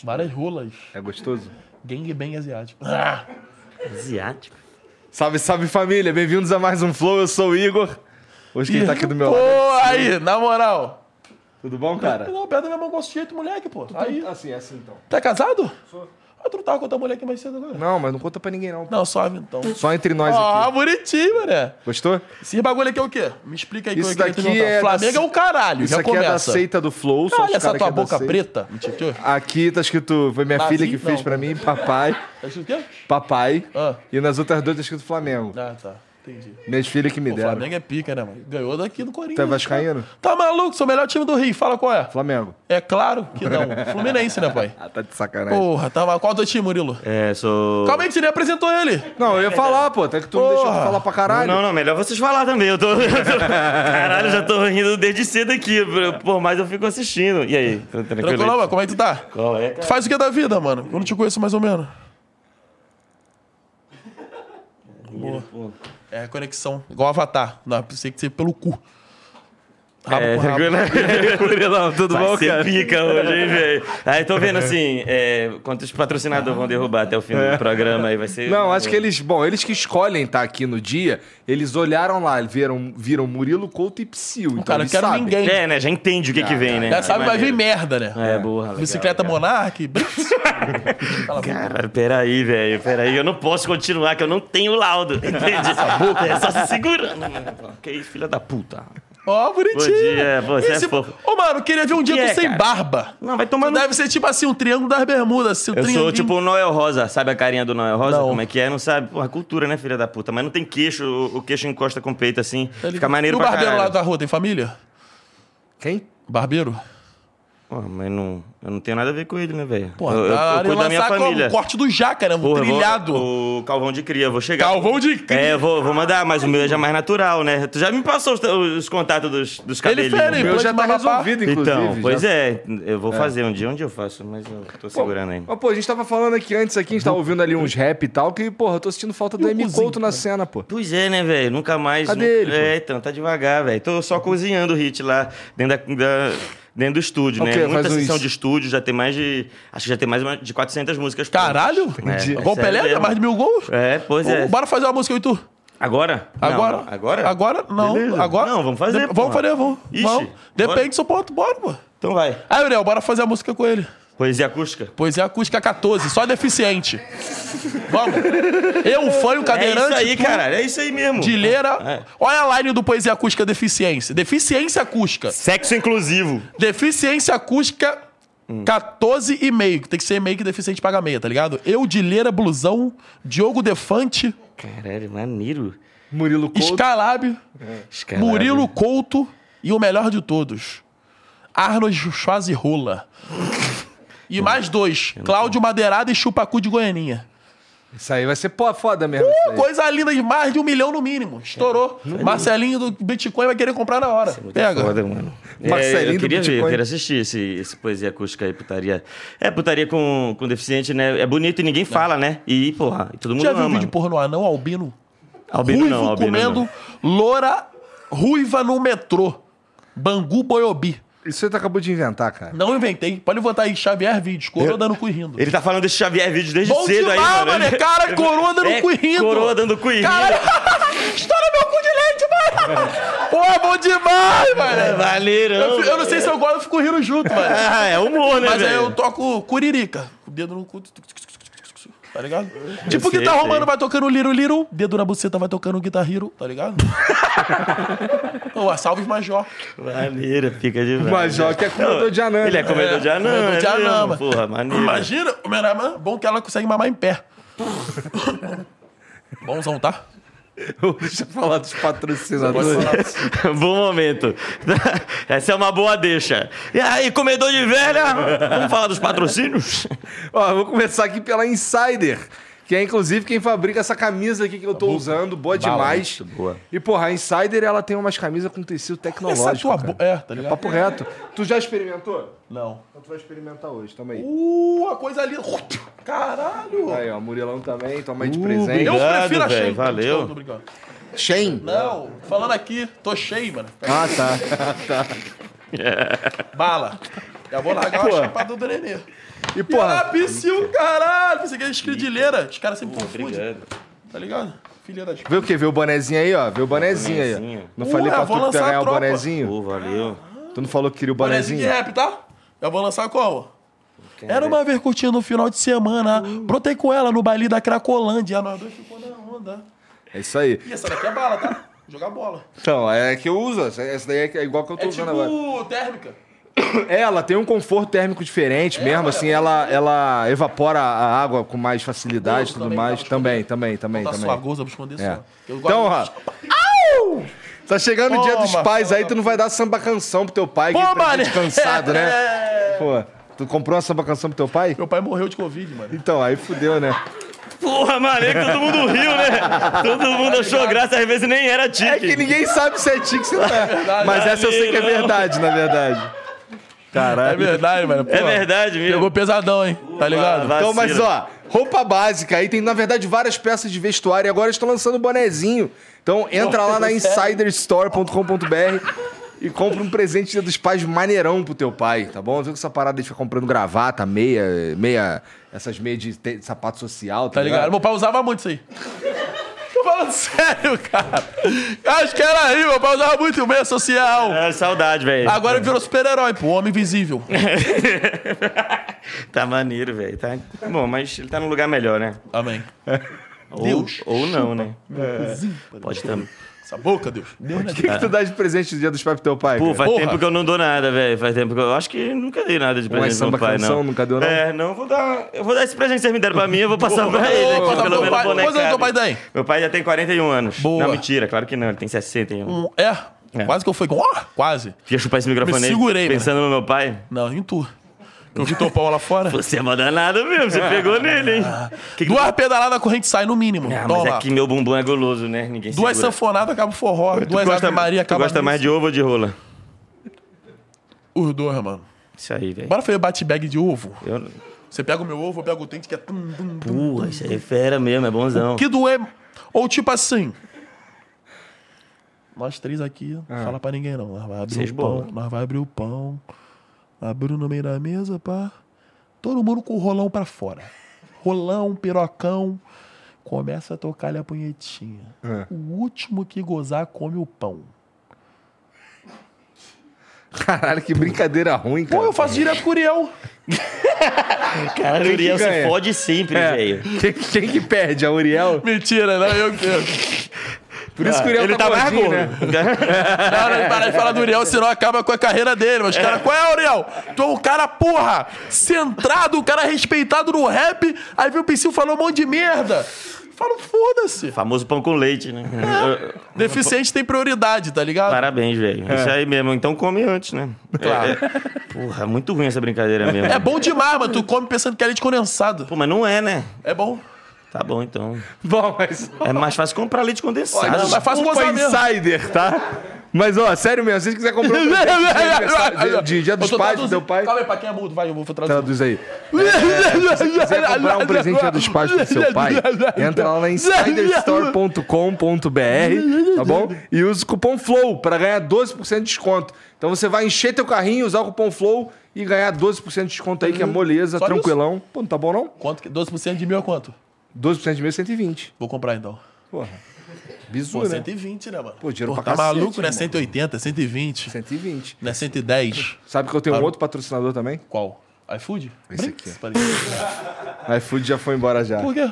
Caralho. Várias rolas. É gostoso? Gangbang asiático. Ah, Asiático. Salve, salve família, bem-vindos a mais um Flow, eu sou o Igor. Hoje quem tá aqui do meu Pô, lado. aí, na moral. Tudo bom, cara? Não, perto da minha mão gosto de jeito, moleque, pô. Aí. Assim, assim então. Tá casado? Sou. Ah, tu não tava com outra mulher aqui mais cedo agora? Não, mas não conta pra ninguém não. Não, suave então. Só entre nós Ah, aqui. bonitinho, mané. Gostou? Esse bagulho aqui é o quê? Me explica aí Isso que eu queria te daqui perguntar. é da Flamengo é o caralho, Isso já aqui é da seita do Flow. só Olha os essa cara tua é da boca seita. preta. Me tchutchou? Aqui tá escrito, foi minha Nazi? filha que fez Não. pra mim, papai, Tá escrito o quê? papai. Ah. E nas outras duas tá escrito Flamengo. Ah, tá. Entendi. Minhas filhas que me O deram. Flamengo é pica, né, mano? Ganhou daqui do Corinthians. Tu é vascaíno? Tá maluco? Sou o melhor time do Rio. Fala qual é. Flamengo. É claro que não. Fluminense, né, pai? Ah, tá de sacanagem. Porra, tá mal. Qual é o teu time, Murilo? É, sou. Calma aí que você nem apresentou ele. Não, eu ia falar, pô. Até que tu não deixou eu Porra. falar pra caralho. Não, não, melhor vocês falar também. Eu tô. eu tô- Caralho, já tô rindo desde cedo aqui. Por mais eu fico assistindo. E aí? Tá Tranquilo? Tranquilo, mano? Como é que tu tá? Qual é, Tu cara? faz o que da vida, mano? Eu não te conheço mais ou menos. Boa. É conexão. Igual Avatar. Não, pensei que ser pelo cu. Rabo É, rabo. Murilão, tudo Vai bom, ser cara? pica hoje, hein, velho? Aí tô vendo assim, é, quantos patrocinadores vão derrubar até o fim do programa aí, vai ser. É. Não, acho que eles, bom, eles que escolhem estar aqui no dia, eles olharam lá, viram, viram Murilo Couto e Psyu. Então Cara, não quero sabem. ninguém. É, né? Já entende o que que vem, né? Já sabe, vai vir merda, né? É, burra. legal, Bicicleta. Monark. Cara, peraí, velho, peraí, eu não posso continuar, que eu não tenho laudo. Entende? Essa boca é só se segurando. mano. Que isso, filha da puta. Ó, bonitinho. Bom dia, você é Esse- fofo. Ô, mano, queria ver um dia Que tu é, sem cara? barba. Não, vai tomar Tu no... deve ser tipo assim, um triângulo das bermudas. Assim, um Eu sou tipo o Noel Rosa, sabe a carinha do Noel Rosa? Não. Como é que é? Não sabe? Porra, cultura, né, filha da puta? Mas não tem queixo, o- o queixo encosta com o peito assim. Ele- Fica maneiro e o pra barbeiro caralho. lá da rua tem família? Quem? Barbeiro? Porra, mas não, eu não tenho nada a ver com ele, né, velho? Pô, eu, eu, eu tá cuido da minha família. como? Corte do jaca, né? Um Porra, eu vou- trilhado. o Calvão de Cria, vou chegar. Calvão de cria. É, vou, vou mandar, mas o meu já é mais natural, né? Tu já me passou os, os contatos dos, dos Ele cabelinhos. fez, O ele meu já tá resolvido, inclusive. Então, pois já. é, eu vou fazer um dia, onde eu faço, mas eu tô segurando ainda. Pô, a gente tava falando aqui antes, aqui, a gente tava ouvindo ali uns rap e tal, que, porra, eu tô sentindo falta do M. Couto na cara? cena, pô. Pois é, né, velho? Nunca mais. Cadê nu- ele, pô? É, então, tá devagar, velho. Tô só cozinhando o hit lá dentro, da, da- dentro do estúdio, né? quê? Muita Faz uns- sessão de estúdio, já tem mais de. Acho que já tem mais de 400 músicas. Caralho? prontas. É, o sério Pelé, mesmo. mais de mil gols? É, pois é. Bora fazer uma música eu e tu. Agora? Agora? não. Agora? Agora? Não. Beleza. Agora? Não, vamos fazer, De-. Vamos fazer, vamos. Ixi, vamos. Depende do seu ponto, bora, pô. Então vai. Aí, Uriel, bora fazer a música com ele. Poesia acústica? Poesia acústica 14, só deficiente. Vamos. Eu, fã, o É cadeirante. isso aí, cara. É isso aí mesmo. Dileira. É. Olha a line do Poesia Acústica Deficiência. Deficiência acústica. Sexo inclusivo. Deficiência acústica 14 e meio. Tem que ser meio que deficiente paga meia, tá ligado? Eu, Dileira, Blusão, Diogo Defante, Caralho, maneiro. Murilo Couto. Scalab, Escalado. Murilo Couto e o melhor de todos, Arnold Schwarzenrola. E mais dois, Cláudio Madeirada e Chupacu de Goianinha. Isso aí vai ser pô, foda mesmo. aí. Coisa linda de mais de um milhão no mínimo. Estourou. Marcelinho do Bitcoin vai querer comprar na hora. Pega. Foda, mano. Marcelinho É, eu do queria ver, Bitcoin. eu queria assistir esse, esse poesia acústica aí, putaria. É, putaria com, com deficiente, né? É bonito e ninguém fala, né? E, porra, e todo mundo Já viu um ama. vídeo porra no anão albino? Albino Ruivo não, albino comendo não. loura ruiva no metrô. Bangu Boiobi. Isso aí tu acabou de inventar, cara. Não inventei. Pode botar aí Xavier Vídeos. Coroa dando cu e rindo. Ele tá falando desse Xavier Vídeos desde Bom cedo aí, demais, mano. mano. É cara, coroa dando É, cu e rindo. Coroa dando cu e rindo. Caralho. Estoura meu cu de leite, mano. Pô, é bom demais, É mano. Valeirão. Eu, eu não sei se eu gosto, eu fico rindo junto, mano. Ah, é humor, né, Mas aí velho? eu toco curirica. O dedo no cu. Tá ligado? Tipo sei, guitarra sei. romano vai tocando Liro Liro, dedo na buceta vai tocando Guitar Hero, tá ligado? Ô, a Salves Major. Maneiro, fica demais. Major que é comedor de anã. Ele é comedor de anã, comedor é de anã, mano. Porra, maneiro. Imagina, o irmã, bom que ela consegue mamar em pé. Bonzão, tá? Deixa eu falar dos patrocinadores. Bom momento. Essa é uma boa deixa. E aí, comedor de velha? Vamos falar dos patrocínios? Ó, eu vou começar aqui pela Insider, que é inclusive quem fabrica essa camisa aqui que eu tô usando, boa demais. boa. E porra, a Insider ela tem umas camisas com tecido Essa é tecnológico. tua cara. bo... É, tá ligado? Papo reto. Tu já experimentou? Não. Então tu vai experimentar hoje, toma aí. Uh, a coisa ali. Caralho. Aí, ó, Murilão também, toma aí de Uh, presente. Eu Obrigado, prefiro a Shein. valeu. Tô, tô brincando. Shen. Não, falando aqui, tô cheio, mano. Ah, tá. Bala. Já vou largar Pô. uma chapada do Nenê. E Ah, porra, Psyu, caralho. Pensei que era escredilheira. Os caras sempre confundem. Obrigado. Tá ligado? Filha das... vê o quê? Vê o bonezinho aí, ó. Vê o bonezinho aí. Ó. Não falei Ué, pra vou tu que tu ia lançar a ganhar o tropa. bonezinho? Pô, valeu. Tu não falou que queria o Bonezinho de bonezinho? rap, tá? Já vou lançar como? Era uma vez curtindo no final de semana. Brotei com ela no baile da Cracolândia. Nós dois ficou na onda. É isso aí. E essa daqui é bala, tá? Jogar bola. Então, é que eu uso. Essa essa daí é igual que eu tô É usando agora. tipo térmica. É, ela tem um conforto térmico diferente mesmo, olha, assim, ela, ela evapora a água com mais facilidade e tudo também, mais. tá? Também, também, também, Tá também. sua goza, vou esconder É. só. Eu Então, ó. Tá chegando o dia dos pais aí, tu não vai dar samba canção pro teu pai, que Pô, tá mano. cansado, né? É. Pô, tu comprou uma samba canção pro teu pai? Meu pai morreu de Covid, mano. Então, aí fudeu, né? Porra, mano, é que todo mundo riu, né? Todo mundo achou graça, às vezes nem era tique. É que ninguém sabe se é tique se não é. Mas essa eu sei que é verdade, na verdade. É Caralho. verdade, mano. É Pô, verdade mesmo. Pegou pesadão, hein? Tá ligado? vai. Então, mas Vacila. ó, roupa básica aí tem, na verdade, várias peças de vestuário e agora estão lançando bonezinho. Então entra lá na insiderstore.com.br e compra um presente dos pais maneirão pro teu pai, tá bom? Viu que essa parada de ficar comprando gravata, meia, meia, essas meias de, te- de sapato social, tá, Tá ligado? Meu pai usava muito isso aí. Tô falando sério, cara. Acho que era aí, meu pai usava muito meia social. É, saudade, velho. Agora ele virou super-herói, pô, homem invisível. Tá maneiro, velho. Tá... Bom, mas ele tá num lugar melhor, né? Amém. Ou, Deus. Ou não, né? Pode também. Essa boca, Deus. Deus? O que, que tu dá de presente no Dia dos pais pro teu pai? Pô, cara? faz Porra. tempo que eu não dou nada, velho. Faz tempo que eu. Acho que nunca dei nada de presente pro meu pai, canção, não. nunca deu, não? É, não, vou dar. Eu vou dar esse presente que vocês me deram pra mim, eu vou passar pra ele. Aqui, passa pelo menos pai. bonecado. Quantos anos teu pai tem? Meu pai já tem 41 anos. Boa. Não, mentira, claro que não, ele tem 61. Um- é, É. quase que eu fui. Ó, quase. Queria chupar esse microfone Me aí, segurei, pensando no meu pai. Não, em tu. Eu vi teu pau lá fora. Você é uma danada mesmo, você pegou nele, hein? Que que- Duas pedaladas a corrente sai no mínimo. Ah, mas Toma. é que meu bumbum é goloso, né? Ninguém Duas segura. sanfonadas acaba o forró. Tu Duas gosta, Ave Maria tu acaba gosta mais de ovo ou de rola? Os dois, mano. Isso aí, velho. Bora fazer bate-bag de ovo. Eu... Você pega o meu ovo, eu pego o tente que é... Porra, isso aí é fera mesmo, é bonzão. Que doer... Ou tipo assim... Nós três aqui, não fala pra ninguém não. Nós vai abrir Vocês o pão, bolam. nós vai abrir o pão. Abriu no meio da mesa, pá. Todo mundo com o rolão pra fora. Rolão, pirocão. Começa a tocar-lhe a punhetinha. O último que gozar come o pão. Caralho, que brincadeira ruim, cara. Pô, eu faço direto com o Uriel. Cara, o Uriel se fode sempre, É. velho. Quem, quem que perde? A Uriel? Mentira, não, eu que. Por isso que o Uriel Ele tá, tá mais gordinho, gordo. né? Não, de falar do Uriel, senão acaba com a carreira dele. Mas, cara, qual é, Uriel? Tu é um cara, porra, centrado, um cara respeitado no rap. Aí vem o Psyu falou um monte de merda. Falo, foda-se. Famoso pão com leite, né? Deficiente tem prioridade, tá ligado? Parabéns, velho. É. Isso aí mesmo. Então come antes, né? Claro. É, porra, muito ruim essa brincadeira mesmo. É bom demais, mas tu come pensando que é leite condensado. Pô, mas não é, né? É bom. Tá bom, então. Bom, mas. É mais fácil comprar leite condensado. Não, mas faz Desculpa, gozar mesmo. insider, tá? Mas, ó, sério mesmo, se você quiser comprar um presente de Dia dos Eu tô Pais do teu pai, Calma aí, pra quem é mudo, vai, eu vou traduzir. traduz aí. É, se você quiser comprar um presente Dia dos Pais pro seu pai, entra lá na insiderstore.com.br, tá bom? E usa o cupom FLOW pra ganhar 12% de desconto. Então você vai encher teu carrinho, usar o cupom FLOW e ganhar 12% de desconto aí, que é moleza, Só tranquilão. Pô, não tá bom não? Quanto que... 12% de mil é quanto? 12% de é 120. Vou comprar então. Porra. Pô, Bizu, né? 120, né, mano? Pô, dinheiro Pô, pra tá cacete, maluco, né? irmão. 180, 120. 120. Não é 110. Sabe que eu tenho um Parou. outro patrocinador também? Qual? iFood? Esse aqui, ó. Parei. iFood já foi embora já. Por quê?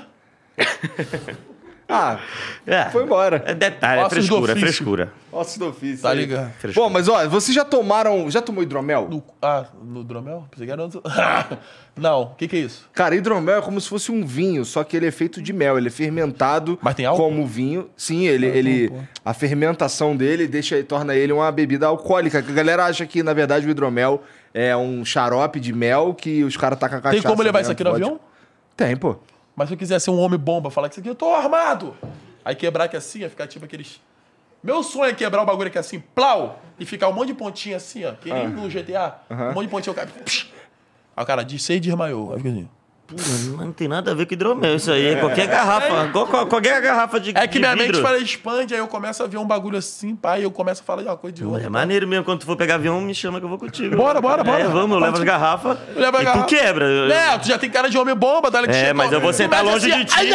Ah, É, foi embora. é detalhe, é Ossos do frescura, é frescura. Ossos do ofício. Tá ligado? Frescura. Bom, mas ó, vocês já tomaram. Já tomou hidromel? No, ah, no dromel? Pensei que era no... Não, o que que é isso? Cara, hidromel é como se fosse um vinho, só que ele é feito de mel. Ele é fermentado Mas tem álcool? como vinho. Sim, ele, ele pô. a fermentação dele deixa, torna ele uma bebida alcoólica. Que a galera acha que, na verdade, o hidromel é um xarope de mel que os caras tacam cachaça. Tem como levar isso aqui no pode. avião? Tem, pô. Mas se eu quiser ser um homem bomba, falar que isso aqui, eu tô armado. Aí quebrar aqui assim, ia ficar tipo aqueles. Meu sonho é quebrar o bagulho aqui assim, plau, e ficar um monte de pontinha assim, ó. Que nem no GTA. Um monte de pontinha, o cara. psh. Aí o cara diz, sei desmaiou. Aí fica assim. Não tem nada a ver com hidromel isso aí. Qualquer garrafa, qual- qualquer garrafa de É que de minha vidro. mente fala, expande, aí eu começo a ver um bagulho assim, e eu começo a falar de uma coisa de outra. É maneiro mesmo, quando tu for pegar avião, me chama que eu vou contigo. Bora, bora, bora. É, vamos, eu levo as garrafas. Leva a garrafa. tu quebra. É, tu já tem cara de homem bomba, tá? É, mas eu vou sentar longe de ti.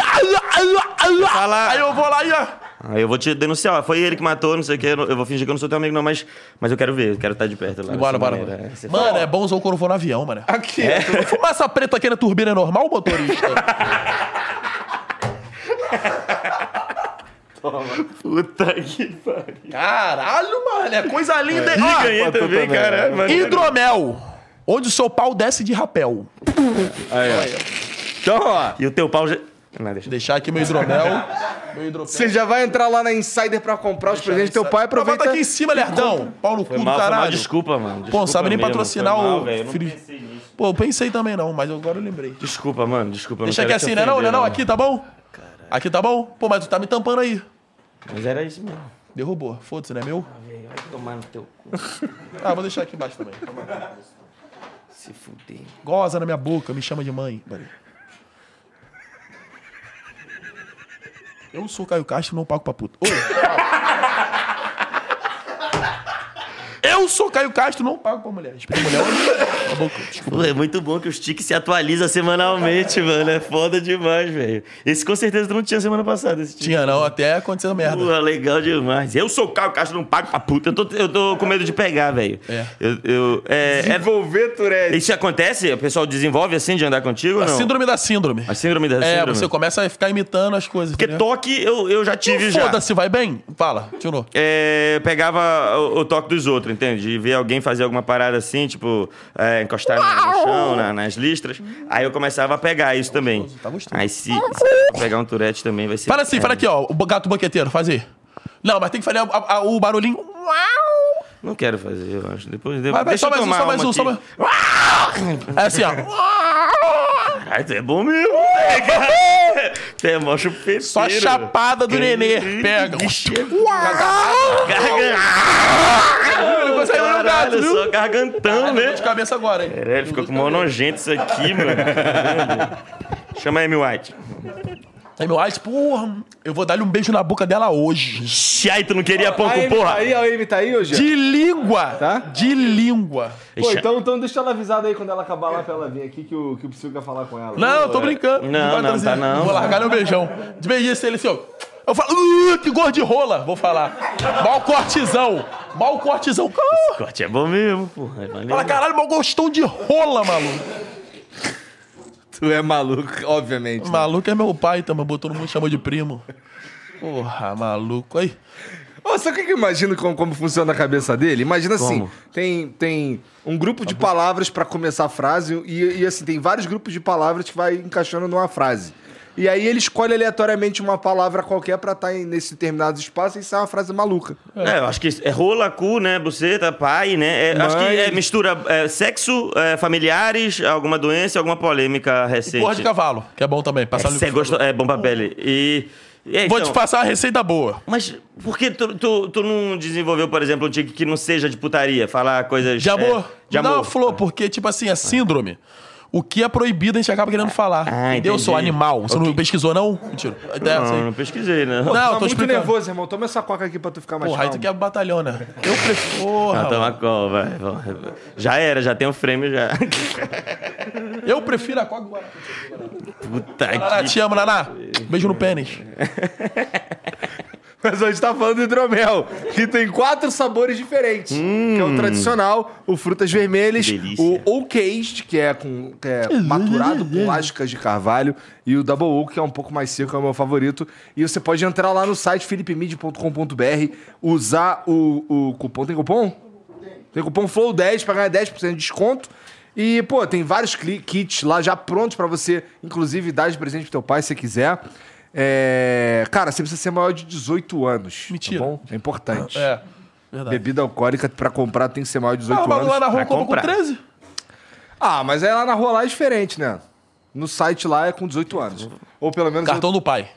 Falar. Aí eu vou lá e ó. Aí eu vou te denunciar, ó, foi ele que matou, não sei o que. Eu vou fingir que eu não sou teu amigo, não, mas, mas eu quero ver, eu quero estar de perto lá. Bora, bora, maneira. bora. É, você Mano, fala, é bonzão quando vou no avião, mano. Aqui. Fumaça preta aqui na turbina é normal, motorista? Puta que pariu. Caralho, mano, é coisa linda. hein? Ó, ganhei também, também, cara. Mas- hidromel, onde o seu pau desce de rapel. Aí, ó. Então, ó. E o teu pau já... Não, deixa. Deixar aqui meu hidromel. meu hidromel. Você já vai entrar lá na Insider pra comprar os presentes do teu pai, aproveita. Bota aqui em cima, lerdão. Pau no cu do caralho. desculpa, mano. Pô, não Desculpa sabe nem mesmo, patrocinar mal, o não fri- nisso. Pô, eu pensei também não, mas agora eu lembrei. Desculpa, mano, desculpa. Deixa não aqui assim, né não, né ofender, não? Aqui tá bom? Aqui tá bom? Pô, mas tu tá me tampando aí. Mas era isso mesmo. Derrubou. Foda-se, não é meu? Vai tomar no teu cu. Ah, vou deixar aqui embaixo também. Se fuder. Goza na minha boca, me chama de mãe. Peraí. Eu sou Caio Castro, não pago pra puta. Eu sou Caio Castro, não pago pra mulher. Espera mulher. Boca. Desculpa. Pô, é muito bom que os tiques se atualizam semanalmente, mano. É foda demais, velho. Esse com certeza tu não tinha semana passada, esse. Tinha não, até aconteceu merda. Pô, legal demais. Eu sou o Caio Castro, não pago pra puta. Eu tô, eu tô com medo de pegar, velho. É. Eu, eu- é, é- Desenvolver Tourette. Isso acontece? O pessoal desenvolve assim de andar contigo A não? síndrome da síndrome. A síndrome da É, síndrome. você começa a ficar imitando as coisas. Porque entendeu? toque eu, eu já tive já. Foda-se, vai bem? Fala, tio É, eu pegava o, o toque dos outros, entende? De ver alguém fazer alguma parada assim, tipo, é, encostar no, no chão, na- nas listras. Aí eu começava a pegar isso também. tá gostoso. Aí se, se pegar um Tourette também vai ser. Fala assim, é, fala aqui, ó. O gato banqueteiro, fazer. Não, mas tem que fazer a- a- o barulhinho. Uau! Não quero fazer, eu acho. Depois, Vai, vai, deixa só eu mais um, tomar só mais uma um, só mais aqui. É assim, ó. Ai, tu é bom mesmo, né, cara? Tu é mó chupeteiro. Só a chapada do nenê. Pega. Ixi, Ele consegue ver o gato, Caralho, viu? só gargantão, Dor né? de cabeça agora, hein? Caralho, ficou com mó nojento isso aqui, mano. Caralho. Chama a Amy White. Meu Ice, porra, eu vou dar-lhe um beijo na boca dela hoje. Ixi, Ai, tu não queria pão a com Amy porra? tá aí, a Amy tá aí hoje? De língua. Tá? De língua. Pô, então, então deixa ela avisada aí quando ela acabar lá pra ela vir aqui que o, que o Psyu quer falar com ela. Não, eu tô brincando. Não, vai não, trazer. tá não. Vou largar um beijão. De beijinho ele assim, ó. Eu falo, "Uh, que gordo de rola, vou falar. Mal cortezão. Mal cortezão. Ah, Corte é bom mesmo, porra. É. Fala, caralho, mal gostão de rola, maluco. Tu é maluco, obviamente. né? Maluco é meu pai também, botou todo mundo chamou de primo. Porra, maluco. Aí. Ô, sabe o que eu imagino como, como funciona a cabeça dele? Imagina assim, Como? tem, tem um grupo de palavras pra começar a frase e, e, assim, tem vários grupos de palavras que vai encaixando numa frase. E aí ele escolhe aleatoriamente uma palavra qualquer pra estar nesse determinado espaço e sai uma frase maluca. É, eu acho que é rola, cu, né? Buceta, pai, né? É, acho que Mãe. é mistura é, sexo, é, familiares, alguma doença, alguma polêmica recente. Porra de cavalo, que é bom também. Passar é, gosto- é bom pra pele. E. e é, Vou então, te passar uma receita boa. Mas por que tu, tu, tu não desenvolveu, por exemplo, um tique que não seja de putaria? Falar coisas. De amor. é, de Não, amor. flor, porque, tipo assim, é síndrome. O que é proibido a gente acaba querendo falar. Ah, entendeu? Eu sou animal. Você não pesquisou, não? Mentira. É, Não, sei. não pesquisei, né? Não, tá tô muito explicando. nervoso, irmão. Toma essa coca aqui pra tu ficar mais Porra, aí tu calmo. quer batalhão, né? Eu prefiro. Porra, Não, toma call, vai. Já era, já tem o frame já. Eu prefiro a coca do Guaraná. Puta Naná, que. te amo, Naná. Beijo no pênis. Mas a gente tá falando de hidromel, que tem quatro sabores diferentes. Que é o tradicional, o frutas vermelhas, delícia. o Oak Aged, que é, com, que é maturado com lascas de carvalho, e o Double Oak, que é um pouco mais seco, é o meu favorito. E você pode entrar lá no site philipmid.com.br, usar o, o cupom. Tem cupom? Tem cupom FLOW10 pra ganhar 10% de desconto. E, pô, tem vários kits lá já prontos pra você, inclusive, dar de presente pro teu pai se você quiser. É... Cara, você precisa ser maior de 18 anos. Mentira. Tá bom? É importante. É. Verdade. Bebida alcoólica pra comprar tem que ser maior de 18 Ah, o bagulho lá anos. na rua pra compra com comprar. 13? Ah, mas aí lá na rua lá é diferente, né? No site lá é com 18 anos. Ou pelo menos. Cartão do pai.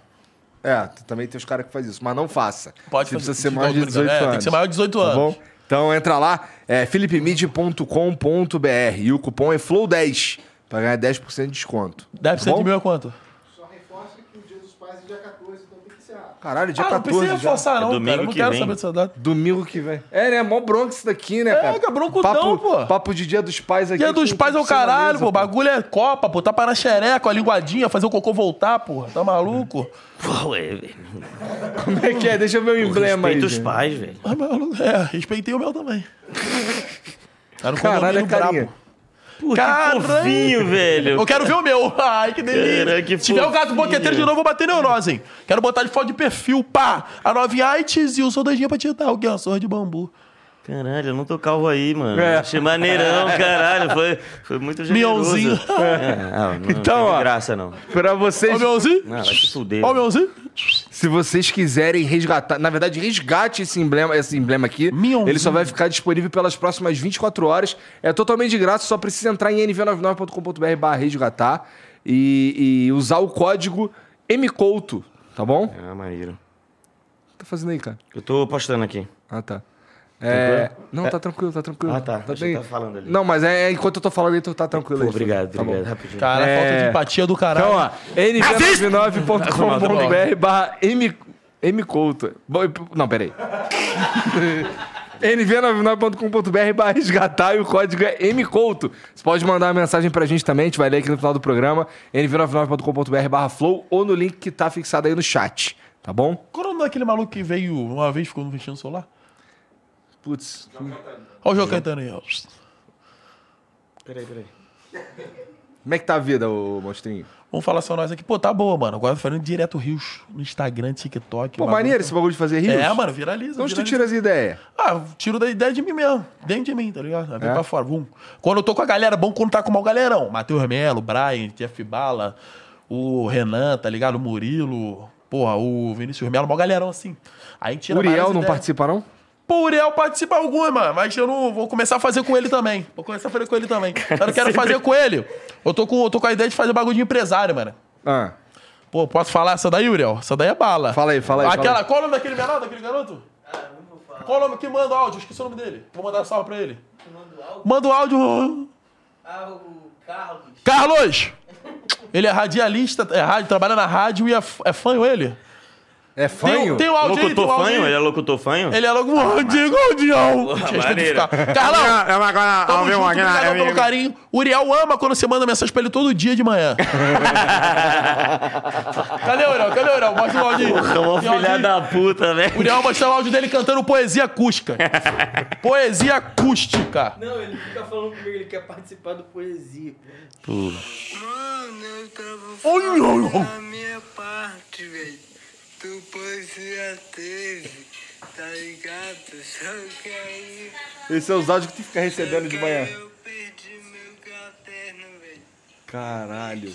É, também tem os caras que fazem isso, mas não faça. Pode Você fazer. precisa ser maior de do 18 É, anos. tem que ser maior de 18 Tá anos. bom? Então entra lá, é philipmid.com.br e o cupom é FLOW10 pra ganhar 10% de desconto. 10% Tá de mil é quanto? Só reforça que o dia dos pais é dia 14, então tem que ser rápido. Caralho, dia ah, não 14 precisa já. reforçar, não, É domingo cara. Eu não que quero vem. saber dessa data. Domingo que vem. É, né? Mó bronca isso daqui, né, cara? que é broncudão, papo, pô. Papo de dia dos pais aqui. Dia dos pais é o caralho, mesa, pô. Bagulho é Copa, pô. Tá para xereca, a linguadinha, fazer o cocô voltar, porra. Tá maluco? Pô, é, velho. Como é que é? Deixa eu ver o emblema aí. Respeita os pais, velho. Ah, maluco. É, respeitei o meu também. Tá no Caralho, é carinha. brabo. Pô, Caralho. que fofinho, velho. Eu quero ver o meu. Ai, que delícia. Cara, que Se tiver o gato boqueteiro de novo, eu vou bater neurose, hein? Quero botar de foto de perfil, pá. A noviaites e o soldadinho pra tirar o que é uma sorra de bambu. Caralho, eu não tô calvo aí, mano. É. Achei maneirão, caralho. Foi, foi muito generoso. Mionzinho. É, ah, não, Então, não ó. tem graça, não. Pra Ó vocês, o meuzinho. Não, vai se fuder. Ó o meuzinho. se vocês quiserem resgatar, na verdade, resgate esse emblema, esse emblema aqui. Mionzinho. Ele só vai ficar disponível pelas próximas 24 horas. É totalmente de graça, só precisa entrar em nv99.com.br barra resgatar e, e usar o código MCouto, tá bom? Ah, maneiro. O que tá fazendo aí, cara? Eu tô postando aqui. Ah, tá. É... Não, tá tranquilo, tá tranquilo. Ah, tá. Você bem. tá falando ali. Não, mas é enquanto eu tô falando aí, tu tá tranquilo Pô, aí. obrigado, Tá bom. obrigado. Rapidinho. Cara, É. falta de empatia do caralho. Então, ó, nv99.com.br barra M- mcouto. Bom, Não, peraí. nv99.com.br barra resgatar e o código é mcouto. Você pode mandar uma mensagem pra gente também, a gente vai ler aqui no final do programa, nv99.com.br barra flow ou no link que tá fixado aí no chat, tá bom? Qual é o nome daquele maluco que veio uma vez ficou mexendo no celular? Putz. Olha o João Caetano aí, ó. Peraí, peraí. Como é que tá a vida, ô monstrinho? Vamos falar só nós aqui. Pô, tá boa, mano. Agora tô fazendo direto rios no Instagram, TikTok. Pô, maneiro tá- esse bagulho de fazer rios? É, mano, viraliza. Então onde tu tira as ideias? Ah, eu tiro da ideia de mim mesmo. Dentro de mim, tá ligado? Aí Vem É? pra fora. Vum. Quando eu tô com a galera, bom quando tá com o mau galerão. Matheus Melo, Brian, Jeff Bala, o Renan, tá ligado? O Murilo. Porra, o Vinícius Melo, mau galerão assim. Aí a gente tira Uriel não ideias. participa, não? Pô, o Uriel participa alguma, mano, mas eu não vou começar a fazer com ele também. Vou começar a fazer com ele também. Eu não quero fazer com ele. Eu tô com, eu tô com a ideia de fazer bagulho de empresário, mano. Ah, Pô, posso falar essa daí, Uriel? Essa daí é bala. Fala aí, fala aí, fala Aquela, aí. qual é o nome daquele menor, daquele garoto? Ah, não vou falar. Qual o nome que manda o áudio? Esqueci o nome dele. Vou mandar salve pra ele. Manda o áudio. Ah, o Carlos. Carlos! Ele é radialista, é rádio, trabalha na rádio e é, é fanho ele. É Tem, fanho? tem o áudio aí, tem o Locutor áudio fanho? Ele é locutor fanho? Ele é logo um Diego Dião. maneiro. Carlão, É uma coisa... tamo junto, obrigadão pelo carinho. Uriel ama quando você manda mensagem pra ele todo dia de manhã. Cadê o Uriel? Cadê o Uriel? Mostra o áudio aí. É uma Tem filha da puta, velho. O Uriel mostrar o áudio dele cantando poesia acústica. poesia acústica. Não, ele fica falando comigo, ele quer participar do poesia. pô. Mano, eu tava falando a minha parte, velho. Tu poesia teve, tá ligado? Só que aí. Esse é os áudios que tu fica recebendo de manhã. Eu perdi meu caderno, velho. Caralho.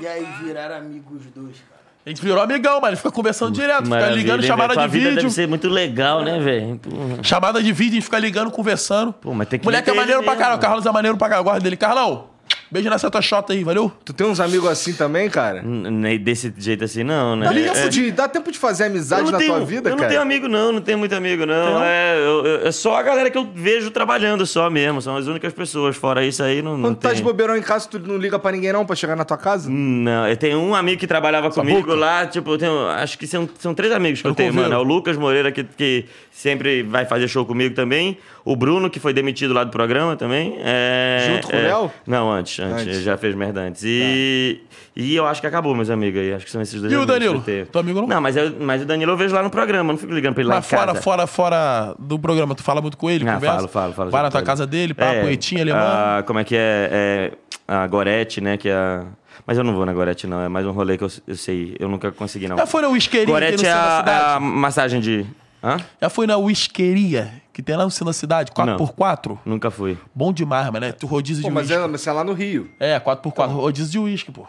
E aí viraram amigos os dois, cara. A gente virou amigão, mano. Fica conversando direto, fica Maravilha, ligando, hein, chamada velho? de vida vídeo. deve ser muito legal, né, velho? Porra. Chamada de vídeo, a gente fica ligando, conversando. Pô, mas tem que Moleque é meter maneiro pra mesmo. caralho. O Carlos é maneiro pra caralho. Guarda dele. Carlão, beijo nessa tua chota aí, valeu? Tu tem uns amigos assim também, cara? Nem Desse jeito assim, não, né? Dá É- tempo, de, dá tempo de fazer Eu amizade não na tenho, tua vida, eu cara? não tenho amigo, não, não tenho muito amigo, não. não? É, eu- eu- é só a galera que eu vejo trabalhando só mesmo. São as únicas pessoas. Fora isso aí, não, não Quando tu tá tem. de bobeirão em casa, tu não liga pra ninguém não pra chegar na tua casa? Não, eu tenho um amigo que trabalhava comigo boca. lá, tipo, eu tenho, acho que são, são três amigos que eu, Eu tenho, mano. É o Lucas Moreira, que, que sempre vai fazer show comigo também. O Bruno, que foi demitido lá do programa também. É, Junto com o é- Léo? Não, antes, antes, Antes. Ele já fez merda antes. E, e eu acho que acabou, meus amigos aí. Acho que são esses dois E o Danilo? eu. Teu amigo não? Não, mas, eu, mas o Danilo eu vejo lá no programa, eu não fico ligando pra ele lá Mas fora, casa. fora, fora do programa, tu fala muito com ele, Ah, conversa? falo, falo, falo. Vai na tua com casa ele. dele, pá, poetinha, alemã. a- como é que é? é a Gorete, né? Que é a... Mas eu não vou na Gorete, não. É mais um rolê que eu, eu sei. Eu nunca consegui, não. Já foi no Gorete centro é da a, a massagem de... Hã? Já foi na whiskeria que tem lá no centro da cidade, 4x4? Nunca fui. Bom demais, mano. É tu rodízio Pô, de mas uísque. é, mas é lá no Rio. É, 4x4, rodízio de uísque, pô.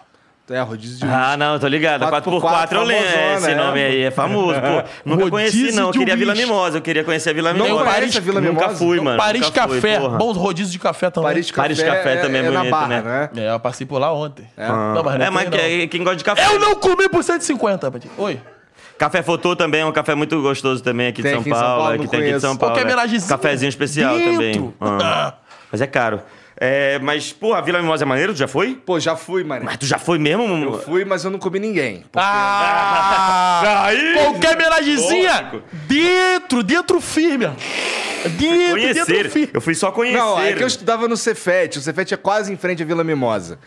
É, rodízio de Ah, não, tô ligado. 4x4 4x4 eu lembro. famosona, Esse é. nome aí é famoso, pô. Nunca conheci, Rodízio não. Eu queria a Vila uísque. Mimosa. Eu queria conhecer a Vila Não Mimosa. conhece a Vila Nunca Mimosa? fui, mano. Paris nunca fui, Café, porra. bom rodízio de café também. Paris Café, Paris Café também é é na bonito, Barra, né? né? É, eu passei por lá ontem. Não, mas não É, mas não. quem gosta de café... Eu não comi por 150, Paty. Oi. Café Fotô também é um café muito gostoso também aqui de São aqui em São Paulo. Paulo, é, que tem aqui de. São Paulo. Qualquer é. homenagemzinho Cafezinho especial dentro. também. Ah. Mas é caro. É, mas, pô, a Vila Mimosa é maneiro? Tu já foi? Pô, já fui, mano. Mas tu já foi mesmo? Eu fui, mas eu não comi ninguém. Ah! Aí! Qualquer homenagemzinha Lógico. dentro, dentro firme. Dentro Conhecer. Eu fui só conhecer. Não, é que eu estudava no Cefet. O Cefet é quase em frente à Vila Mimosa.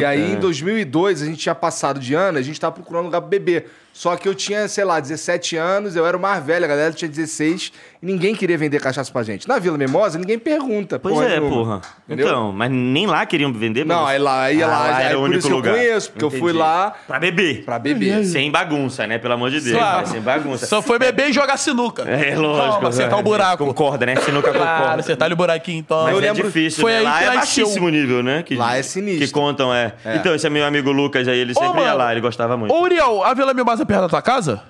e aí, tá. em 2002, a gente tinha passado de ano, a gente tava procurando lugar pra beber. Só que eu tinha, sei lá, 17 anos, eu era o mais velho, a galera tinha 16, e ninguém queria vender cachaça pra gente. Na Vila Mimosa, ninguém pergunta. Pois porra é, nenhuma. porra. Entendeu? Então, mas nem lá queriam vender? Não, mas- aí lá, aí Ah, lá, lá aí era o por único isso que lugar. eu conheço, porque eu fui Entendi. lá Pra beber. pra beber. Sem bagunça, né? Pelo amor de Deus. Claro. né? Sem bagunça. Só foi beber e jogar sinuca. É lógico. Toma, acertar o buraco. Concorda, né? Sinuca Claro, concorda. acertar o buraquinho, então. Mas Eu é lembro- difícil, foi né? aí Lá que é nasceu. baixíssimo nível, né? Que, Lá é sinistro. Que contam, é. É. Então, esse é meu amigo Lucas aí, ele sempre ia mano. lá, ele gostava muito. Ô, Uriel, a Vila Mimosa é perto da tua casa?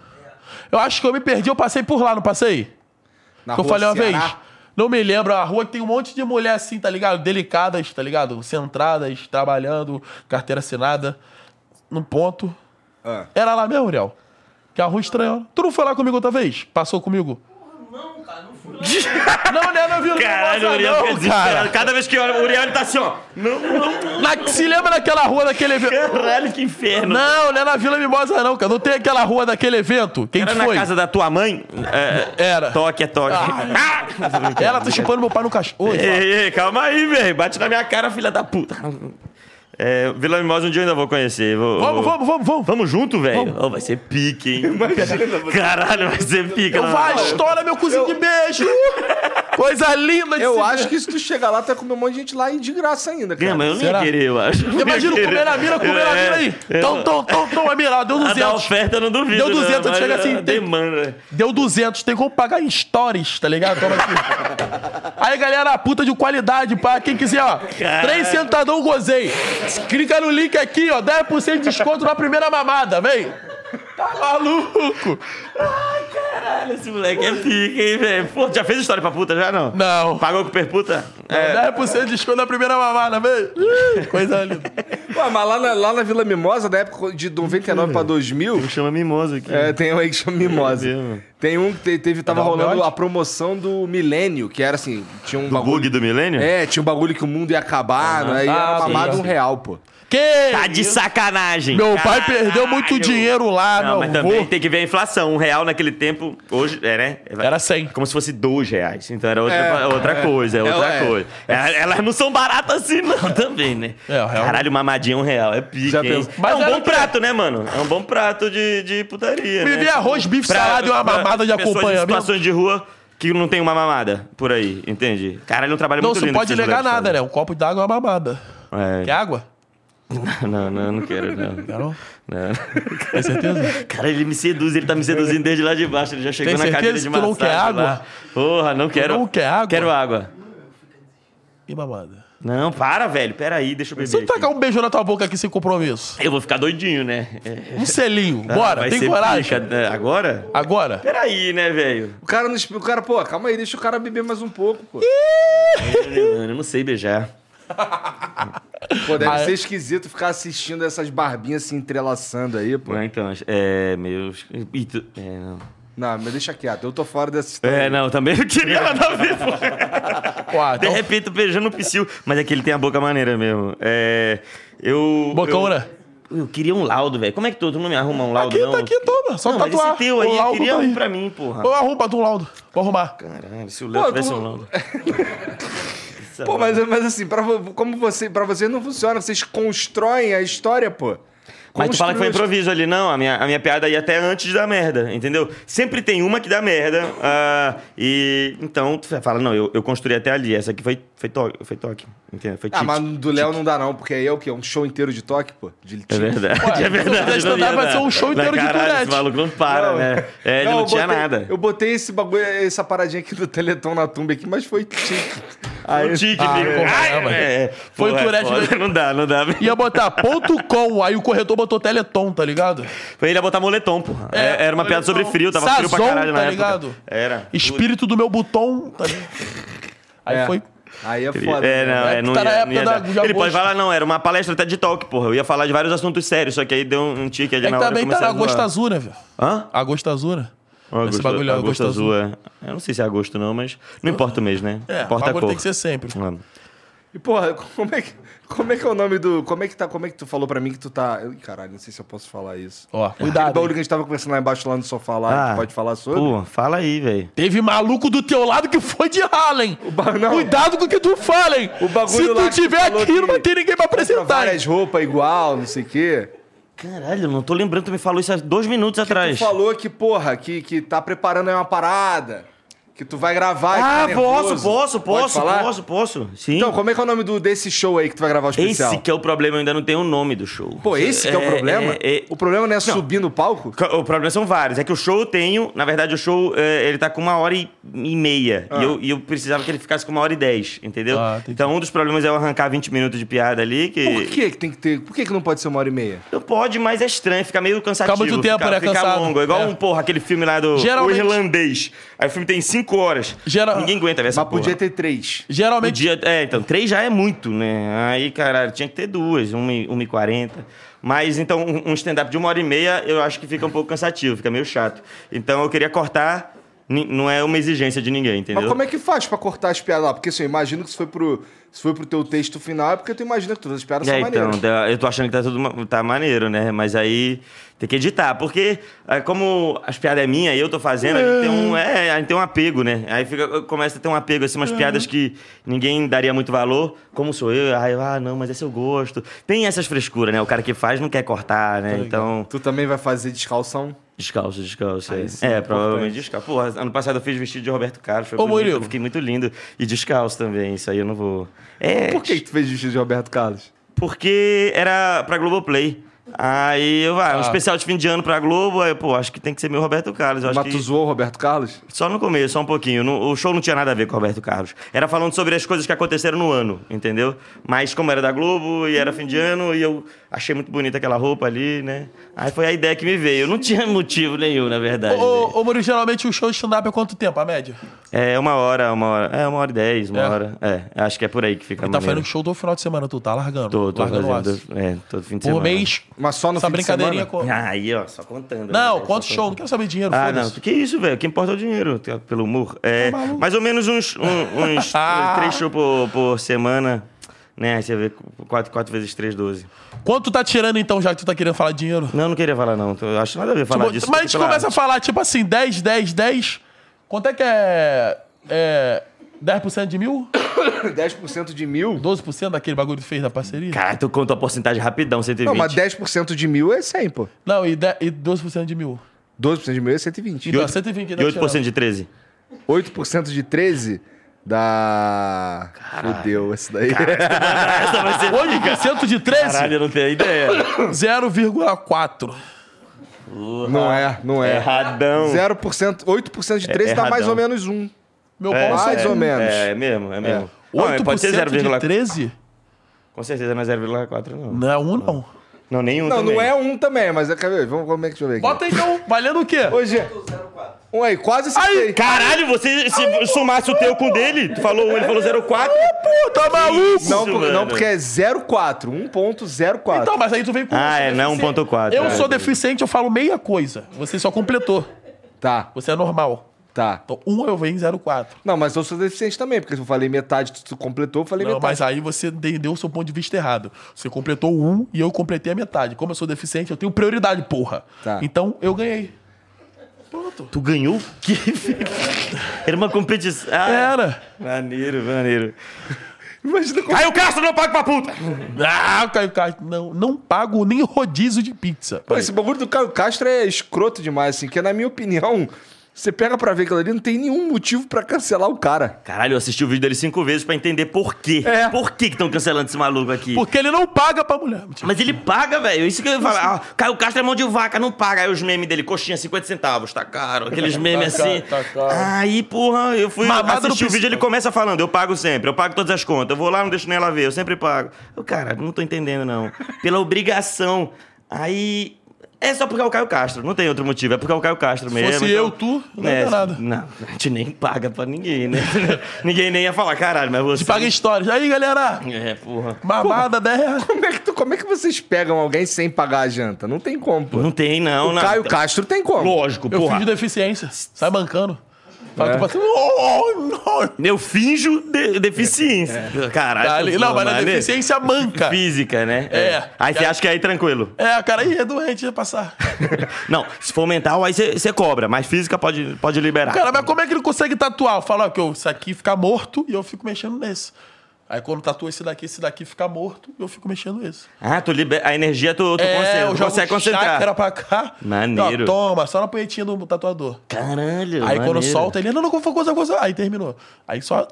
Eu acho que eu me perdi, eu passei por lá, não passei? Na que eu rua falei uma Ceará. vez. Não me lembro, a rua que tem um monte de mulher assim, tá ligado? Delicadas, tá ligado? Centradas, trabalhando, carteira assinada, no ponto. Ah. Era lá mesmo, Uriel? Que a rua estranha. Tu não foi lá comigo outra vez? Passou comigo? Não, cara, não. Não, não é na Vila Caralho, o Uriel não, cara. Cada vez que olha, o Uriel ele tá assim, ó. Não, não. Na, se lembra daquela rua daquele evento? Caralho, que inferno. Não, não é na Vila Mimosa, não, cara. Não tem aquela rua daquele evento? Quem Era que na foi? casa da tua mãe? É, Era. Toque é toque. Ah! Ela tá chupando meu pai no cachorro. Ei, ei, calma aí, velho. Bate na minha cara, filha da puta. É, Vila Mimosa um dia eu ainda vou conhecer. Vou, Vamos, vou- vamos, vamos, vamos. Vamos junto, velho? Oh, vai ser pique, hein? Caralho, vai ser pique. Eu não. vai, estoura meu cozinho de beijo. Coisa linda de Eu se acho ver. que se tu chegar lá, tu vai comer um monte de gente lá e de graça ainda, cara. É, mas eu nem Será? ia querer, eu acho. Imagina comer na mira, comer na mira aí. é. Tom, tom, tom, tom, a mira, deu A da 200. oferta eu não duvido. Deu 200, não, chega assim, a tem- Demanda. Deu 200, tem como pagar em stories, tá ligado? Toma aqui. Aí, galera, puta de qualidade, pá. Quem quiser, ó. Três sentadão gozei. Clica no link aqui, ó. 10% de desconto na primeira mamada, vem. Tá maluco? Caralho, esse moleque é pique, hein, velho? Pô, já fez história pra puta já, não? Não. Pagou com perputa? É. 10% de desconto na primeira mamada. Ih, Coisa linda. Pô, mas lá na, lá na Vila Mimosa, da época de 99 pra 2000, Chama mimoso aqui. é, tem um aí que chama Mimosa. Deus. Tem um que te- teve, tava um rolando a promoção do Milênio, que era assim, tinha um Do bagulho... bug do milênio? É, tinha um bagulho que o mundo ia acabar, né? E Ah, era sim. um real, pô. Que? Tá de sacanagem. Meu pai Caralho. perdeu muito dinheiro lá, Não, meu mas avô. também tem que ver a inflação. Um real naquele tempo, hoje, é, né? Era 100. Como se fosse dois reais. Então era outra, É, outra é. coisa, é outra É, é. coisa. É, Elas não são baratas assim, não, também, né? É, o real- Caralho, mamadinha um real. É pique, Já hein? pensou? Mas é um bom prato, né, mano? É um bom prato de, de putaria, né? Viver arroz, bife, Pra- salada e uma mamada de acompanhamento. situações de rua que não tem uma mamada por aí, entende? Caralho, é um trabalho Não, muito você lindo. não pode que esses negar nada, né? Um copo de água é uma mamada. fazem. Quer água? Não, não, não quero, não. Não? não. Tem certeza? Cara, ele me seduz, ele tá me seduzindo desde lá de baixo. Ele já chegou Tem na cadeira certeza de que tu não massagem quer água? lá. Porra, não quero. não quer água? Quero água. E mamada? Não, para, velho. Pera aí, deixa eu beber Se eu tacar um beijo na tua boca aqui sem compromisso. Eu vou ficar doidinho, né? É. Um selinho. Ah, Bora, vai tem coragem? pica, né? Agora? Agora? Pera aí, né, velho? O cara não explica. O cara, pô, calma aí, deixa o cara beber mais um pouco, pô. Eu não sei beijar. Pô, deve é? ser esquisito ficar assistindo essas barbinhas se entrelaçando aí, pô. Não, então, é meio... É, não. Não, mas deixa quieto, eu tô fora dessa história. É, não, também não queria nada a ver, pô. Ó, De então, repente, tô beijando o psil. Mas é que ele tem a boca maneira mesmo. É... Eu... bocão, eu, eu queria um laudo, velho. Como é que tu, tu não me arruma um laudo, Aqui, não? tá aqui, toma. Só não, mas tatuar. esse teu aí, O eu queria tá um pra mim, porra. Eu arrumo pra tu um laudo. Vou arrumar. Caralho, se o Léo tivesse tu- um laudo. Pô, mas, mas assim, pra, como você, pra vocês não funciona, vocês constroem a história, pô. Mas tu fala que foi improviso ali, não. A minha, a minha piada ia até antes da merda, entendeu? Sempre tem uma que dá merda. ah, e então tu fala, não, eu, eu construí até ali. Essa aqui foi, foi toque, foi toque. Entendeu? Foi Ah, tique. mas do Léo não dá não, porque aí é o quê? Um show inteiro de toque, pô? De É verdade, Ué, é verdade. stand-up vai ser um show inteiro de caralho, Tourette. Esse maluco não para, Não, né? É, ele não, eu tinha botei- nada. Eu botei esse bagulho, essa paradinha aqui do Teleton na tumba aqui, mas foi tique. Aí, o tique, Ah, amigo. porra, Ai, é, mano. é, Foi porra, é Tourette foda. da- Não dá, não dá. Ia botar ponto com, aí o corretor botou teleton, tá ligado? Foi ele ia botar moletom, porra. É, É, era uma piada sobre frio, tava frio pra Sazon, caralho na tá época. ligado? Era. Espírito do meu botão, tá ligado? Aí É. foi. Aí é foda. É, né? não, É é, não tá ia, não ia da- Ele agosto. pode falar, não, era uma palestra até de talk, porra. Eu ia falar de vários assuntos sérios, só que aí deu um tique ali É na hora. também tá na a. Agosto Azul, né, velho? Hã? Agosto Azul, né? Agosto, Esse bagulho é agosto, Agosto azul. é. Eu não sei se é agosto não, mas não importa o mês, né? É, importa a cor. tem que ser sempre. Mano. E, porra, como é, que, como é que é o nome do... Como é que tá... Como é que tu falou pra mim que tu tá... Ih, caralho, não sei se eu posso falar isso. Ó, cuidado. bagulho hein? que a gente tava conversando lá embaixo, lá no sofá lá, Ah, tu pode falar sobre? Pô, fala aí, velho. Teve maluco do teu lado que foi de Harlem. ba- não. Cuidado com o que tu fala, hein? O bagulho Se lá tu que tu tiver falou aqui, que não vai ter ninguém pra apresentar. hein? várias roupas igual, não sei o quê. Caralho, eu não tô lembrando, tu me falou isso há dois minutos atrás. Tu falou que, porra, que, que tá preparando aí uma parada. Que tu vai gravar e Ah, tá posso, nervoso. posso, Pode posso, falar? posso, posso. Sim. Então, como é que é o nome do, desse show aí que tu vai gravar o especial? esse que é o problema, eu ainda não tenho o nome do show. Pô, esse que é o problema? é- é- O problema não é subir no palco? O problema são vários. É que o show eu tenho, na verdade, o show é, ele tá com uma hora e, e meia. E, eu, e eu precisava que ele ficasse com uma hora e dez, entendeu? Ah, então um dos problemas é eu arrancar 20 minutos de piada ali. Que... Por que que tem que ter... Por que que não pode ser uma hora e meia? Não pode, mas é estranho, fica meio cansativo. Fica muito tempo, fica, né? Fica Cansado. longo. É igual É. um, porra, aquele filme lá do Geralmente- O Irlandês. Aí o filme tem cinco horas. Geral- Ninguém aguenta ver essa Mas podia porra. ter três. Geralmente. Podia, é, então, três já é muito, né? Aí, caralho, tinha que ter duas, uma e, uma e quarenta. Mas, então, um stand-up de uma hora e meia, eu acho que fica um pouco cansativo, fica meio chato. Então, eu queria cortar, não é uma exigência de ninguém, entendeu? Mas como é que faz pra cortar as piadas lá? Porque assim, eu imagino que se foi pro, se foi pro teu texto final, é porque tu imagina que todas as piadas É, são então, maneiras. tá- eu tô achando que tá tudo tá maneiro, né? Mas aí tem que editar, porque é, como as piadas é minha e eu tô fazendo, a gente tem um, é, a gente tem um apego, né? Aí fica, começa a ter um apego, assim, umas piadas que ninguém daria muito valor, como sou eu, aí ah, não, mas é seu gosto. Tem essas frescuras, né? O cara que faz não quer cortar, né? Então, Tu também vai fazer descalção? Descalço, descalço. Aí É, sim, é é provavelmente descalço. Porra, ano passado eu fiz vestido de Roberto Carlos, foi Ô, bonito, Murilo. eu fiquei muito lindo. E descalço também, isso aí eu não vou... É, Por que, que tu fez vestido de Roberto Carlos? porque era pra Globoplay. Aí eu, ah, um Ah. especial de fim de ano pra Globo, aí, pô, acho que tem que ser meu Roberto Carlos. Eu Mas tu que... zoou o Roberto Carlos? Só no começo, só um pouquinho. No- o show não tinha nada a ver com o Roberto Carlos. Era falando sobre as coisas que aconteceram no ano, entendeu? Mas como era da Globo e era fim de ano, e eu achei muito bonita aquela roupa ali, né? Aí foi a ideia que me veio. Não tinha motivo nenhum, na verdade. Ô, ô, ô, Murilo, geralmente o show de stand-up é quanto tempo, a média? É uma hora, uma hora. É, uma hora e dez, uma É. hora. É, acho que é por aí que fica Ele tá fazendo show todo final de semana, tu tá largando. Tô, tô largando fazendo. É, todo fim de Por semana. mês, Mas só no essa fim de brincadeirinha... semana? co- Ah, Aí, ó, só contando. Não, né? quanto Só show? Não quero saber dinheiro, Ah, não. foda-se. Que isso, velho? O que importa é o dinheiro, tá, pelo humor. É, maluco. mais ou menos uns, um- uns três shows por, por semana, né? Aí você vê 4, quatro vezes 3, 12. Quanto tu tá tirando então, já que tu tá querendo falar dinheiro? Não, não queria falar, não. Tô- Acho nada a ver falar Tipo, disso. mas a gente pela começa a arte. falar, tipo assim, 10, 10, 10. Quanto é que é. é 10% de mil? 10% de mil? 12% daquele bagulho que tu fez da parceria? Cara, tu conta a porcentagem rapidão, 120. Não, mas 10% de mil é 100, pô. Não, e, de, e 12% de mil. 12% de mil é 120. Então, oito- 120 E dá 8% de 13? 8% de 13 dá... Fudeu esse daí. Essa vai ser 8% de 13? Caralho, eu não tenho ideia. 0,4. não é, não é. Erradão. 0%, 8% de 13 dá mais ou menos um. Meu É, pau mais é- ou menos. É, é mesmo, é mesmo. Não, é, 8% pode ser de 0,4. 13? Com certeza não é 0,4, não. Não é um, não. Não, nenhum Não, também. não é um também, mas é, quer ver? Vamos, como é que deixa eu ver aqui. Bota então, valendo o quê? Hoje. Um aí, quase acertei. Caralho, você se somasse o teu com o dele, tu falou um, ele falou 0,4. Pô, tá maluco? Não, por- não, porque é 0,4. 1.04. Então, mas aí tu vem com... Ah, é, sou não é deficiente. 1.4. Eu é. sou deficiente, eu falo meia coisa. Você só completou. Tá, Você é normal. tá. Então, um eu venho em 0,4. Não, mas eu sou deficiente também, porque se eu falei metade, tu completou, eu falei Não, metade. mas aí você entendeu o seu ponto de vista errado. Você completou um e eu completei a metade. Como eu sou deficiente, eu tenho prioridade, porra. Tá. Então, eu ganhei. Pronto. Tu ganhou? Que... Era uma competição. Ah, Era. Maneiro, maneiro. Imagina como... Caio Castro não paga pra puta! Ah, Caio Castro. Não, não pago nem rodízio de pizza. Pô, esse bagulho do Caio Castro é escroto demais, assim, que na minha opinião, você pega pra ver aquilo ali, não tem nenhum motivo pra cancelar o cara. Caralho, eu assisti o vídeo dele cinco vezes pra entender por quê. É. Por que estão cancelando esse maluco aqui? Porque ele não paga pra mulher. Mas ele paga, velho. Isso que eu ia falar. Ah, Caio Castro é mão de vaca, não paga. Aí os memes dele, coxinha 50 centavos, tá caro. Aqueles memes Tá caro, assim. tá caro. Aí, porra, eu fui Mamada assistir o vídeo, ele começa falando, eu pago sempre, eu pago todas as contas. Eu vou lá, não deixo nem ela ver, eu sempre pago. Eu, cara, não tô entendendo, não. Pela obrigação. Aí... É só porque é o Caio Castro, não tem outro motivo. É porque é o Caio Castro mesmo. fosse eu, tu, não é, nada. Não, a gente nem paga pra ninguém, né? ninguém nem ia falar, caralho, mas você... Te paga histórias. Aí, galera. É, porra. Mamada 10 reais. Como é, que tu- como é que vocês pegam alguém sem pagar a janta? Não tem como, pô. Não tem, não, o não. Caio Castro tem como. Lógico, Eu porra. fingi deficiência. Sai bancando. Fala É. oh, não. Eu finjo de- deficiência. Caralho. Tá ali- Não, mas na mano. deficiência manca. Física, né? É. Aí você acha que é aí tranquilo. É, cara, aí é doente, ia passar. Não, se for mental, aí você cobra, mas física pode, pode liberar. Cara, mas como é que ele consegue tatuar? Ó, que eu, isso aqui fica morto e eu fico mexendo nesse. Aí quando tatua esse daqui, esse daqui fica morto eu fico mexendo nesse. Ah, tu libera. A energia tu, tu é, concentra, eu tu consegue concentrar. chácara pra cá. Maneiro. Toma, só na punhetinha do tatuador. Caralho. Aí quando maneiro. solta, ele, não, não, coisa, coisa, coisa. Aí terminou. Aí só.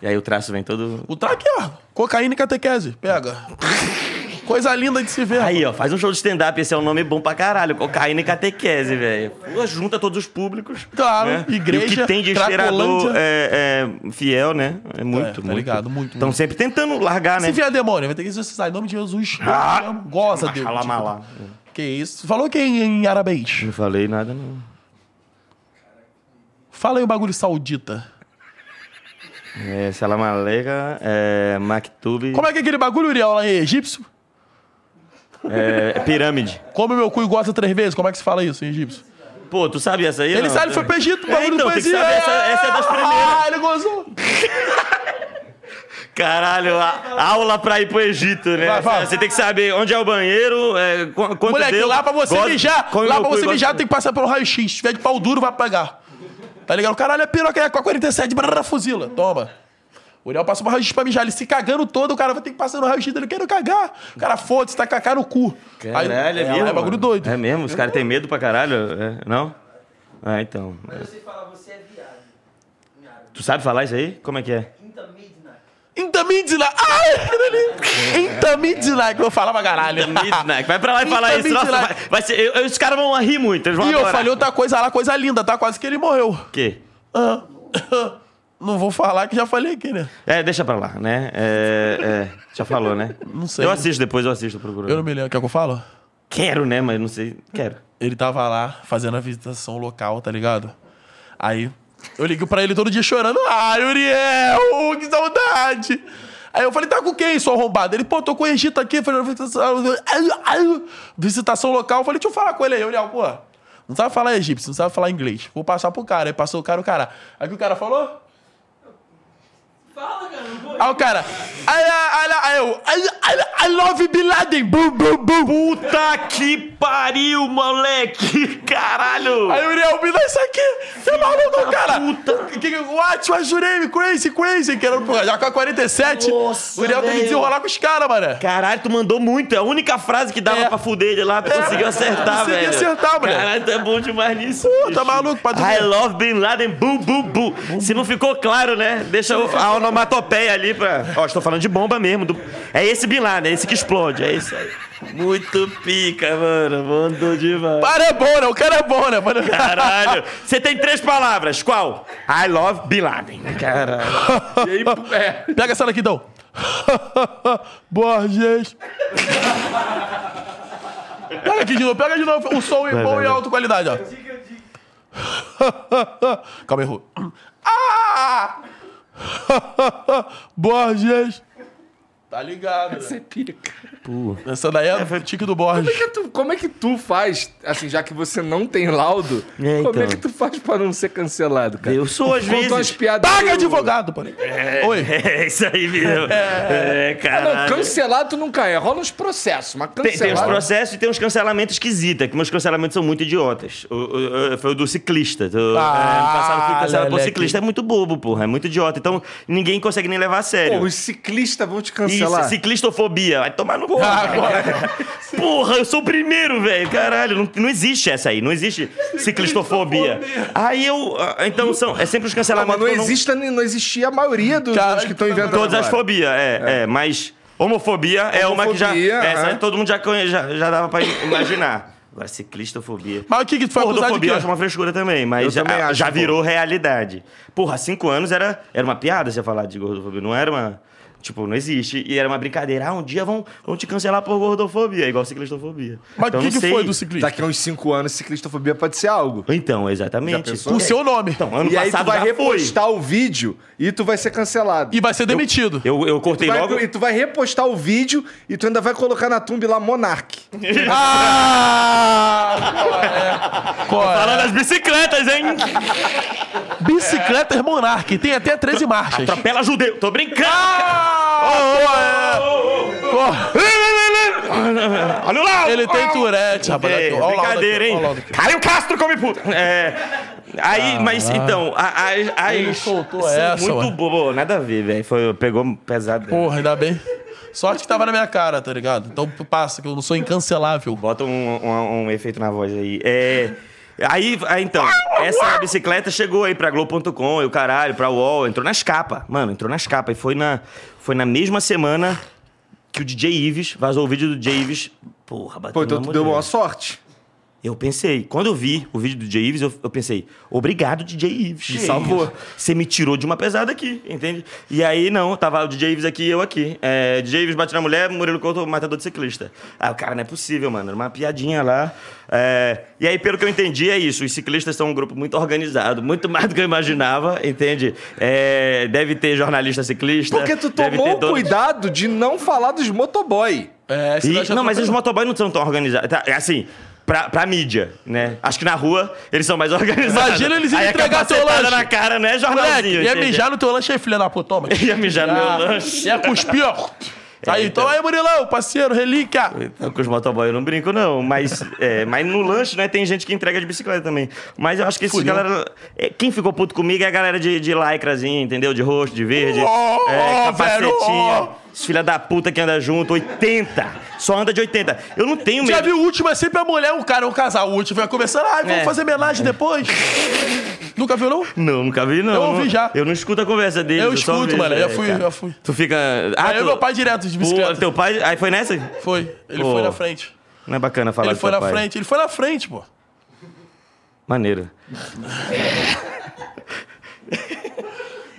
E aí o traço vem todo. O tá aqui, ó. Cocaína e catequese. Pega. Coisa linda de se ver. Aí, ó, faz um show de stand-up, esse é um nome bom pra caralho. Cocaína e catequese, velho. Junta todos os públicos. Claro, né? igreja, E o que tem de Cracolândia. é, é fiel, né? É muito, É, tá muito. ligado, muito, Estão sempre tentando largar, né? Se vier demônio, vai ter que exorcizar. Em nome de Jesus. Ah! Goza, Deus. Xalamalá. Que isso? Falou quem em arabês? Não falei nada, não. Fala aí o bagulho saudita. É, Salamaleca, é, Maktub, Como é que é aquele bagulho, Uriel, lá em egípcio? É, pirâmide. Come meu cu e gosta três vezes. Como é que se fala isso em egípcio? Pô, tu sabe essa aí? Ele não? sabe, ele foi pro Egito, É, bagulho então, do tem que poesia. saber, essa- essa é das primeiras. Ah, ele gozou. Caralho, aula pra ir pro Egito, né? Vai, vai. Você tem que saber onde é o banheiro, é, qu- quanto Moleque, deu, lá pra você gosta- mijar, lá pra você mijar tem que passar pelo raio-x. Se tiver de pau duro, vai pegar. Tá ligado? Caralho, é piroca, é com a 47, brrr, fuzila. Toma. O Uriel passa pro raio-x pra mijar, ele se cagando todo, o cara vai ter que passar no raio-x dele, quero cagar. O cara, foda-se, tá cacá no cu. Caralho, Aí- é mesmo? É bagulho doido. É mesmo? Os caras têm medo pra caralho? É, não? Ah, então. Eu sei falar, você é viado. Tu sabe falar isso aí? Como é que é? Quinta midnight. Intamidina. Ai, Intamidina, que eu falava pra caralho. Midnight. Vai pra lá e fala isso. Nossa, Midnight. vai, vai ser, eu- eu- os caras vão rir muito. Eles vão E eu adorar. falei outra coisa lá, coisa linda, tá? Quase que ele morreu. O quê? Ah, Não vou falar que já falei aqui, né? É, deixa pra lá, né? É, é, já falou, né? Não sei. Eu assisto depois, eu assisto procurando. Eu não me lembro. Quer que eu falo? Quero, né? Mas não sei. Quero. Ele tava lá fazendo a visitação local, tá ligado? Aí eu ligo pra ele todo dia chorando. Ai, Uriel, que saudade. Aí eu falei, tá com quem, seu arrombado? Ele, pô, tô com o Egito aqui, fazendo visitação, visitação local. Eu falei, deixa eu falar com ele aí, Uriel, pô. Não sabe falar egípcio, não sabe falar inglês. Vou passar pro cara. Aí passou o cara, o cara. Aí que o cara falou? Fala, cara. Aí o cara. Aí, eu. I, I, I love Bin Laden. Bum, bum, bum. Puta que pariu, moleque! Caralho! Aí o Uriel me dá isso aqui. Você é maluco, cara? Puta. What? Your name? Crazy, crazy. Que era, já com a 47. Nossa, o Uriel tem que desenrolar com os caras, mané. Caralho, tu mandou muito. É a única frase que dava É. pra fuder ele lá, tu conseguiu acertar, consegui velho. acertar, moleque. Caralho, tu é bom demais nisso. Pô, tá maluco pra dormir. I love Bin Laden, bu, bu, bu. Se não ficou claro, né? Deixa a onomatopeia ali pra... Ó, estou falando de bomba mesmo. do- É esse Bin Laden, é esse que explode, é esse aí. Muito pica, mano. Mandou demais. Cara é bom, né? O cara é bom, né? Mano? Caralho. Você tem três palavras. Qual? I love Bin Laden. Caralho. Aí, é. Pega essa daqui, então. Borges. Pega aqui de novo, pega de novo. O som em bom vai, e vai. alta qualidade, ó. Calma aí, Ru. Ah! Borges. Tá ligado, né? Você pica. Essa daí é o tique do Borges. Como é, que tu, como é que tu faz, assim, já que você não tem laudo, É, como é então. que tu faz pra não ser cancelado, cara? Eu sou, às Conta vezes. umas piadas. Paga advogado, pô. Oi. É isso aí mesmo. É, Ah, caralho. não, cancelado tu nunca é. Rola uns processos, mas Tem, tem uns cancelado... processos e tem uns cancelamentos esquisitos, que meus cancelamentos são muito idiotas. O, o- o- foi o do ciclista. Do, Ah, é, passado eu fui cancelado por ciclista. É muito bobo, porra. É muito idiota. Então ninguém consegue nem levar a sério. Pô, os ciclistas vão te Isso, cancelar. ciclistofobia. Vai tomar no cu. Ah, agora. Porra, eu sou o primeiro, velho. Caralho, não, não existe essa aí. Não existe ciclistofobia. Aí eu. ah, Então, são, é sempre os Não, cancelamentos. mas não, que eu existe, não existia a maioria dos, Cara, dos que estão inventando Todas as agora. fobias, é, é. Mas homofobia, é uma que já. Homofobia, Essa aham. todo mundo já, já, já dava pra imaginar. Agora, ciclistofobia. Mas o que que tu foi acusado de Gordofobia eu acho uma frescura também, mas Eu já, também acho, já virou realidade. Porra, há cinco anos era, era uma piada você falar de gordofobia, não era uma. Tipo, não existe. E era uma brincadeira. Ah, um dia vão, vão te cancelar por gordofobia, igual ciclistofobia. Mas o Então, que, que sei. foi do ciclista? Daqui a uns 5 anos, ciclistofobia pode ser algo. Então, exatamente. Com o seu nome. Então, ano e aí tu passado vai já foi. repostar o vídeo e tu vai ser cancelado. E vai ser demitido. Eu, eu cortei Tu vai, logo. E tu vai repostar o vídeo e tu ainda vai colocar na thumb lá Monark. Ah! Qual é? Qual é? Falando das bicicletas, hein? Bicicletas Monark. Tem até 13 marchas. Atropela judeu. Tô brincando. Ah! Olha o Lau. Ele tem Tourette, rapaz. É. Olha brincadeira, hein? Caio Castro come puta. É, aí, mas então, a- as. as Ele soltou essa, Muito bobo, nada a ver, velho. Pegou pesado. Porra, ainda bem. Sorte que tava na minha cara, tá ligado? Então passa, que eu não sou incancelável. Bota um, um- um efeito na voz aí. É. Aí, aí, então, essa bicicleta chegou aí pra Globo.com, e o caralho, pra UOL, entrou nas capas. Mano, entrou nas capas. E foi na, foi na mesma semana que o DJ Ives, vazou o vídeo do DJ Ives. Porra, bateu Pô, então tu deu uma sorte. Eu pensei, quando eu vi o vídeo do DJ Ives, eu, eu pensei, obrigado, DJ Ives. Me salvou. Você me tirou de uma pesada aqui, entende? E aí, não, tava o DJ Ives aqui e eu aqui. É, DJ Ives bate na mulher, Murilo Couto, matador de ciclista. Ah, o cara, não é possível, mano. Era uma piadinha lá. É, e aí, pelo que eu entendi, é isso. Os ciclistas são um grupo muito organizado, muito mais do que eu imaginava, entende? É, deve ter jornalista ciclista. Porque tu tomou dono- cuidado de não falar dos motoboy. É, e- não, mas os motoboys não são tão organizados. Tá, é assim, pra, pra mídia, né? Acho que na rua eles são mais organizados. Imagina eles a entregar teu lanche. na cara, né? Moleque, Jornalzinho. ia entende? mijar no teu lanche aí, filha da puta. Toma. Ia mijar no meu Ah, lanche. Ia cuspir, ó. Aí, então. toma aí, Murilão, parceiro, relíquia. Então, com os motoboys eu não brinco, não. Mas, é, mas no lanche, né, tem gente que entrega de bicicleta também. Mas eu acho que esses galera. é, quem ficou puto comigo é a galera de, de lycrazinho, entendeu? De roxo, de verde. Oh, é, oh, capacetinho. velho, Os filha da puta que anda junto, 80. Só anda de 80. Eu não tenho medo. Já viu o último? É sempre a mulher, o cara, um casal. O último vai conversando. Ah, vamos É. fazer homenagem depois. Nunca viu, não? Não, nunca vi, não. Eu ouvi Não- já. Eu não escuto a conversa dele. Eu escuto, vejo, mano. é, Já fui, cara. já fui. Tu fica. Ah, Aí tu... meu pai direto de Pô, bicicleta. teu pai. Aí foi nessa? Foi. Ele Pô. foi na frente. Não é bacana falar Ele foi teu na pai. frente. Ele foi na frente, pô. Maneiro.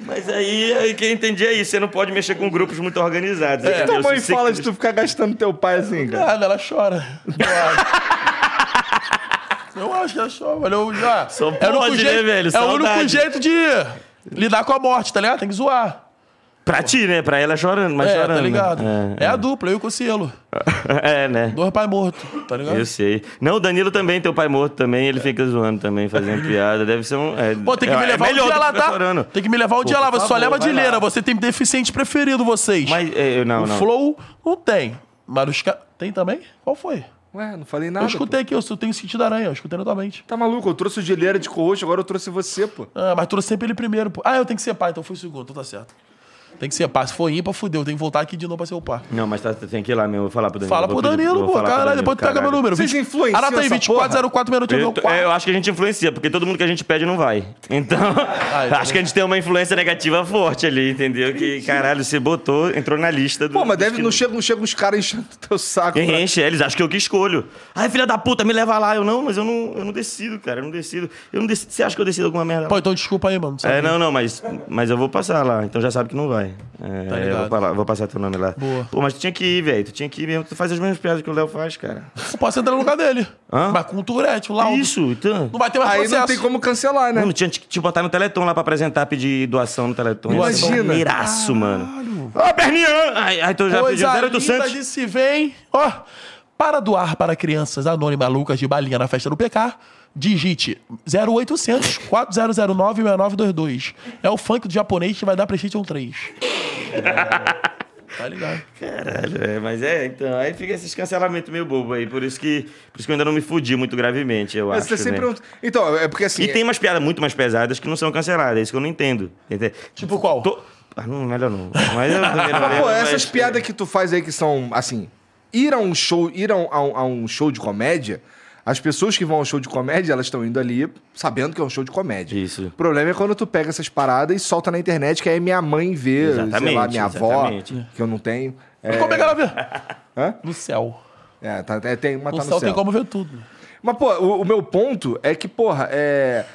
Mas aí, aí quem entendi é isso. Você não pode mexer com grupos muito organizados. É. entendeu? Tua mãe fala de tu ficar gastando teu pai assim, cara. Nada, ela chora. Eu acho. Que ela chora, mas eu já. Só é o único pode, jeito, né, velho? É o único jeito de lidar com a morte, tá ligado? Tem que zoar. Pra ti, né? Pra ela chorando, mas é, chorando. tá ligado? né? É, a dupla, eu com o Cielo. É, é né? Dois pai morto, tá ligado? Eu sei. Não, o Danilo também, teu pai morto também, ele fica zoando também, fazendo piada. Deve ser um. É, Pô, tem que é- me é levar um melhor dia lá, tá? chorando. Tem que me levar um dia por lá. Você só leva de lá. leira. Você tem deficiente preferido, vocês. Mas é, eu não, o não. Flow não tem. Mas os caras. Tem também? Qual foi? Ué, não falei Eu nada. escutei aqui, eu tenho sentido aranha, eu escutei totalmente. pô. Tá maluco? Eu trouxe o Gileira de co agora eu trouxe você, pô. Ah, mas trouxe sempre ele primeiro, pô. Ah, eu tenho que ser pai, então foi o segundo, então tá certo. Tem que ser par. Se for ímpar, fudeu. Tem que voltar aqui de novo pra ser o par. Não, mas tá, tem que ir lá mesmo. Vou falar pro Danilo. Fala pro Danilo, pô. Caralho, depois tu pega meu número. Vocês 20 influenciam Anota aí, essa 2404 minutos Eu, quarto. eu acho que a gente influencia, porque todo mundo que a gente pede não vai. Então, então acho que a gente tem uma influência negativa forte ali, entendeu? Que, caralho, você botou, entrou na lista do. Pô, mas deve, que- não chega, não chega uns caras enchendo o teu saco. pra- Enche, eles acham que eu que escolho. Ai, filha da puta, me leva lá. Eu não, mas eu não, eu não decido, cara. Eu não decido. Eu não decido. Você acha que eu decido alguma merda? Pô, então desculpa aí, mano. sabe? É, não, não, mas, mas eu vou passar lá, então já sabe que não vai. É, Tá eu ligado. vou, falar- vou passar teu nome lá. Boa. Pô, mas tu tinha que ir, velho. Tu tinha que ir mesmo. Tu faz as mesmas piadas que o Léo faz, cara. Eu posso entrar no lugar dele. Hã? Mas com o Tourette, o laudo. Isso, então. Não vai ter mais Aí processo. não tem como cancelar, né? Mano, tinha que te botar no Teleton lá pra apresentar, pedir doação no Teleton. Imagina. Ia ser maneiraço, mano. Ô, perninha! Aí, aí tu já pediu Coisa 0800. linda de se vem. Ó, para doar para crianças anônimas Lucas de balinha na festa do PK, digite 0800 4009 6922. É o funk do japonês que vai dar PlayStation 3. tá ligado? Caralho, é, mas é, então, aí fica esses cancelamentos meio bobo aí, por isso que, por isso que eu ainda não me fudi muito gravemente, eu Mas acho, você sempre. né? não- Então, é porque assim. E tem umas piadas muito mais pesadas que não são canceladas, é isso que eu não entendo. Tipo qual? Tô- Ah, não, melhor não. Mas eu também não lembro, pô, essas mas- piadas que tu faz aí que são, assim, ir a um show, ir um, a um- a um show de comédia, as pessoas que vão ao show de comédia, elas estão indo ali sabendo que é um show de comédia. Isso. O problema é quando tu pega essas paradas e solta na internet, que aí minha mãe vê, sei lá, Exatamente, minha avó, exatamente. que eu não tenho. Mas Como é que ela vê? Hã? No céu. É, tá, é, tem, mas No tá céu no céu. tem como ver tudo. Mas, pô, o, o meu ponto é que, porra, é.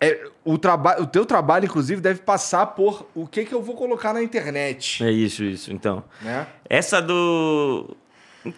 é o, traba o teu trabalho, inclusive, deve passar por o que, que eu vou colocar na internet. É isso, isso. Então, Né? essa do...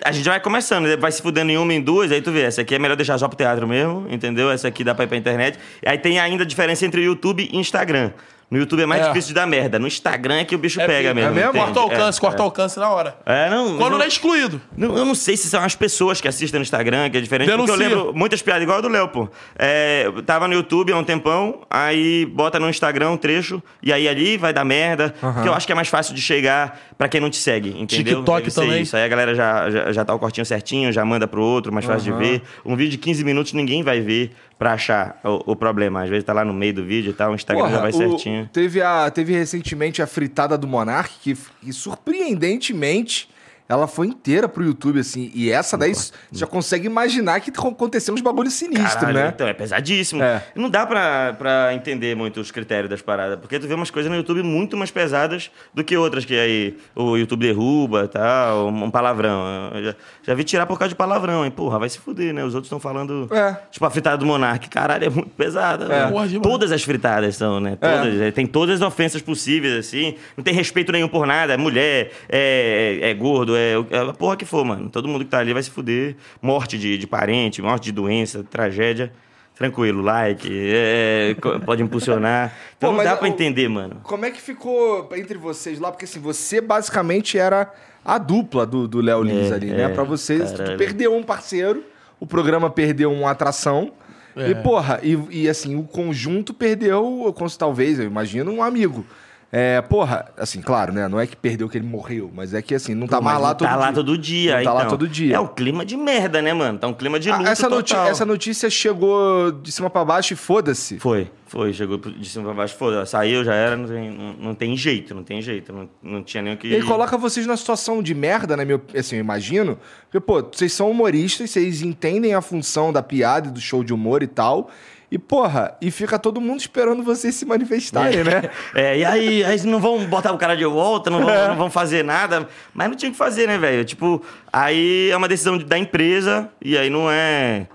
A gente vai começando, né? vai se fudendo em uma, em duas, aí tu vê, essa aqui é melhor deixar só pro teatro mesmo, entendeu? Essa aqui dá pra ir pra internet. Aí tem ainda a diferença entre YouTube e Instagram. No YouTube é mais É. difícil de dar merda. No Instagram é que o bicho pega mesmo. é mesmo? entende? Corta o alcance, É, corta o alcance na hora. É, não. Quando não, não é excluído. não, eu não sei se são as pessoas que assistem no Instagram, que é diferente. Porque eu Denuncia. lembro muitas piadas, igual a do Léo, pô. É, tava no YouTube há um tempão, aí bota no Instagram um trecho, e aí ali vai dar merda. Porque eu acho que é mais fácil de chegar pra quem não te segue, entendeu? TikTok Deve também. Isso. Aí a galera já, já, já tá o cortinho certinho, já manda pro outro, mais fácil de ver. Um vídeo de 15 minutos ninguém vai ver pra achar o, o problema. Às vezes tá lá no meio do vídeo e tal, o Instagram já vai o- certinho. Teve, a, teve recentemente a fritada do Monark, que, que surpreendentemente ela foi inteira pro YouTube, assim. E essa daí você já consegue imaginar que aconteceu uns bagulho sinistro, Caralho, né? Então, é pesadíssimo. É. Não dá pra, pra entender muito os critérios das paradas, porque tu vê umas coisas no YouTube muito mais pesadas do que outras que aí o YouTube derruba tal, um palavrão. Já, já vi tirar por causa de palavrão, hein? Porra, vai se fuder, né? Os outros estão falando. É. Tipo, a fritada do Monark, caralho, é muito pesada. né? Porra, demais. Todas as fritadas são, né? Todas. é, Tem todas as ofensas possíveis, assim. Não tem respeito nenhum por nada. É mulher, é, é, é gordo, é, é a porra que for, mano. Todo mundo que tá ali vai se fuder. Morte de, de parente, morte de doença, tragédia. Tranquilo, like, é, co- pode impulsionar. Então Pô, não dá o- pra entender, mano. Como é que ficou entre vocês lá? Porque assim, você basicamente era a dupla do do Léo Lins É, ali, né? é, Pra vocês, tu caralho. perdeu um parceiro, o programa perdeu uma atração. É. E, porra, e, e, assim, o conjunto perdeu, talvez, eu imagino, um amigo. É, porra, assim, claro, né? Não é que perdeu que ele morreu, mas é que assim, não tá Pô, mais mas lá não todo tá dia. lá todo dia. Não tá lá então. todo dia. É um clima de merda, né, mano? Tá um clima de Ah, luto essa, noti- total. essa notícia chegou de cima pra baixo e foda-se. Foi, foi. Chegou de cima pra baixo, foi. Saiu, já era, não tem, não, não tem jeito, não tem jeito. Não, não tinha nem o que... E aí coloca vocês numa situação de merda, né, meu, assim, eu imagino. Porque, pô, vocês são humoristas, vocês entendem a função da piada e do show de humor e tal. E, porra, e fica todo mundo esperando vocês se manifestarem, né? É, e aí, aí não vão botar o cara de volta, não vão, É. não vão fazer nada. Mas não tinha o que fazer, né, velho? Tipo, aí é uma decisão de- da empresa e aí não é.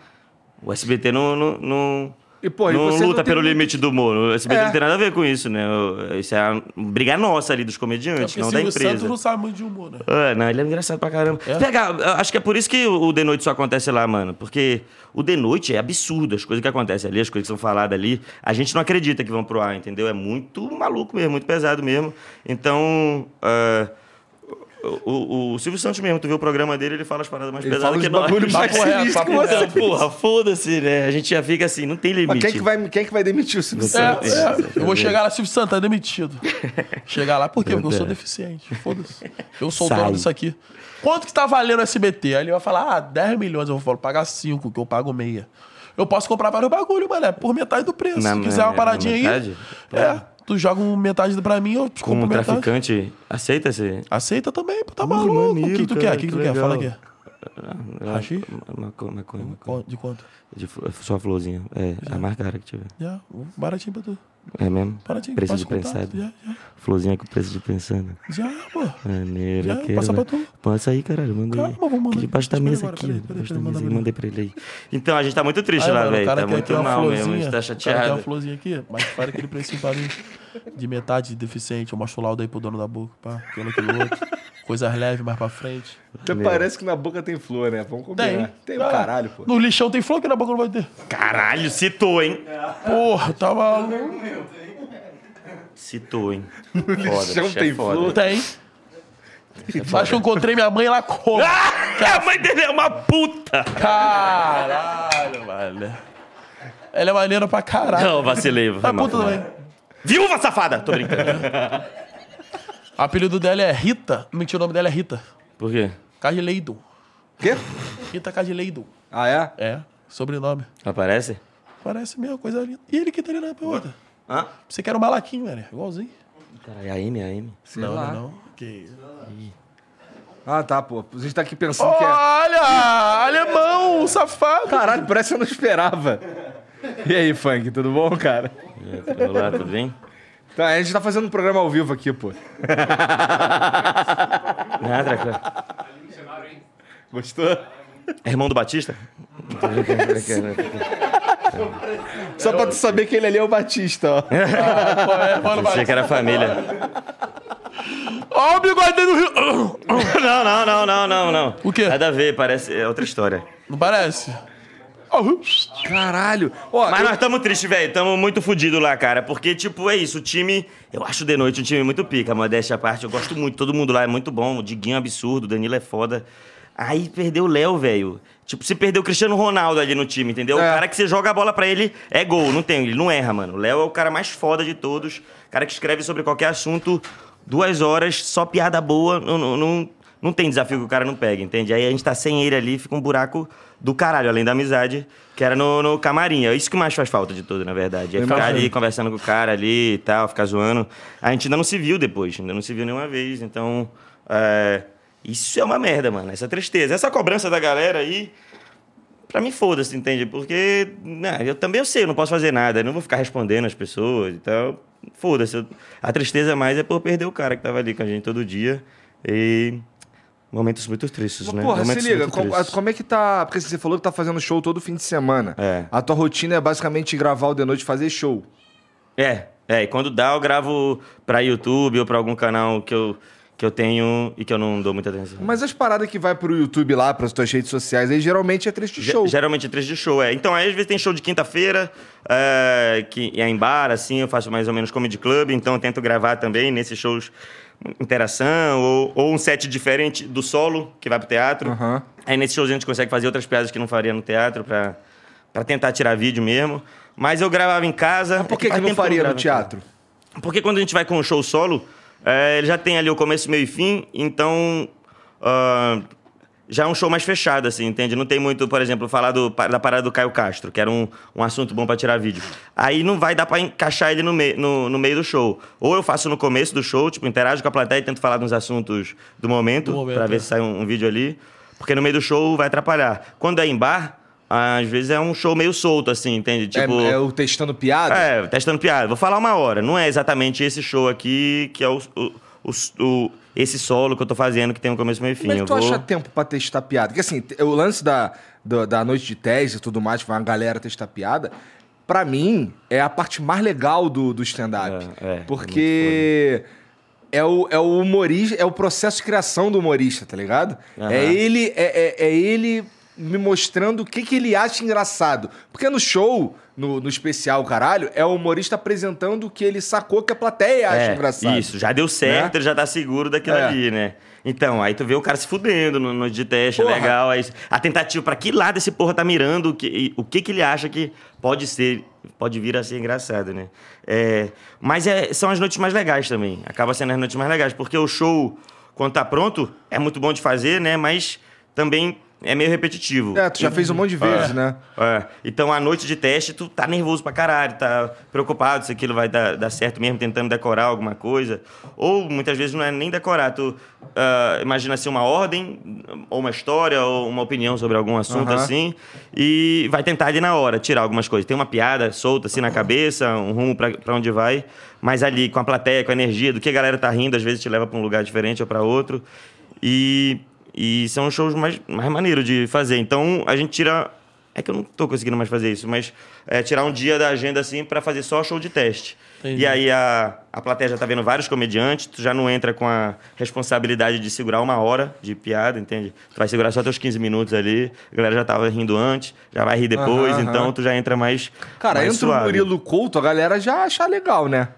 O SBT não. não, não E, pô, não você não luta tem pelo muito- limite do humor. O SBT É. não tem nada a ver com isso, né? O- Isso é a briga nossa ali dos comediantes, Porque não da empresa. Santos não sabe muito de humor, né? É, não, ele é engraçado pra caramba. É? Pega, acho que é por isso que o The Noite só acontece lá, mano. Porque o The Noite é absurdo, as coisas que acontecem ali, as coisas que são faladas ali. A gente não acredita que vão pro ar, entendeu? É muito maluco mesmo, muito pesado mesmo. Então. é, o, o- o Silvio Santos mesmo, tu vê o programa dele, ele fala as paradas mais Ele pesadas fala que nós. bagulhos mais Papo reto, sinistros que papo. Então, porra, foda-se, né? A gente já fica assim, não tem limite. Mas quem é que vai, quem é que vai demitir o Silvio É, Santos? é, eu vou chegar lá, Silvio Santos, tá demitido. Chegar lá, por quê? Porque eu sou deficiente. Foda-se. Eu sou o dono disso aqui. Quanto que tá valendo o SBT? Aí ele vai falar, ah, 10 milhões. Eu vou falar, pagar 5, que eu pago meia. Eu posso comprar vários bagulho, mano, é por metade do preço. Na- Se quiser uma paradinha aí. metade? É. Tu joga um metade pra mim, eu te Como compro um metade. traficante, aceita esse. Aceita também, pô, tá maluco. O maneiro, que tu quer? cara, O que, que tu que quer? Fala aqui. Hashi? Maconha, maconha, De quanto? De só florzinha. É, a mais cara que tiver. Já, baratinho pra tu. É mesmo? Baratinho, Preço de prensado. Já, já. Florzinha com preço de pensando. Já, pô. Maneiro, Já, quero. passa pra tu. Passa aí, caralho. Manda Calma, aí. vou mandar Aqui aqui. debaixo da mesa agora, aqui. Debaixo da mesa. Mandei pra ele aí. Então, a gente tá muito triste Aí, lá, velho. Tá muito mal mesmo. A gente tá O cara tem chateado. uma florzinha aqui, mas para aquele precinho pra mim. De metade de deficiente. Eu mostro o laudo aí pro dono da boca, pá. Aquilo, aquilo outro. Coisas leves mais pra frente. Até parece que na boca tem flor, né? Vamos combinar. Tem. Tem Ah, caralho, pô. No lixão tem flor que na boca não vai ter. Caralho, citou, hein? Porra, tá maluco. Citou, hein? Foda, lixão é tem foda. flor? Tem. Acho que eu encontrei minha mãe lá como? Ah, a mãe dele é uma puta! Caralho, velho. Ela é maneira pra caralho. Não, vacilei. Tá puta também. Viúva safada! Tô brincando. O apelido dela é Rita. Mentira, o nome dela é Rita. Por quê? Cadileidon. Quê? Rita Cadileidon. Ah, é? É, sobrenome. Aparece? Parece mesmo, coisa linda. E ele que tá ali na outra. Hã? Você quer um malaquinho, velho. Igualzinho. Caralho, a M, a M. não, lá. não, não. Que isso. Ah, tá, pô. A gente tá aqui pensando que é. Olha! Alemão, safado. Caralho, parece que eu não esperava. E aí, Funk, tudo bom, cara? Olá, tudo bem? Tá, a gente tá fazendo um programa ao vivo aqui, pô. Ah, tranquilo. Gostou? É irmão do Batista? Tô brincando, tô brincando, tô brincando. Só pra tu saber que ele ali é o Batista, ó. Achei que era família. Ó o bigode do Rio. Não, não, não, não, não, não. O quê? Nada a ver, parece. É outra história. Não parece? Caralho. Ó, Mas eu- nós estamos tristes, velho. Estamos muito fodidos lá, cara. Porque, tipo, é isso. O time. Eu acho de noite um time muito pica, modéstia à parte. Eu gosto muito. Todo mundo lá é muito bom. O Diguinho é absurdo. O Danilo é foda. Aí perdeu o Léo, velho. Tipo, se perdeu o Cristiano Ronaldo ali no time, entendeu? É. O cara que você joga a bola pra ele é gol. Não tem, ele não erra, mano. O Léo é o cara mais foda de todos. Cara que escreve sobre qualquer assunto. Duas horas, só piada boa. Não, não, não, não tem desafio que o cara não pega, entende? Aí a gente tá sem ele ali, fica um buraco do caralho, além da amizade, que era no, no camarim. É isso que mais faz falta de tudo, na verdade. É ficar imagino. ali conversando com o cara ali e tal, ficar zoando. A gente ainda não se viu depois, ainda não se viu nenhuma vez. Então, é, isso é uma merda, mano. Essa tristeza. Essa cobrança da galera aí. Pra mim, foda-se, entende? Porque né, eu também eu sei, eu não posso fazer nada, eu não vou ficar respondendo as pessoas e tal. Foda-se. A tristeza mais é por perder o cara que tava ali com a gente todo dia. E. Momentos muito tristes, Mas, né? porra, se Momentos liga, muito com- tristes. como é que tá. Porque você falou que tá fazendo show todo fim de semana. É. A tua rotina é basicamente gravar o de noite e fazer show. É, é. E quando dá, eu gravo pra YouTube ou pra algum canal que eu, que eu tenho e que eu não dou muita atenção. Mas as paradas que vai pro YouTube lá, pras tuas redes sociais, aí geralmente é trecho de Ge- show. Geralmente é trecho de show, é. Então, aí às vezes tem show de quinta-feira, é, que é em bar, assim, eu faço mais ou menos comedy club, então eu tento gravar também nesses shows interação, ou, ou um set diferente do solo, que vai pro teatro. Aham. Aí nesses shows a gente consegue fazer outras piadas que não faria no teatro, pra, pra tentar tirar vídeo mesmo. Mas eu gravava em casa. Por é que, que faz não faria no teatro? Porque quando a gente vai com o show solo, é, ele já tem ali o começo, meio e fim, então ah, já é um show mais fechado, assim, entende? Não tem muito, por exemplo, falar do, da parada do Caio Castro, que era um, um assunto bom pra tirar vídeo. Aí não vai dar pra encaixar ele no, mei, no, no meio do show. Ou eu faço no começo do show, tipo, interajo com a plateia e tento falar dos assuntos do momento, Do momento, pra ver é. se sai um, um vídeo ali, porque no meio do show vai atrapalhar. Quando é em bar, às vezes é um show meio solto, assim, entende? Tipo, É, é o testando piada? é, testando piada. Vou falar uma hora. Não é exatamente esse show aqui que é o, o, o- o- esse solo que eu tô fazendo que tem um começo, meio e fim. É eu tu vou... acha tempo pra testar piada? Porque assim, o lance da, do- da noite de tese e tudo mais, vai uma galera testar piada, pra mim, é a parte mais legal do, do stand-up. É, é, porque é o, é o humorista, é o processo de criação do humorista, tá ligado? Aham. É ele, é, é, é ele me mostrando o que, que ele acha engraçado. Porque no show, no, no especial, caralho, é o humorista apresentando o que ele sacou que a plateia acha É, engraçado. Isso, já deu certo, Né? ele já tá seguro daquilo É. ali, né? Então, aí tu vê o cara se fudendo no, no de teste, Porra. legal. Aí, a tentativa, pra que lado esse porra tá mirando, o que, o que que ele acha que pode ser, pode vir a ser engraçado, né? É, mas é- são as noites mais legais também. Acaba sendo as noites mais legais, porque o show, quando tá pronto, é muito bom de fazer, né? Mas também é meio repetitivo. É, tu já fez um monte de vezes, né? É. Então, a noite de teste, tu tá nervoso pra caralho, tá preocupado se aquilo vai dar, dar certo mesmo, tentando decorar alguma coisa. Ou, muitas vezes, não é nem decorar. Tu ah, imagina assim, uma ordem, ou uma história, ou uma opinião sobre algum assunto, Aham. assim, e vai tentar ali na hora tirar algumas coisas. Tem uma piada solta, assim, na cabeça, um rumo pra, pra onde vai, mas ali, com a plateia, com a energia, do que a galera tá rindo, às vezes te leva pra um lugar diferente ou pra outro. E, e são os shows mais, mais maneiros de fazer. Então, a gente tira. É que eu não tô conseguindo mais fazer isso, mas é, tirar um dia da agenda assim pra fazer só show de teste. Entendi. E aí a, a plateia já tá vendo vários comediantes, tu já não entra com a responsabilidade de segurar uma hora de piada, entende? Tu vai segurar só teus 15 minutos ali, a galera já tava rindo antes, já vai rir depois, Aham, então aham. tu já entra mais. Cara, mais entra o suave. Murilo Couto, a galera já acha legal, né?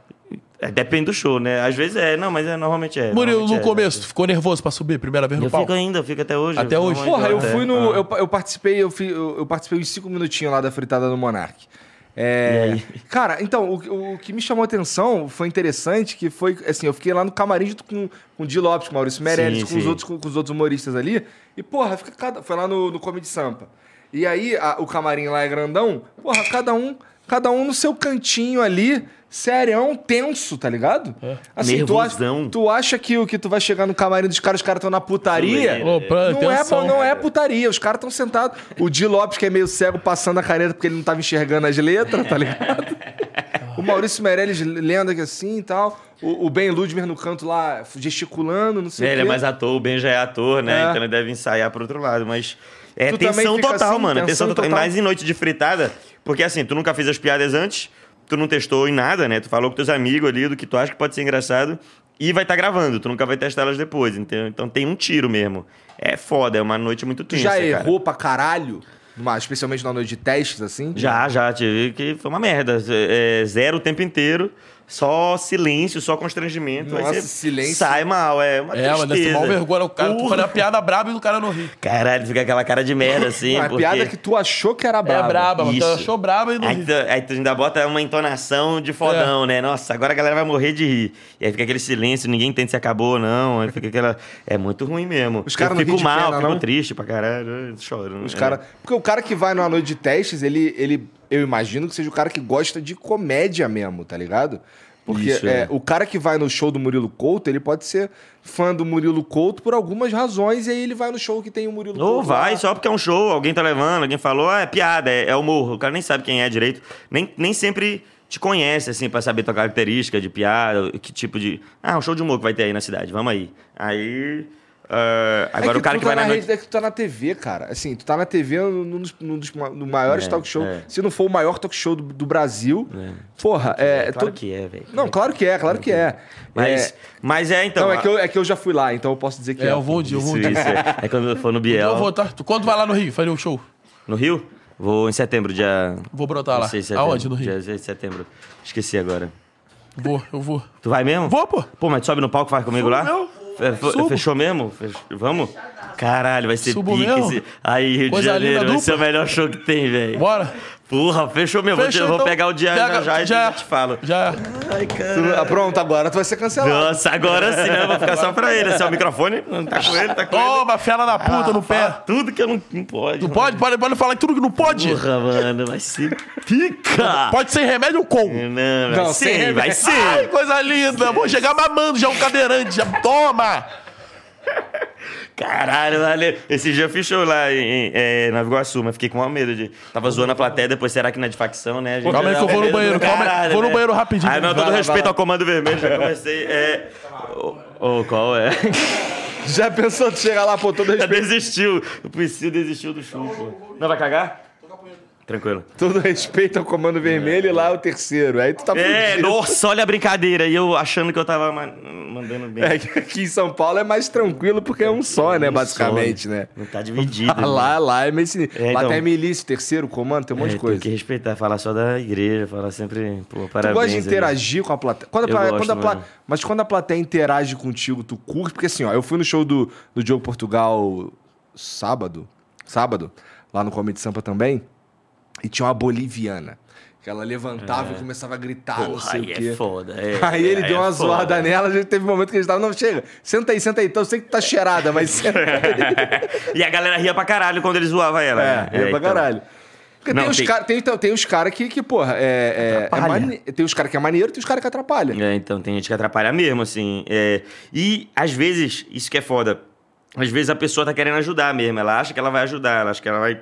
É, depende do show, né? Às vezes é, não, mas é, normalmente é. Murilo, no é. começo, tu ficou nervoso pra subir? Primeira vez no Eu palco? fico ainda, eu fico até hoje. Até hoje? Porra, eu até. fui no. Ah. Eu, eu participei, eu, fi- eu, eu participei uns cinco minutinhos lá da fritada do Monark. É, E aí? Cara, então, o, o que me chamou a atenção foi interessante, que foi, assim, eu fiquei lá no camarim junto com, com o Di Lopes, com o Maurício Meirelles, Sim, com, os sim. outros, com, com os outros humoristas ali. E, porra, fica cada, foi lá no, no Comedy Sampa. E aí, a- o camarim lá é grandão, porra, cada um, cada um no seu cantinho ali, serião, tenso, tá ligado? Assim, tu acha, tu acha que o que tu vai chegar no camarim dos caras, os caras estão na putaria? Opa, Não é, não é putaria, os caras estão sentados. O Di Lopes, que é meio cego, passando a caneta porque ele não tava enxergando as letras, tá ligado? O Maurício Meirelles lendo aqui assim e tal. O, o Ben Ludmer no canto lá, gesticulando, não sei É, o ele quê. é mais ator, o Ben já é ator, né? É. Então ele deve ensaiar pro outro lado. Mas é Tu tensão total, assim, mano. tensão Tensão total. total. Mais em noite de fritada. Porque assim, tu nunca fez as piadas antes, tu não testou em nada, né? Tu falou com teus amigos ali do que tu acha que pode ser engraçado e vai estar gravando. Tu nunca vai testar elas depois. Então, então tem um tiro mesmo. É foda, é uma noite muito Tu tensa, já cara. errou pra caralho, especialmente na noite de testes, assim? Já, já, tive que foi uma merda. É, zero o tempo inteiro, só silêncio, só constrangimento. Nossa, aí você silêncio. Sai mal, é uma É, mas deve ser tristeza. mal vergonha. O cara, tu Porra. fazer uma piada braba e o cara não ri. Caralho, fica aquela cara de merda assim. A porque... piada que tu achou que era braba. É braba, mas tu Isso. achou braba e não Aí ri. tu, aí tu ainda bota uma entonação de fodão, É. né? Nossa, agora a galera vai morrer de rir. E aí fica aquele silêncio, ninguém entende se acabou ou não. Aí fica aquela. É muito ruim mesmo. Os caras eu não mal, pena, fico não? triste pra caralho. Choro. Os é. cara, porque o cara que vai numa noite de testes, ele, ele, eu imagino que seja o cara que gosta de comédia mesmo, tá ligado? Porque Isso, é, é. o cara que vai no show do Murilo Couto, ele pode ser fã do Murilo Couto por algumas razões, e aí ele vai no show que tem o Murilo Ou Couto. vai lá. só porque é um show, alguém tá levando, alguém falou, ah, é piada, é, é humor. O cara nem sabe quem é direito. Nem, nem sempre te conhece, assim, pra saber tua característica de piada, que tipo de. Ah, um show de humor que vai ter aí na cidade, vamos aí. Aí. É agora o cara tu que tá vai na na noite. rede, é que tu tá na TV, cara. Assim, tu tá na TV num dos, num dos ma- no maiores É, talk show. é. Se não for o maior talk show do, do Brasil, porra, é. É, claro que é, velho. Não, claro que é, claro que é. Mas é... mas é, então. Não, é que, eu, é que eu já fui lá, então eu posso dizer que É, eu vou um dia, eu vou um Isso, dia. isso. É, é quando eu for no Biel. Eu vou, tá? Tu- Quando vai lá no Rio, fazer um show? No Rio? Vou em setembro, dia. Vou brotar não lá. setembro. Aonde no Rio? Dia 6 de setembro. Esqueci agora. Vou, eu vou. Tu vai mesmo? Vou, pô. Pô, mas tu sobe no palco e faz comigo lá? meu. Fe- Subo. Fechou mesmo? Fech- Vamos? Caralho, vai ser Subo pique esse... Aí, Rio de Coisa Janeiro, linda, vai ser o dupla. melhor show que tem, velho. Bora. Porra, fechou mesmo. Vou te- Fechou, vou, então. pegar o dia Pega- já, já e já te falo. Já. Ai, cara. ah, pronto, agora tu vai ser cancelado. Nossa, agora sim, né? Eu vou ficar só pra ele. Esse é o microfone? Não tá com ele, tá com ele. Toma, fela da puta no Fala pé. Tudo que eu não, não pode. Não pode? Pode, pode falar tudo que não pode? Porra, mano, vai ser pica. Pode ser remédio ou com? Não, vai Não, ser, vai ser. Ai, coisa linda. Vou chegar mamando já um cadeirante. Já. Toma. Caralho, valeu. Esse dia eu fiz show lá em, em, é, Nova Iguaçu, mas fiquei com uma medo de. Tava zoando a plateia, depois será que não é de facção, né? Gente Calma aí já que eu vou no banheiro, calma aí. Vou no né? banheiro rapidinho. Aí, não, todo lá, respeito ao comando vermelho, já comecei. É. Ô, ô, qual é? Já pensou tu chegar lá, pô, todo Já respeito, desistiu. O Priscilo desistiu do show, pô. Não vai cagar? Tranquilo. todo respeito ao Comando Vermelho e lá o terceiro. Aí tu tá É, fudido. nossa, olha a brincadeira. E eu achando que eu tava ma- mandando bem. É aqui em São Paulo é mais tranquilo porque é um só, né, Um basicamente, só, né? Não tá dividido. né? Lá, lá é meio sinistro. É, Lá então. tem milícia, terceiro, comando, tem um monte É, de coisa. Tem que respeitar, falar só da igreja, falar sempre, pô, Tu parabéns. gosta de aí. interagir com a plateia? Quando a Eu pla- gosto, quando a pla- mano. Mas quando a plateia interage contigo, tu curte? Porque assim, ó, eu fui no show do, do Diogo Portugal sábado, sábado, lá no Comedy Sampa também, e tinha uma boliviana. Que ela levantava e começava a gritar, não Porra, sei aí o quê. é foda. é, Aí ele é deu uma foda. zoada nela, a gente teve um momento que a gente tava, não, chega, senta aí, senta aí. Então eu sei que tu tá cheirada, mas senta aí. e a galera ria pra caralho quando ele zoava ela. É, né? é, pra então. caralho. Porque Não, tem, os tem- cara- tem, então, tem os caras que, que, porra, é, é, é mane- tem os caras que é maneiro, tem os caras que atrapalha. É, então tem gente que atrapalha mesmo, assim. é. E às vezes, isso que é foda, às vezes a pessoa tá querendo ajudar mesmo. Ela acha que ela vai ajudar, ela acha que ela vai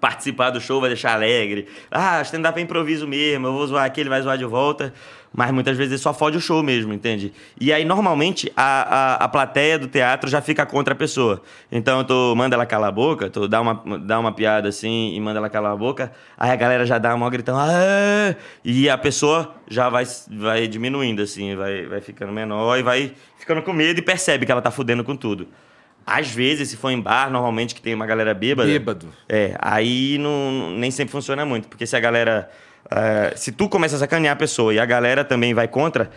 participar do show, vai deixar alegre. Ah, stand-up é improviso mesmo, eu vou zoar aqui, ele vai zoar de volta. Mas muitas vezes só fode o show mesmo, entende? E aí, normalmente, a, a, a plateia do teatro já fica contra a pessoa. Então, tu manda ela calar a boca, tu dá uma, dá uma piada assim e manda ela calar a boca, aí a galera já dá uma gritão, e a pessoa já vai, vai diminuindo, assim, vai, vai ficando menor e vai ficando com medo e percebe que ela tá fudendo com tudo. Às vezes, se for em bar, normalmente que tem uma galera bêbada. Bêbado. É, aí não, nem sempre funciona muito, porque se a galera. eh, se tu começa a sacanear a pessoa e a galera também vai contra,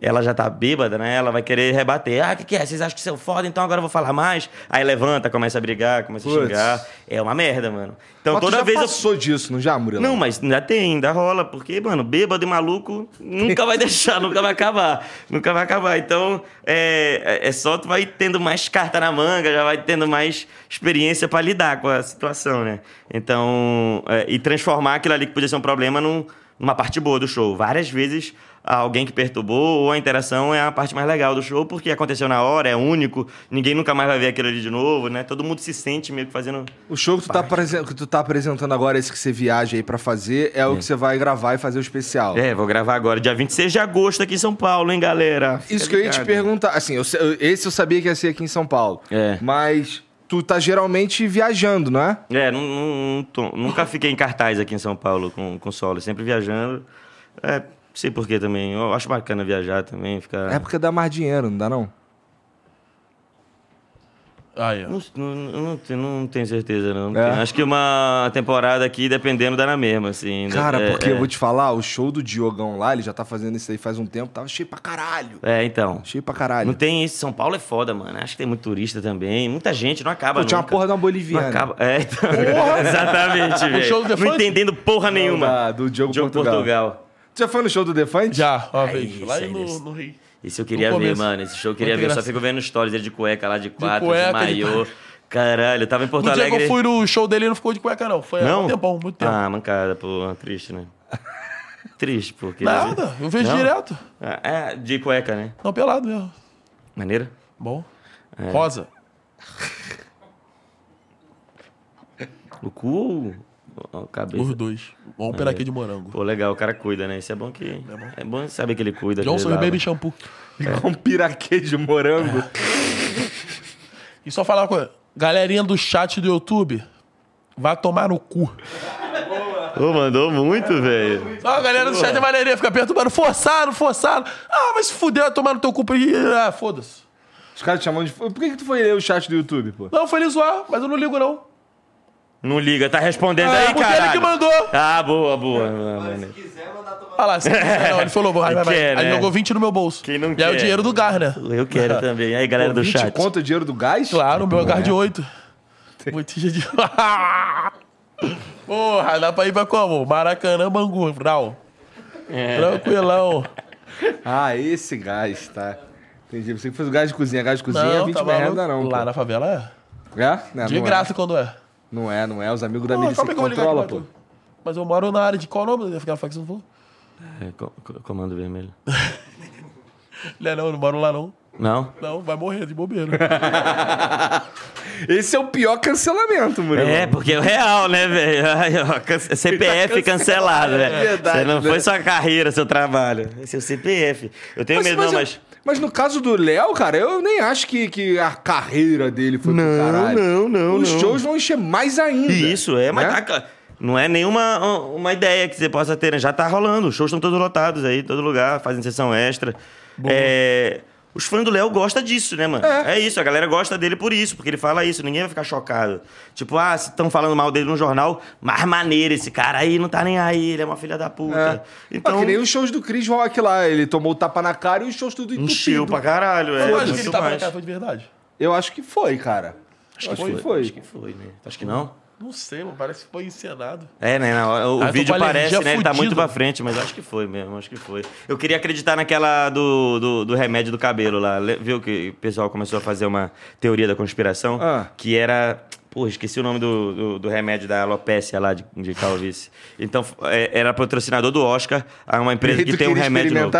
ela já tá bêbada, né? Ela vai querer rebater. Ah, o que, que é? Vocês acham que são foda, então agora eu vou falar mais? Aí levanta, começa a brigar, começa a xingar. É uma merda, mano. Então Mas tu toda já vez eu. passou disso, não já, Murilo? Não, mas ainda tem, ainda rola, porque, mano, bêbado e maluco nunca vai deixar, nunca vai acabar. Nunca vai acabar. Então, é, é só tu vai tendo mais carta na manga, já vai tendo mais experiência pra lidar com a situação, né? Então, é, e transformar aquilo ali que podia ser um problema num- numa parte boa do show. Várias vezes alguém que perturbou ou a interação é a parte mais legal do show, porque aconteceu na hora, é único, ninguém nunca mais vai ver aquilo ali de novo, né? Todo mundo se sente meio que fazendo O show que tu, tá que tu tá apresentando agora, esse que você viaja aí pra fazer, é o que você vai gravar e fazer o especial. É, vou gravar agora, dia 26 de agosto aqui em São Paulo, hein, galera? Fica Isso que eu ia te ligado. perguntar. Assim, eu- esse eu sabia que ia ser aqui em São Paulo. É. Mas tu tá geralmente viajando, não é? É, não, não- não tô- nunca fiquei em cartaz aqui em São Paulo com, com solo, sempre viajando. É, sei por quê também. Eu acho bacana viajar também, ficar. É porque dá mais dinheiro, não dá não? Aí, ó. Não, não, não tenho- não tenho certeza, não. É? Acho que uma temporada aqui, dependendo, dá na mesma, assim. Cara, É, porque é, eu vou te falar, o show do Diogão lá, ele já tá fazendo isso aí faz um tempo, tava cheio pra caralho. É, então. Cheio pra caralho. Não tem isso. São Paulo é foda, mano. Acho que tem muito turista também. Muita gente, não acaba Pô, tinha uma porra de uma Não boliviana. acaba. É, então. Exatamente, velho. show do Não entendendo porra nenhuma. da- do Diogo Diogo Portugal. Portugal. Já foi no show do Defante? Já, uma vez. isso Lá no, no Rio. Esse eu queria ver, mano. Esse show eu queria Muito ver. Eu só fico vendo stories ele de cueca lá, de quatro, de, cueca, de maiô. Caralho, eu tava em Porto No dia Alegre. que eu fui no show dele, ele não ficou de cueca, não. Foi há Não? um tempão, muito tempo. Ah, mancada, pô. Triste, né? Triste, porque... Nada, eu vejo Não? direto. Ah, É, de cueca, né? Não, pelado mesmo. Maneira? Bom. É. Rosa. O cu ou a cabeça? Os dois. Bom peraquê de morango. Pô, legal, o cara cuida, né? Isso é bom que... É bom, saber que ele cuida. Johnson ele e. Baby Shampoo. Com um piraquê de morango. E só falar uma coisa. Galerinha do chat do YouTube, vai tomar no cu. Ô, mandou muito, velho. Só a galera do chat é maneirinha, fica perturbando. Forçaram, forçaram. Ah, mas se fuder, vai tomar no teu cu. Ah, foda-se. Os caras te chamam de... Por que, que tu foi ler o chat do YouTube, pô? Não, foi ele zoar, mas eu não ligo, não. Não liga, tá respondendo Ah, aí, cara. ele que mandou. Ah, boa, boa. Ah, maneiro. Olha lá, se quiser, não, ele falou, vai, vai, vai. quer, Aí né? jogou 20 no meu bolso. Quem não e aí o quer? dinheiro do Gar, né? Eu quero também. Aí, galera do 20 chat. conta o dinheiro do gás? Claro, o meu é Gar de 8. Botija de... Porra, dá pra ir pra como? Maracanã, Bangu, Brau. É. Tranquilão. Ah, esse gás, tá. Entendi. Você que fez o gás de cozinha. Gás de cozinha, 20 tá não é maluco? renda não. Lá pô. na favela é. É? Não, De não graça quando é. É. Não é, não é. Os amigos da Pô, milícia que eu controla, aqui, pô. Mas eu moro na área de qual nome daquela facção? Não É, co- co- comando vermelho. Não, é não, eu não moro lá não. Não? Não, vai morrer de bobeira. Esse é o pior cancelamento, Murilo. É, porque é o real, né, velho? CPF cancelado, né? É verdade, Você não né? foi sua carreira, seu trabalho. Esse é o CPF. Eu tenho medo, não, eu- mas. Mas no caso do Léo, cara, eu nem acho que, que a carreira dele foi pro caralho. não, não, Os não. shows vão encher mais ainda. Isso, é, mas né? tá- não é nenhuma uma ideia que você possa ter, né? Já tá rolando. Os shows estão todos lotados aí, todo lugar, fazem sessão extra. É, os fãs do Léo gostam disso, né, mano? É. isso, a galera gosta dele por isso, porque ele fala isso, ninguém vai ficar chocado. Tipo, ah, se estão falando mal dele no jornal, mas maneiro, esse cara aí não tá nem aí, ele é uma filha da puta. É. Então, Ah, que nem os shows do Chris Rock lá. Ele tomou o tapa na cara e os shows tudo entupido. encheu pra caralho, é. Eu acho que ele tava na mais. cara foi de verdade. Eu acho que foi, cara. Acho, que foi. Acho que foi, né? Acho que não? Não sei, mano. Parece que foi encenado. É, né? O Ah, tô vídeo parece, né? Ele tá muito pra frente, mas acho que foi mesmo, acho que foi. Eu queria acreditar naquela do, do, do remédio do cabelo lá. Viu que o pessoal começou a fazer uma teoria da conspiração? Ah. Que era. Pô, esqueci o nome do, do, do remédio da alopécia lá de, de calvície. Então, é, era patrocinador do Oscar, a uma empresa E que tu tem um remédio novo.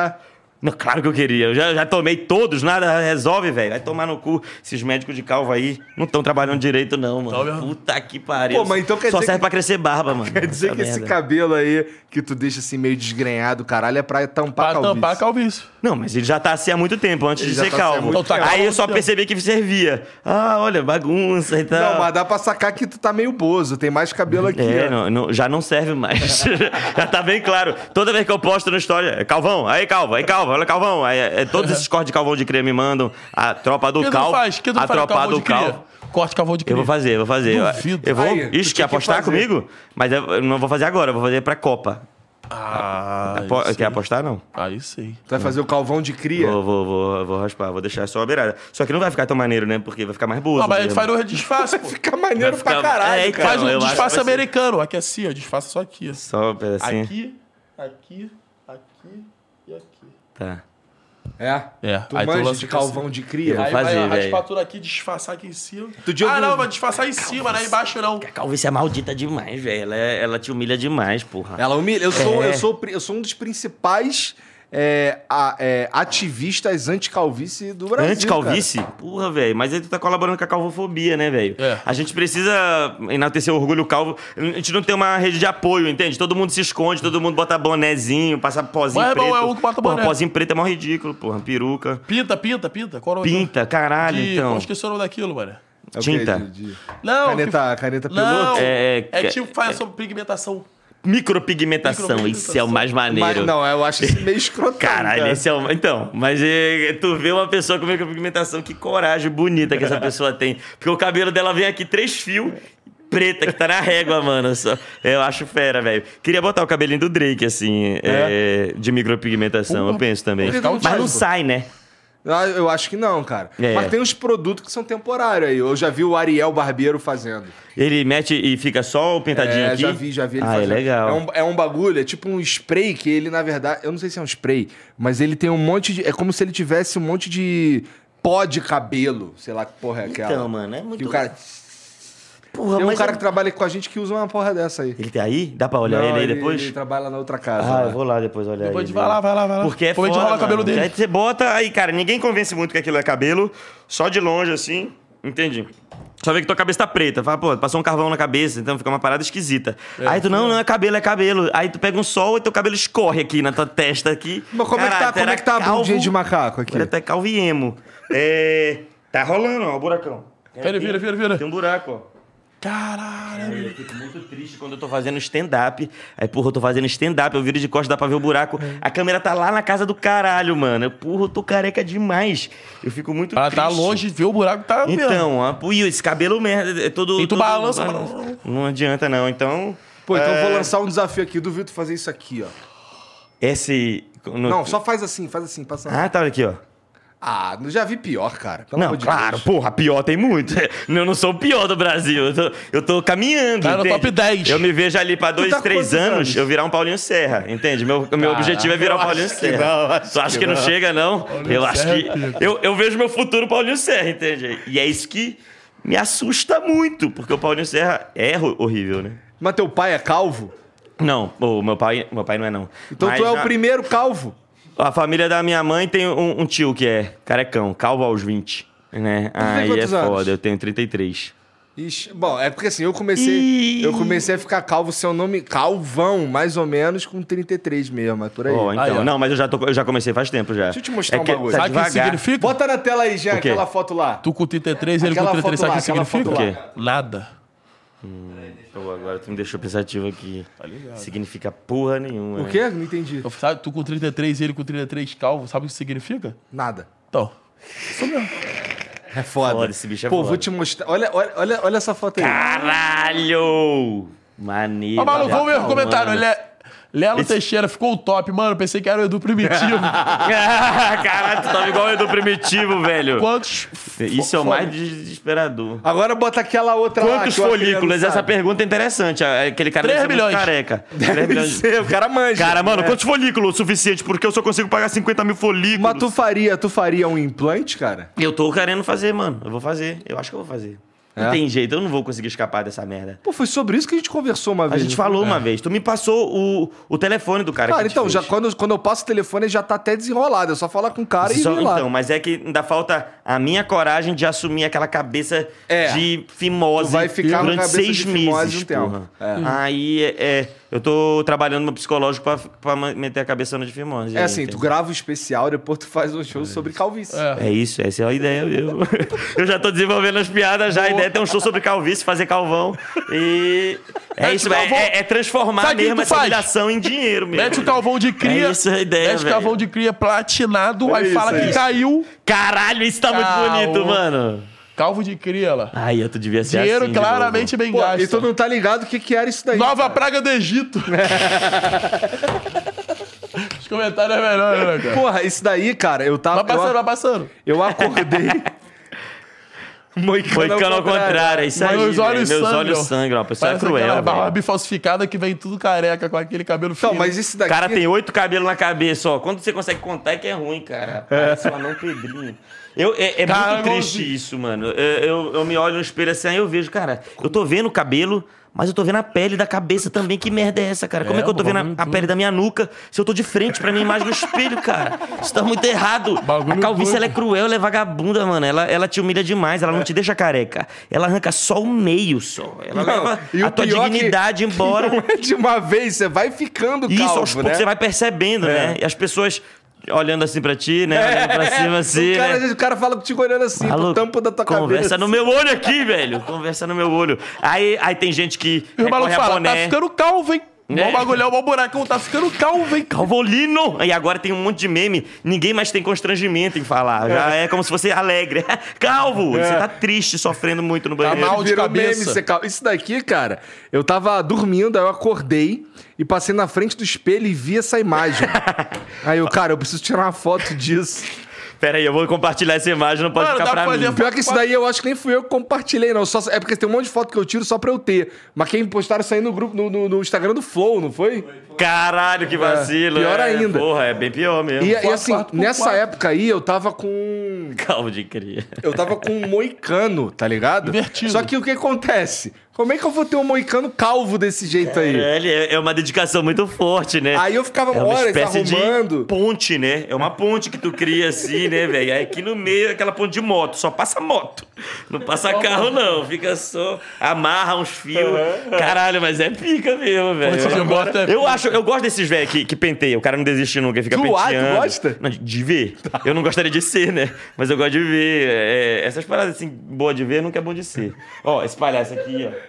Não, claro que eu queria. Eu já, já tomei todos, nada resolve, velho. Vai tomar no cu. Esses médicos de calvo aí não estão trabalhando direito, não, mano. Não mesmo? Puta que pariu. Pô, mas então quer Só dizer serve que- pra crescer barba, mano. Quer dizer Essa que esse merda. cabelo aí que tu deixa assim meio desgrenhado, caralho, é pra tampar a calvície. tampar a calvície. Não, mas ele já tá assim há muito tempo, antes Ele de ser tá assim calvo. muito tempo. Aí eu só Então tá percebi que servia. Ah, olha, bagunça e tal. Não, mas dá pra sacar que tu tá meio bozo, tem mais cabelo aqui. É, não, não- já não serve mais. já tá bem claro. Toda vez que eu posto na história, é calvão, aí calvo, aí calvo, olha calvão. Aí, é, todos esses cortes de calvão de cria me mandam. A tropa do O que? O que tu a faz tropa calvão do de cria? calvo. Corte calvão de Eu cria. vou fazer, eu vou fazer. Eu- Duvido. Eu vou. Aí, Ixi, quer que apostar fazer. comigo? Mas eu eu não vou fazer agora, eu vou fazer pra Copa. Ah, Apo- Quer apostar, não? Aí sim. Tu vai fazer o calvão de cria. Vou, vou, vou, vou raspar, vou deixar só a beirada. Só que não vai ficar tão maneiro, né? Porque vai ficar mais boa. Ah, mas a gente faz no disfarce, pô. Fica maneiro Vai pra ficar- caralho, É, cara. Faz eu um que disfarce vai americano. Aqui assim, ó. Disfarça só aqui. ó. Só um pedacinho. Aqui, aqui. Tá. É? É, Tu aí tu manja lança de calvão de cria? vou Aí fazer, vai velho. raspar tudo aqui, disfarçar aqui em cima. Tu ah, ouviu- não, vai disfarçar em cima, não é embaixo não. A calvície é maldita demais, velho. Ela, é- ela te humilha demais, porra. Ela humilha. Eu sou, É. eu sou, eu sou um dos principais é, a- é, ativistas anti-calvície do Brasil. Anti-calvície? Porra, velho. Mas aí tu tá colaborando com a calvofobia, né, velho? É. A gente precisa enaltecer o orgulho calvo. A gente não tem uma rede de apoio, entende? Todo mundo se esconde, todo mundo bota bonezinho, passa pozinho Mas, preto. irmão, é um que bota porra, boné. pozinho preto é mó ridículo, porra. Peruca. Pinta, pinta, pinta. Qual é Pinta, caralho, de... então. Qual esqueci o nome daquilo, mano? É? Tinta. De- de- Não, Caneta, caneta que... Não, piloto? É, é, é- tipo faz sobre pigmentação. Micropigmentação. Micropigmentação. Isso é o mais maneiro. Mas, não, eu acho isso meio escrotão. Caralho, cara. esse é o. Então, mas é, tu vê uma pessoa com micropigmentação, que coragem bonita que essa pessoa tem. Porque o cabelo dela vem aqui três fios. Preta, que tá na régua, mano. Só- Eu acho fera, velho. Queria botar o cabelinho do Drake, assim, é, de micropigmentação, eu penso também. Mas não sai, né? Eu, eu acho que não, cara. É. Mas tem uns produtos que são temporários aí. Eu já vi o Ariel Barbeiro fazendo. Ele mete e fica só o pintadinho É, aqui? já vi, já vi ele ah, fazendo. é legal. É um, é um bagulho, é tipo um spray que ele, na verdade, eu não sei se é um spray, mas ele tem um monte de. É como se ele tivesse um monte de pó de cabelo. Sei lá que porra é aquela. Então, mano, é muito... Que o cara, Porra, tem um cara é- que trabalha com a gente que usa uma porra dessa aí. Ele tem aí? Dá pra olhar Não, ele aí depois? Ele trabalha na outra casa. Ah, lá. eu vou lá depois olhar Depois ele. vai lá, vai lá, vai lá. Porque é Depois a foda, gente rola o cabelo dele. Aí você bota, aí, cara, ninguém convence muito que aquilo é cabelo, só de longe, assim, entendi. Só vê que tua cabeça tá preta. Fala, pô, passou um carvão na cabeça, então fica uma parada esquisita. aí tu, não, não é cabelo, é cabelo. Aí tu pega um sol e teu cabelo escorre aqui na tua testa aqui. Mas como é que tá, como era é que tá a calvo, bundinha de macaco aqui? Agora até calvo e emo. É... Tá rolando, ó, o buracão. Vira, vira, vira, vira. Tem um buraco, ó. Caralho. Eu fico muito triste quando eu tô fazendo stand-up. Aí, porra, eu tô fazendo stand-up, eu viro de costas, dá pra ver o buraco. A câmera tá lá na casa do caralho, mano. Porra, eu tô careca demais. Eu fico muito Ela triste. tá longe, vê o buraco, tá mesmo. Então, e esse cabelo merda, é todo... E tu todo- balança, Não adianta, não. Então... Pô, então eu vou é, lançar um desafio aqui. Duvido fazer isso aqui, ó. Esse... no- Não, só faz assim, faz assim, passa. Ah, tá, olha aqui, ó. Ah, já vi pior, cara. Pelo Não, de claro, Deus. porra, pior tem muito. Eu não sou o pior do Brasil. Eu tô, eu tô caminhando. Tá no top 10. Eu me vejo ali pra dois, tá três anos, anos? eu virar um Paulinho Serra, entende? Meu, meu objetivo é virar o eu Paulinho acho Serra. não, acho tu acha que que não, não. chega, não? eu acho que. Eu, eu vejo meu futuro Paulinho Serra, entende? E é isso que me assusta muito, porque o Paulinho Serra é horrível, né? Mas teu pai é calvo? Não, o meu pai, meu pai não é não. Então Mas tu é o primeiro calvo. A família da minha mãe tem um, um tio que é carecão, calvo aos 20, né? Aí é anos? foda, eu tenho 33. Ixi, bom, é porque assim, eu comecei, Ih. eu comecei a ficar calvo, seu nome calvão, mais ou menos com 33 mesmo, é por aí. Ó, então, Aí, não, mas eu já, tô, eu já comecei faz tempo já. Deixa eu te mostrar é que bagulho. Tá Sabe o que significa? Bota na tela aí, quê? aquela foto lá. Tu com 33, ele Aquela com 33, sabe o que significa? foto Nada. Pô, agora tu me deixou pensativo aqui. Significa porra nenhuma. O né? quê? Não entendi. Eu- Sabe, tu com 33 ele com 33 calvo, sabe o que significa? Nada. Então. Isso mesmo. É foda. Foda, esse bicho é Pô, foda. vou te mostrar. Olha, olha, olha, olha essa foto aí. Caralho! Maneiro. Ó, maluco, vamos ver o comentário. mano. Ele é. Lelo Teixeira ficou o top, mano. Pensei que era o Edu Primitivo. Caralho, tu tava igual o Edu Primitivo, velho. Quantos. Isso é o mais desesperador. Agora bota aquela outra lá. Quantos ele folículos? Essa pergunta é interessante. Aquele cara Três deve ser muito milhões. careca. 3 Deve milhões. ser, o cara manja. Cara, mano, É. quantos folículos o suficiente? Porque eu só consigo pagar 50 mil folículos. Mas tu faria, tu faria um implante, cara? Eu tô querendo fazer, mano. Eu vou fazer. Eu acho que eu vou fazer. Não É? tem jeito, eu não vou conseguir escapar dessa merda. Pô, foi sobre isso que a gente conversou uma A vez. gente não foi? falou uma vez. Tu me passou o, o telefone do cara Cara, então, fez. já, quando, quando eu passo o telefone, já tá até desenrolado. É só falar com o cara e Só- ir lá. então, mas é que ainda falta a minha coragem de assumir aquela cabeça É. de fimose Tu vai ficar a durante seis meses, um. É. Aí, é, é, eu tô trabalhando no psicológico pra, pra meter a cabeça no de fimose. É aí, assim, tu grava o especial, depois tu faz um show sobre calvície. É. É isso, essa é a ideia. Eu, eu já tô desenvolvendo as piadas, já a ideia é ter um show sobre calvície, fazer calvão. E. É isso, é, calvão. é- é transformar Sabe mesmo essa humilhação em dinheiro mesmo. Mete o calvão de cria. É isso a ideia, Mete o calvão de cria platinado, aí isso, fala é que isso. caiu. Caralho, isso tá muito bonito, mano. Calvo de cria lá. Ai, eu tu devia ser Dinheiro assim de claramente bem Pô, gasto. e tu não tá ligado o que, que era isso daí. Nova cara. praga do Egito. Os comentários é melhor, né, cara? Porra, isso daí, cara, eu tava. Vai passando, eu, vai passando. eu acordei. Moicano, Moicano ao contrário, é isso aí. Meus olhos velho. Meus sangram. olhos sangram. A pessoa é cruel, aquela barba falsificada que vem tudo careca com aquele cabelo fino. mas isso O daqui. cara tem oito cabelos na cabeça, ó. Quando você consegue contar é que é ruim, cara. Parece um anão Pedrinho. Eu, é é muito triste isso, mano. Eu, eu, eu me olho no espelho assim, aí eu vejo, cara, eu tô vendo o cabelo, mas eu tô vendo a pele da cabeça também. Que merda é essa, cara? Como é, É, que eu tô vendo a, a pele da minha nuca se eu tô de frente pra minha imagem no espelho, cara? Isso tá muito errado. Bagulho a calvície, doido. ela é cruel, ela é vagabunda, mano. Ela, ela te humilha demais, ela não te deixa careca. Ela arranca só o meio, só. Ela Não, leva a tua pior que- dignidade embora. Não é de uma vez, você vai ficando Isso, calvo, aos né? poucos você vai percebendo, né? E as pessoas olhando assim pra ti, né? Olhando pra cima assim, o, cara, né? o cara fala contigo olhando assim, pro Maluco, tampo da tua Conversa cabeça. no meu olho aqui, velho. Conversa no meu olho. Aí, aí tem gente que E o maluco fala, boné. tá ficando calvo, hein? É. Mó bagulhão, mó buracão, tá ficando calvo, hein? Calvolino! E agora tem um monte de meme. Ninguém mais tem constrangimento em falar. Já é como se fosse alegre. Calvo! Você tá triste, sofrendo muito no banheiro. mal de Virou cabeça. meme, você cal- Isso daqui, cara, eu tava dormindo, aí eu acordei e passei na frente do espelho e vi essa imagem. aí eu, cara, eu preciso tirar uma foto disso. Pera aí, eu vou compartilhar essa imagem, não pode Mano, ficar pra pra mim. fazer- Pior que isso daí eu acho que nem fui eu que compartilhei, não. Só, é porque tem um monte de foto que eu tiro só pra eu ter. Mas quem postaram isso aí no grupo, no, no- no Instagram do Flow, não foi? Caralho, que vacilo. pior é. ainda. Porra, é bem pior mesmo. E, e assim, nessa quatro. época aí eu tava com. Calvo de cria. Eu tava com um moicano, tá ligado? Invertido. Só que o que acontece? Como é que eu vou ter um moicano calvo desse jeito aí? É, é é uma dedicação muito forte, né? Aí eu ficava É uma horas espécie arrumando. de ponte, né? É uma ponte que tu cria assim, né, velho? Aí aqui no meio é aquela ponte de moto, só passa moto. Não passa carro, não. Fica só. Amarra uns fios. Caralho, mas é pica mesmo, velho. Moto é Eu acho, eu gosto desses velhos que, que penteia. O cara não desiste nunca, fica Tu, ah, tu penteando. gosta? Não, de- de ver. Eu não gostaria de ser, né? Mas eu gosto de ver. É, essas paradas assim, boa de ver, nunca é bom de ser. Ó, esse palhaço aqui, ó.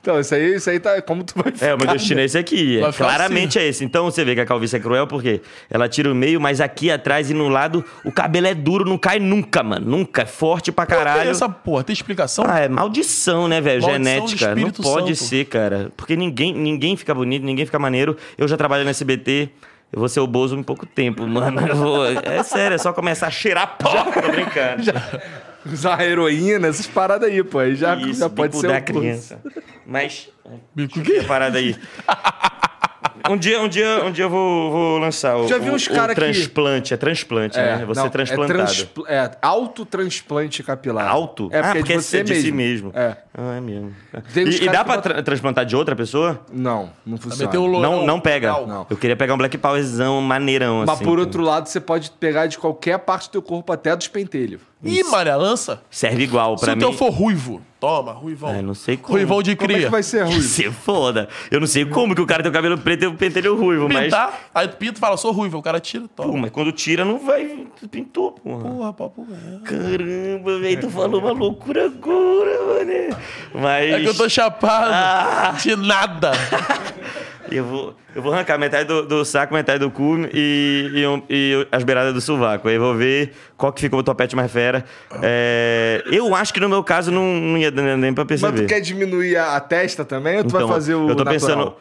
Então, isso aí, isso aí tá. Como tu vai ficar? É, o meu destino é esse aqui. É, claramente é esse. Então você vê que a calvície é cruel porque ela tira o meio, mas aqui atrás e no lado o cabelo é duro, não cai nunca, mano. Nunca. É forte pra Caralho. caralho. essa porra, tem explicação? Ah, é maldição, né, velho? Genética. Não pode Santo. ser, cara. Porque ninguém, ninguém fica bonito, ninguém fica maneiro. Eu já trabalho no SBT. Eu vou ser o Bozo em pouco tempo, mano. Vou- É sério, é só começar a cheirar pó. Tô brincando. Usar heroína, essas paradas aí, pô. Aí já, Isso, já pode ser da um criança. Mas Bico que parada aí. Um dia, um dia, um dia eu vou, vou lançar o, Já vi o- uns o cara que- transplante. É transplante, né? Você não, é transplantado. É, transpl- é autotransplante capilar. Alto? É ah, porque, porque é de você de mesmo. si mesmo. É. Ah, é mesmo. E, e dá que pra tra- transplantar de outra pessoa? Não, não funciona. O lourão. Não, não pega. Não. Eu queria pegar um Black Powerzão maneirão, Mas assim. por outro lado, você pode pegar de qualquer parte do teu corpo, até dos pentelhos. Ih, Maria Lança? Serve igual Se pra o mim. teu for ruivo, toma, ruivão. É, não sei como. Ruivão de Como é que cria. vai ser ruim? Se foda. Eu não sei como que o cara tem o cabelo preto e o pentelho ruivo, mas... Pintar, aí tu pinta e fala, sou ruivo, o cara tira, Pô, toma. mas quando tira, não vai... Pintou, porra. Porra, papo reto. Caramba, velho, tu falou uma loucura agora, mano. Mas. É que eu tô chapado Ah. de nada. Eu vou, eu vou arrancar metade do, do saco, metade do cu e, e, um- e as beiradas do sovaco. Aí eu vou ver qual que ficou o topete mais fera. É, eu acho que no meu caso não, não ia dar nem pra Mas perceber. tu quer diminuir a, a testa também ou tu Então, vai fazer o eu tô natural? pensando.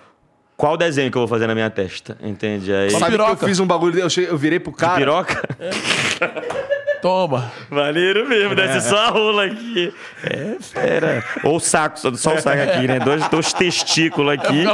Qual desenho que eu vou fazer na minha testa, entende? Aí, Sabe que eu piroca. fiz um bagulho, eu, cheguei- eu virei pro de cara. piroca? Toma. Maneiro mesmo, desce só a rola aqui. É, fera. Ou o saco, só o saco aqui, né? Dois, dois testículos aqui. Hein?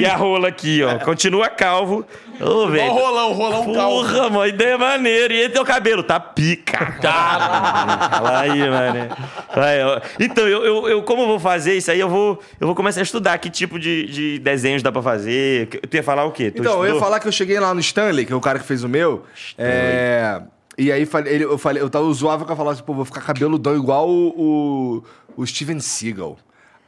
E a rola aqui, ó. Continua calvo. Ô, Ó o velho. rolão, rolão calmo. Porra, mano, ideia maneira. E aí teu cabelo? Tá pica. Cara. Fala aí, mano. Vai, ó. Então, eu, eu, eu- como eu vou fazer isso aí, eu vou, eu vou começar a estudar que tipo de, de desenhos dá pra fazer. Tu ia falar o quê? Tu Então, eu ia estudou? falar que eu cheguei lá no Stanley, que é o cara que fez o meu. É. E aí ele- eu falei, eu tava zoava que eu falava assim, pô, vou ficar cabeludão igual o, o, o Steven Seagal.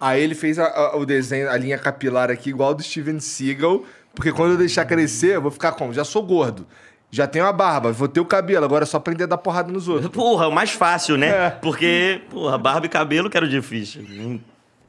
Aí ele fez a- a- o desenho, a linha capilar aqui, igual do Steven Seagal, porque quando eu deixar crescer, eu vou ficar como? Já sou gordo. Já tenho a barba, vou ter o cabelo, agora é só aprender a dar porrada nos outros. Porra, o mais fácil, né? É. Porque, porra, barba e cabelo que era o difícil.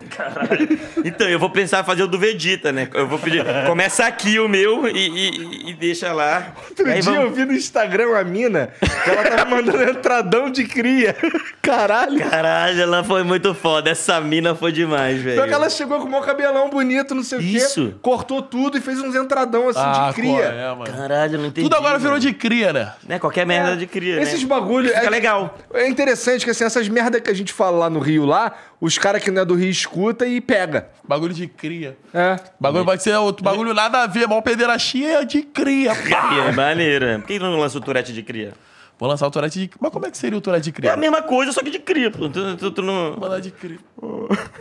Caralho. Então, eu vou pensar em fazer o do Vegeta, né? Eu vou pedir. Começa aqui o meu e, e- e deixa lá. Outro E aí dia vamos- eu vi no Instagram a mina que ela tava mandando entradão de cria. Caralho. Caralho, ela foi muito foda. Essa mina foi demais, velho. Só que ela chegou com o maior cabelão bonito, não sei o Isso. quê. Cortou tudo e fez uns entradão assim Ah, de cria. qual é, mano? Caralho, não entendi. Tudo agora virou mano. de cria, né? Né? Qualquer merda de cria, Esses né? bagulho. Fica é, legal. É interessante que assim, essas merda que a gente fala lá no Rio lá, os caras que não é do Rio escuta e pega. Bagulho de cria. É. Bagulho vai ser outro bagulho nada a ver. Mal pederastia é de cria. pá. E é maneira. Por que não lança o Tourette de cria? Vou lançar o Tourette de Mas como é que seria o Tourette de É cria? a mesma coisa, só que de cria. pô. Tu, tu- tu não... Mandar de cria.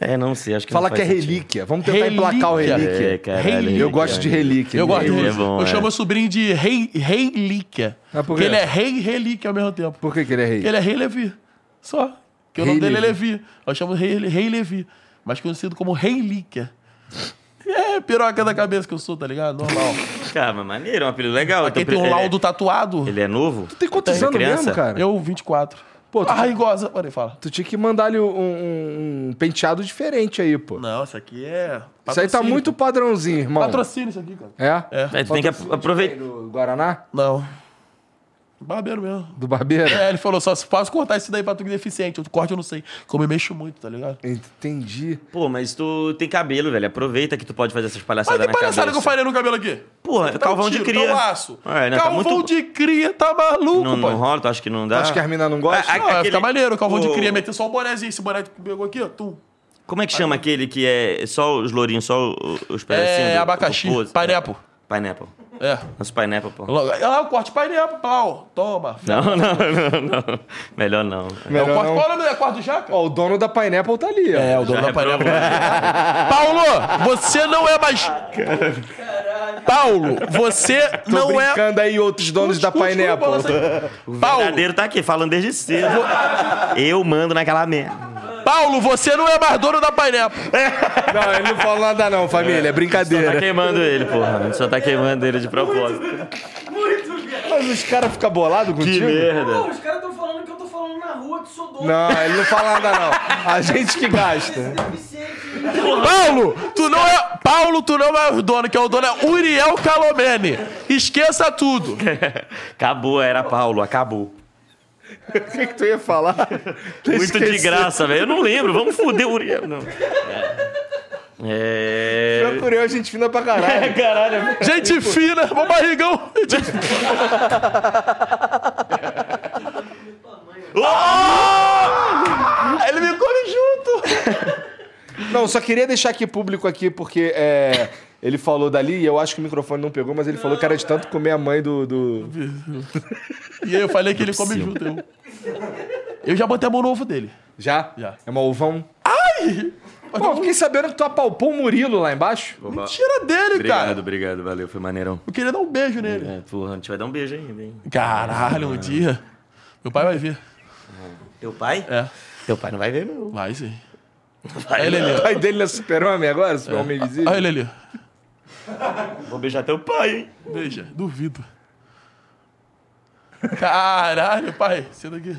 É, não sei, acho que Fala não que é sentido. relíquia. Vamos tentar emplacar o Relíquia. relíquia. É, caralho. Relíquia. Eu gosto de relíquia. Eu gosto é bom, Eu é. chamo meu sobrinho de rei, rei Líquia. Ah, por porque ele é rei e relíquia ao mesmo tempo. Por que, que ele é rei? Ele é rei Levi. Só. Que o Rei nome dele é Levi. Eu chamo rei, rei Levi. Mas conhecido como rei Líquia. É, piroca da cabeça que eu sou, tá ligado? Normal. Cara, mas maneiro, é um apelido legal. Aqui Então, tem um ele- laudo tatuado. Ele é novo? Tu tem quantos Tem anos criança? mesmo, cara? Eu, 24. Pô, tu- Ah, goza. Peraí, fala. Tu tinha que mandar ali um, um- um penteado diferente aí, pô. Não, isso aqui é. Isso aí tá patrocínio. muito padrãozinho, irmão. Patrocínio isso aqui, cara. É? É. É, tu tem que ap- aproveitar. Guaraná? Não. Barbeiro mesmo. Do barbeiro? É, ele falou, só se posso cortar isso daí pra tu que é deficiente. O corte eu não sei. Como eu mexo muito, tá ligado? Entendi. Pô, mas tu tem cabelo, velho. Aproveita que tu pode fazer essas Mas palhaçadas que na palhaçada cabeça. que eu faria no cabelo aqui? Porra, Tá calvão um de tiro, cria. Tá um laço. É, né, tá calvão muito- de cria, tá maluco, Não, pai. não rola? Tu acha que não dá? Acho que a mina não gosta? Ah, Não, vai aquele- ficar maneiro, calvão de cria. Meter só o bonézinho. Esse boné que tu pegou aqui, ó. Tum. Como é que chama aquele que é só os lourinhos, só os pedacinhos? É do- abacaxi. do? Pineapple. Pineapple. É. Nosso pineapple, pô. Logo- Ah, o corte pineapple, pau. Toma. Não, não, não, não. Melhor não. É o Melhor corte, não. qual é o nome da corte do jaca? Ó, o dono da Pineapple tá ali, ó. É, o dono Já da Pineapple. reprova. Paulo, você não é mais. Paulo, você Tô não é. brincando aí, outros donos da Escute, escute, Pineapple. aí. O Paulo, verdadeiro tá aqui, falando desde cedo. Eu mando naquela merda. Paulo, você não é mais dono da Pineapple. Não, ele não fala nada não, família. É Só tá brincadeira. queimando ele, porra. A gente só tá queimando ele de propósito. Mas os caras ficam bolados Que contigo? merda. Pô, os caras estão falando que eu tô falando na rua que sou dono. Não, ele não fala nada não. A gente que gasta. Paulo, tu não é. Paulo, tu não é o dono, que é o dono é Uriel Calomene. Esqueça tudo. Acabou, era Paulo, acabou. O que, que tu ia falar? Muito de graça, velho. Eu não lembro. Vamos foder o Uriel. Não. É. Eu, a gente fina pra caralho. Caralho. Gente fina, bom barrigão. Fina. Ele me come junto. Não, só queria deixar aqui público aqui, porque é, ele falou dali, e eu acho que o microfone não pegou, mas ele falou que era de tanto comer a mãe do... do... E aí eu falei que ele come junto. Eu, eu já botei a mão no ovo dele. Já? Já. É uma ovão? Ai! Pô, eu fiquei sabendo que tu apalpou o Murilo lá embaixo. Mentira dele, Obrigado, cara. obrigado, valeu, foi maneirão. Eu queria dar um beijo nele. É, porra, a gente vai dar um beijo ainda, hein? Caralho, um dia. Meu pai vai ver. Teu pai? É, Teu pai não vai ver, não. vai sim. Vai, Aí ele ali. O pai dele não é super-homem agora? Super-homem invisível? Olha ele ali. Vou beijar teu pai, hein? Beija, duvido. Caralho, pai. Senta aqui.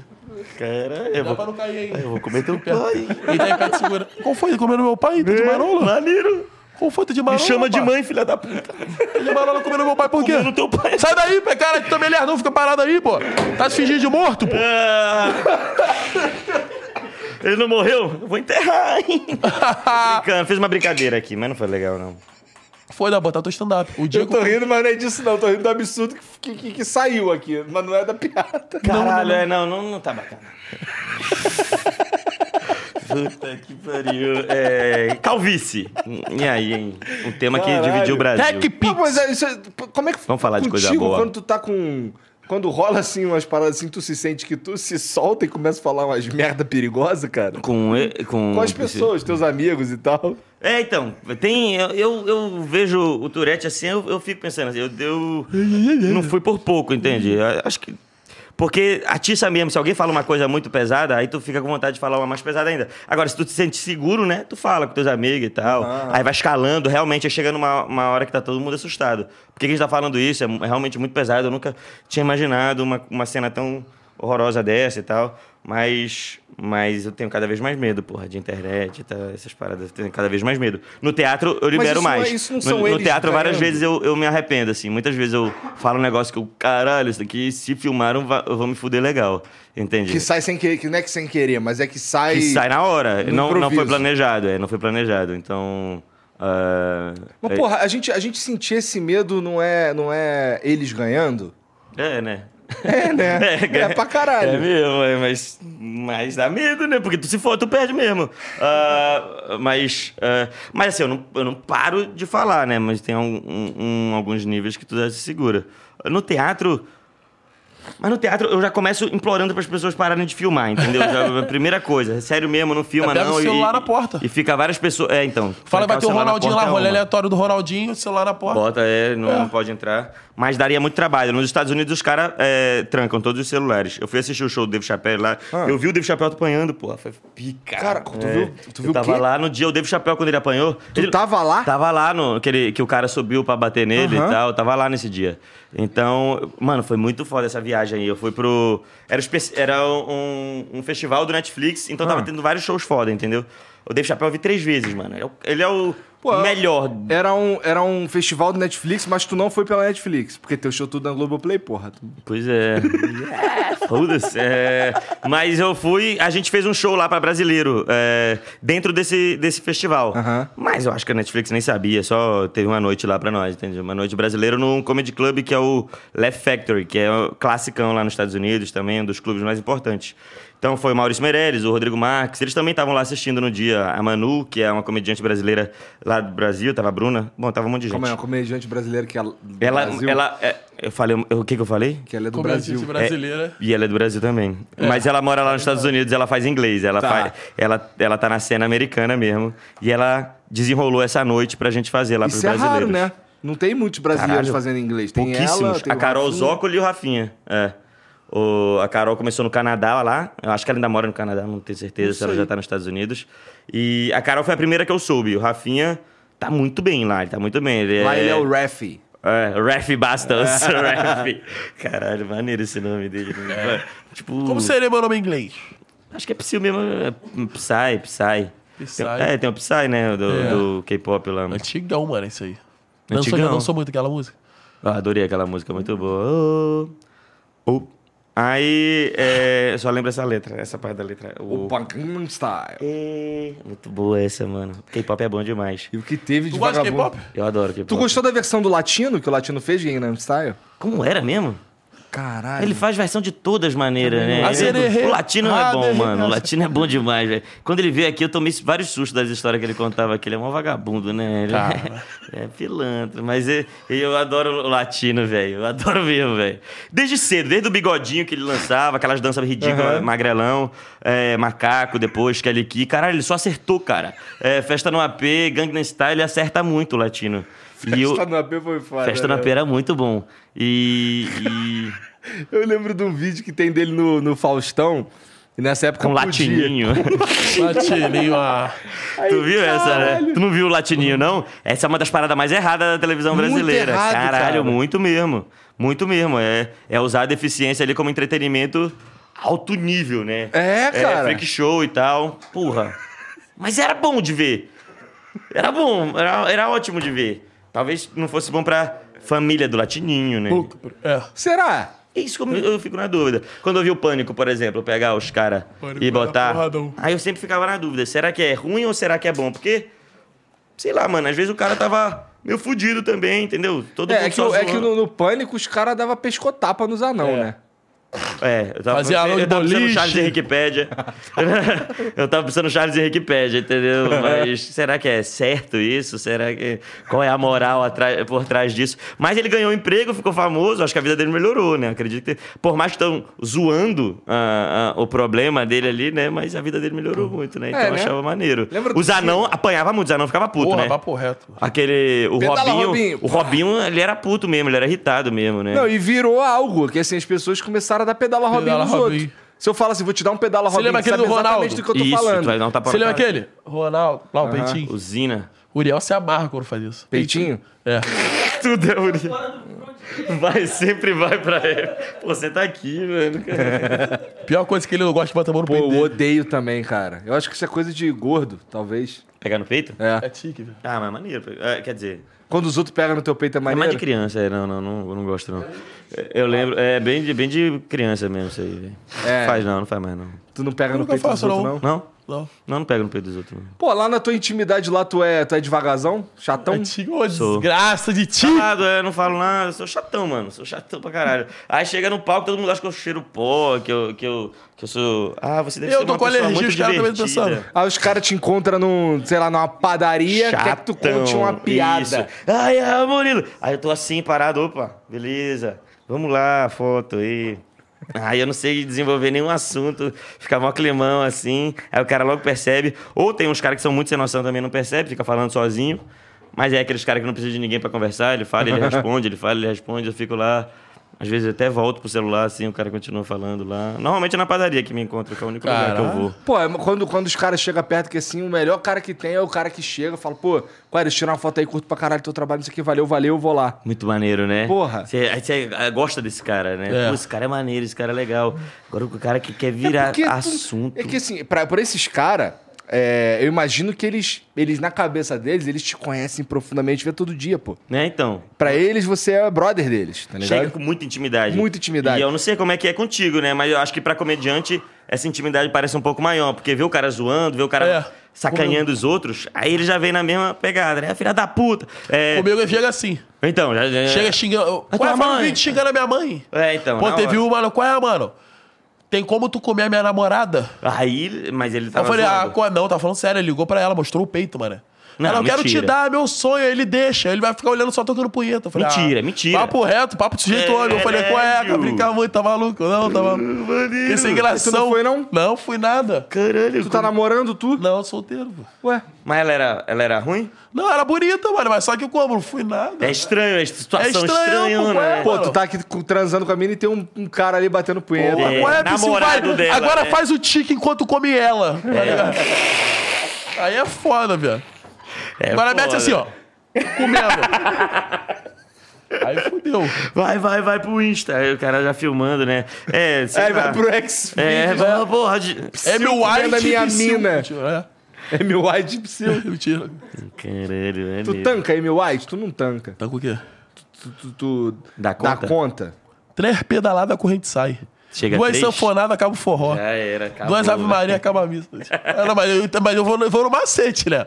Caralho, eu Dá pra vou, não cair aí. eu vou comer teu pai. Ele tá em pé de segura. Qual foi? Comendo meu pai? Tá de marola? Maneiro. Qual foi? Tá de marola? Me chama de mãe, filha da puta. Tá de marola comendo meu pai por quê? Comendo teu pai. Sai daí, pé, cara. Tu também é não fica parado aí, pô. Tá se fingindo de morto, pô. Ah. Ele não morreu? Eu vou enterrar, hein? Brincando, fiz uma brincadeira aqui, mas não foi legal, não. Foi da botar teu stand-up. O dia Eu que tô rindo, mas não é disso não. Tô rindo do absurdo que, que, que saiu aqui. Mas não é da piada. Caralho, é, não, não, não tá bacana. Puta que pariu. É, calvície. E aí, hein? Um tema que Caralho. dividiu o Brasil. Tech Não, mas é, isso é- como é que Vamos falar de coisa contigo, boa. quando tu tá com... Quando rola assim umas paradas assim, tu se sente que tu se solta e começa a falar umas merda perigosa, cara? Com, com, Com as pessoas, teus amigos e tal. É, então, tem. Eu, eu, eu vejo o Tourette assim, eu, eu fico pensando assim, eu, eu não fui por pouco, entende? Acho que. Porque atiça mesmo, se alguém fala uma coisa muito pesada, aí tu fica com vontade de falar uma mais pesada ainda. Agora, se tu te sente seguro, né? Tu fala com teus amigos e tal. Aí vai escalando, realmente, aí chega numa uma hora que tá todo mundo assustado. Por que a gente tá falando isso? É é realmente muito pesado. Eu nunca tinha imaginado uma, uma cena tão horrorosa dessa e tal. Mas, mas eu tenho cada vez mais medo, porra, de internet tal, essas paradas. Eu tenho cada vez mais medo. No teatro, eu libero isso não é- mais. isso não no, são no eles teatro, várias vezes eu, eu me arrependo, assim. Muitas vezes eu falo um negócio que eu, caralho, isso daqui, se filmaram, eu vou me fuder legal. Entendi. Que sai sem querer, que não é que sem querer, mas é que sai... Que sai na hora. no Não, não foi planejado, é, não foi planejado. Então. ah, Mas, é- porra, a gente, a gente sentir esse medo não é, não é eles ganhando? É, né? É, né? É, pra caralho. É mesmo, é, mas, mas dá medo, né? Porque tu se for, tu perde mesmo. Ah, mas, ah, mas assim, eu não, eu não paro de falar, né? Mas tem um- um- um- alguns níveis que tu já se segura. No teatro. Mas no teatro eu já começo implorando para as pessoas pararem de filmar, entendeu? Já, a primeira coisa, sério mesmo, não filma Pega não. o e- celular e, na porta. E fica várias pessoas. É, então. Fala, vai ter o Ronaldinho lá, é rolê uma. aleatório do Ronaldinho, celular na porta. Bota, é, não, É. não pode entrar. Mas daria muito trabalho. Nos Estados Unidos, os caras é, trancam todos os celulares. Eu fui assistir o show do Dave Chappelle lá. Eu vi o Dave Chappelle apanhando, porra. Foi pica. Ah. Cara, tu É. viu- tu viu Eu o tava quê? lá no dia, o Dave Chappelle, quando ele apanhou. Tu ele... tava lá? Tava lá no. Que, ele- que o cara subiu pra bater nele Aham. e tal. Tava lá nesse dia. Então, mano, foi muito foda essa viagem aí. Eu fui pro. Era, era um, um festival do Netflix, então Ah. tava tendo vários shows foda, entendeu? O Dave Chappelle eu vi três vezes, mano. Ele é o, ele é o Pô, melhor. Era um, era um festival do Netflix, mas tu não foi pela Netflix, porque teu show tudo na Globoplay, porra. Tu- Pois é. É, Foda-se. É, mas eu fui. A gente fez um show lá pra brasileiro, é, dentro desse, desse festival. Mas eu acho que a Netflix nem sabia, só teve uma noite lá pra nós, entendeu? Uma noite brasileira num comedy club que é o Left Factory, que é o classicão lá nos Estados Unidos também, um dos clubes mais importantes. Então foi o Maurício Meirelles, o Rodrigo Marques, eles também estavam lá assistindo no dia. A Manu, que é uma comediante brasileira lá do Brasil, tava a Bruna. Bom, tava um monte de gente. Como é, uma comediante brasileira que é do Ela, Brasil, ela, é, eu falei, o que que eu falei? que ela é do Comediante Brasil. brasileira. E ela é do Brasil também. Mas ela mora lá nos Estados Unidos, ela faz inglês. Ela, Tá. faz, ela, ela tá na cena americana mesmo. E ela desenrolou essa noite pra gente fazer lá pros Isso é raro, brasileiros. né? Não tem muitos brasileiros Caralho. fazendo inglês. Tem Pouquíssimos. ela, tem a Carol Rafinha. Zócoli e o Rafinha. É. O, a Carol começou no Canadá lá. Eu acho que ela ainda mora no Canadá, não tenho certeza Não se ela já tá nos Estados Unidos. E a Carol foi a primeira que eu soube. O Rafinha tá muito bem lá, ele tá muito bem. Ele Lá é, ele é o Ref. É, Ref Bastos. Ref. Caralho, maneiro esse nome dele. né? Tipo, Como seria meu nome em inglês? Acho que é Psy mesmo. É Psy, Psy. Psy. Tem- é, tem o Psy, né? Do, É. do K-pop lá. Antigão, mano, isso aí. Não sou, Antigão. sou muito aquela música. Ah, adorei aquela música, muito boa. Oh, oh. Aí, é, só lembra essa letra, essa parte da letra. O O, Gangnam Style. É, muito boa essa, mano. K-pop é bom demais. E o que teve de Tu gosta de vagabundo... K-pop? Eu adoro K-pop. Tu gostou da versão do Latino, que o Latino fez de Gangnam Style? Como era mesmo? Caralho. Ele faz versão de todas maneiras, né? A Ele- sererê. o latino Ah, é bom, derre- mano. O latino é bom demais, velho. Quando ele veio aqui, eu tomei vários sustos das histórias que ele contava aqui. Ele é um vagabundo, né? Ele Cara. é pilantra. Mas eu, eu adoro o latino, velho. Eu adoro mesmo, velho. Desde cedo, desde o bigodinho que ele lançava, aquelas danças ridículas, magrelão, é, macaco, depois, Kelly Key. Caralho, ele só acertou, cara. É, festa no AP, Gangnam Style, ele acerta muito o latino. E eu- Festa no AP foi foda. Festa no né? AP era muito bom. E... e... Eu lembro de um vídeo que tem dele no, no Faustão. E nessa época Com podia. latininho. Latininho, ah. tu viu essa, né? caralho. Tu não viu o latininho, não? Essa é uma das paradas mais erradas da televisão Muito brasileira. errado, Caralho, cara. muito mesmo. Muito mesmo. É, é usar a deficiência ali como entretenimento alto nível, né? É, cara. É, freak show e tal. Porra. Mas era bom de ver. Era bom, era, era ótimo de ver. Talvez não fosse bom pra família do latininho, né? É. Será? É isso que eu, fico na dúvida. Quando eu vi o Pânico, por exemplo, pegar os caras e botar. Aí eu sempre ficava na dúvida: será que é ruim ou será que é bom? Porque, sei lá, mano, às vezes o cara tava meio fudido também, entendeu? Todo É, mundo é que, é que no, no pânico os caras davam pescotapa nos anão, É. né? É, eu tava, Fazia de eu tava pensando. Charles Henrique Pédia. eu tava pensando Charles Henrique Pédia, entendeu? Mas será que é certo isso? Será que. Qual é a moral por trás disso? Mas ele ganhou um emprego, ficou famoso, acho que a vida dele melhorou, né? Acredito que. Por mais que estão zoando ah, ah, o problema dele ali, né? Mas a vida dele melhorou muito, né? Então É, eu né? achava maneiro. Lembra Os anão apanhava muito, os anão ficava puto, Porra, né? papo reto. Aquele. O Pedala, Robinho, Robinho. O Robinho, ele era puto mesmo, ele era irritado mesmo, né? Não, e virou algo que assim, as pessoas começaram a dar pedala Robinho Pedala nos Robinho. outros. Se eu falo assim, vou te dar um pedala Você Robinho, lembra aquele sabe do exatamente Ronaldo? do que eu tô Isso, falando. tu vai dar um tapa Você na lembra cara. aquele? Ronaldo, lá o peitinho. Usina. O Uriel se amarra quando faz isso. Peitinho? É. Tudo é Uriel. Vai, sempre vai pra ele. Pô, você tá aqui, velho. Pior coisa que ele não gosta de botar a mão no Pô, peito eu dele. odeio também, cara. Eu acho que isso é coisa de gordo, talvez. Pegar no peito? É. É tique, velho. Ah, mas maneiro. É, quer dizer, Quando os outros pegam no teu peito é é mais de criança, é, não, não, não, eu não gosto, não. É, Eu lembro, é bem de, bem de criança mesmo isso aí, velho. É. Faz não, não faz mais, não. Tu não pega no nunca peito dos faço, outros, não. não? Não? Não. Não, não pega no peito dos outros, não. Pô, lá na tua intimidade lá, tu é, tu é devagarzão? Chatão? É ô, Sou. desgraça de ti. Nada, eu não falo nada, eu sou chatão, mano. Sou chatão pra caralho. Aí chega no palco, todo mundo acha que eu cheiro pó, que eu, que eu, que eu sou. Ah, você deve Eu ser tô uma com pessoa alergia, muito os caras também divertida. pensando. Aí os caras te encontram num, sei lá, numa padaria, quer que tu conte uma piada. Isso. Ai, ai, Murilo. Aí eu tô assim, parado, opa, beleza. Vamos lá, foto aí. Aí eu não sei desenvolver nenhum assunto, fica mó climão assim. Aí o cara logo percebe. Ou tem uns caras que são muito sem noção também, não percebe, fica falando sozinho. Mas é aqueles caras que não precisam de ninguém pra conversar. Ele fala, ele responde, ele fala, ele responde. Eu fico lá. Às vezes eu até volto pro celular assim, o cara continua falando lá. Normalmente é na padaria que me encontra, que é o único lugar que eu vou. Pô, é- quando, quando os caras chegam perto, que assim, o melhor cara que tem é o cara que chega e fala, pô, eu tirar uma foto aí, curto pra caralho teu trabalho, não sei o que, valeu, valeu, eu vou lá. Muito maneiro, né? Porra. Você, aí você gosta desse cara, né? É. Pô, esse cara é maneiro, esse cara é legal. Agora o cara que quer virar tu- assunto. É que assim, pra, por esses caras, eu imagino que eles, eles, na cabeça deles, eles te conhecem profundamente, vê todo dia, pô. Né, então? Pra eles, você é brother deles, tá ligado? Chega com muita intimidade. Muita intimidade. E eu não sei como é que é contigo, né? Mas eu acho que pra comediante, essa intimidade parece um pouco maior. Porque vê o cara zoando, vê o cara É. sacaneando os outros, aí ele já vem na mesma pegada, né? Filha da puta. É, Comigo ele chega assim. Então, já... já- Chega xingando. A Qual é um mãe? vídeo xingando a minha mãe? É, então. Pô, teve hora. uma, mano. Qual é, mano? Tem como tu comer a minha namorada? Aí, mas ele eu tava falei, ah, zoando. qual- não, tá falando sério. Ele ligou pra ela, mostrou o peito, mano. Não, ela, eu quero te dar meu sonho. Ele deixa. Ele vai ficar olhando só tocando punheta. Eu falei, Mentira, ah, mentira. Papo reto, papo de É, homem. Eu falei, qual é. Brincar muito, tá maluco? Não, tá maluco. Fiquei sem gração. Tu não foi, não? Não, fui nada. Caralho. Tu tá namorando, tu? Não, solteiro, pô. Ué. Mas ela era, ela era ruim? Não, era bonita, mano. Mas só que como? Não fui nada. É estranho, é situação É estranho, pô, estranhona, qual é, né? Pô, tu tá aqui transando com a mina e tem um, um cara ali batendo punheta. Porra, É, qual é, namorado Vai- dela, Agora né? faz o tique enquanto come ela. tá ligado? Aí é foda, velho. É Agora foda. mete assim, ó. Comendo. Aí fudeu. Vai, vai, vai pro Insta. Aí o cara já filmando, né? É, sei Aí lá. vai pro ex É, vai, porra. De... É meu white a minha mina. Mentira, É meu white psyu. É. Mentira. Caralho, é Tu mesmo. tanca aí, meu white? Tu não tanca. Tá com o quê? Tu, tu, tu Dá conta? conta. Três pedaladas, a corrente sai. Chega Duas três? sanfonadas, acaba o forró. Já era, acabou. Duas Ave Maria, acaba a missa. Não, mas eu, mas eu vou, no- vou no macete, né?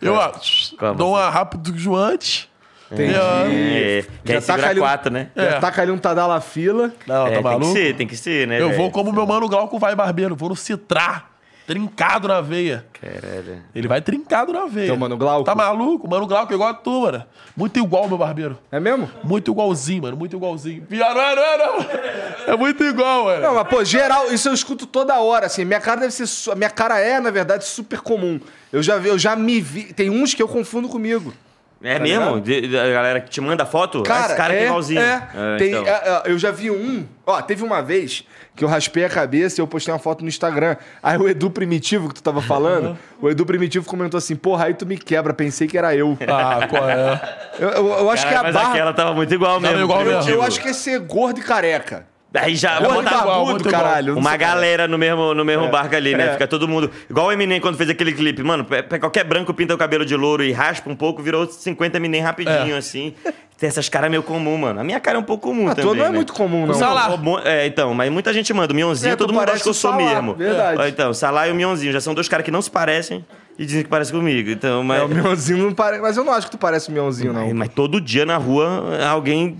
Eu ó, Qual dou uma rápido antes. Entendi. É, quer Já segurar taca ali quatro, né? É. Já taca ali um Tadala fila. Não, É, tá tem maluco? que ser, tem que ser, né? Eu velho? vou como meu mano Glauco vai barbeiro. Vou no Citrá. Trincado na veia. Caralho. Ele vai trincado na veia. Teu mano Glauco? Tá maluco? Mano Glauco é igual a tu, mano. Muito igual, meu barbeiro. É mesmo? Muito igualzinho, mano. Muito igualzinho. Pior, não é, não é, não. É muito igual, mano. Não, mas, pô, geral, isso eu escuto toda hora, assim. Minha cara deve ser. su- Minha cara é, na verdade, super comum. Eu já, vi- eu já me vi. Tem uns que eu confundo comigo. É Tá mesmo? De- de- a galera que te manda foto? Cara, esse cara é, que é igualzinho. É. É, Tem- então. é, é, eu já vi um. Ó, teve uma vez que eu raspei a cabeça e eu postei uma foto no Instagram. Aí o Edu Primitivo, que tu tava falando, o Edu Primitivo comentou assim: porra, aí tu me quebra, pensei que era eu. Ah, qual é? Eu, eu- eu acho Cara, que a mas barra. aquela tava muito igual mesmo. igual eu, mesmo. Eu acho que é ser gordo e careca. Aí já e botar igual, barbudo, muito caralho. uma galera no mesmo, no mesmo barco ali, né? É. Fica todo mundo. Igual o Eminem quando fez aquele clipe. Mano, qualquer branco pinta o cabelo de louro e raspa um pouco, virou 50 Eminem rapidinho, É. assim. tem essas caras meio comum, mano. A minha cara é um pouco comum A também. tua não é né? muito comum, não. O Salah. É, então, mas muita gente manda. O Mionzinho, É, todo mundo acha que eu sou Salah, mesmo. verdade. Então, o Salah e o Mionzinho já são dois caras que não se parecem e dizem que parecem comigo. Então, mas, É, o Mionzinho não parece. Mas eu não acho que tu parece o Mionzinho, não. mas, mas todo dia na rua alguém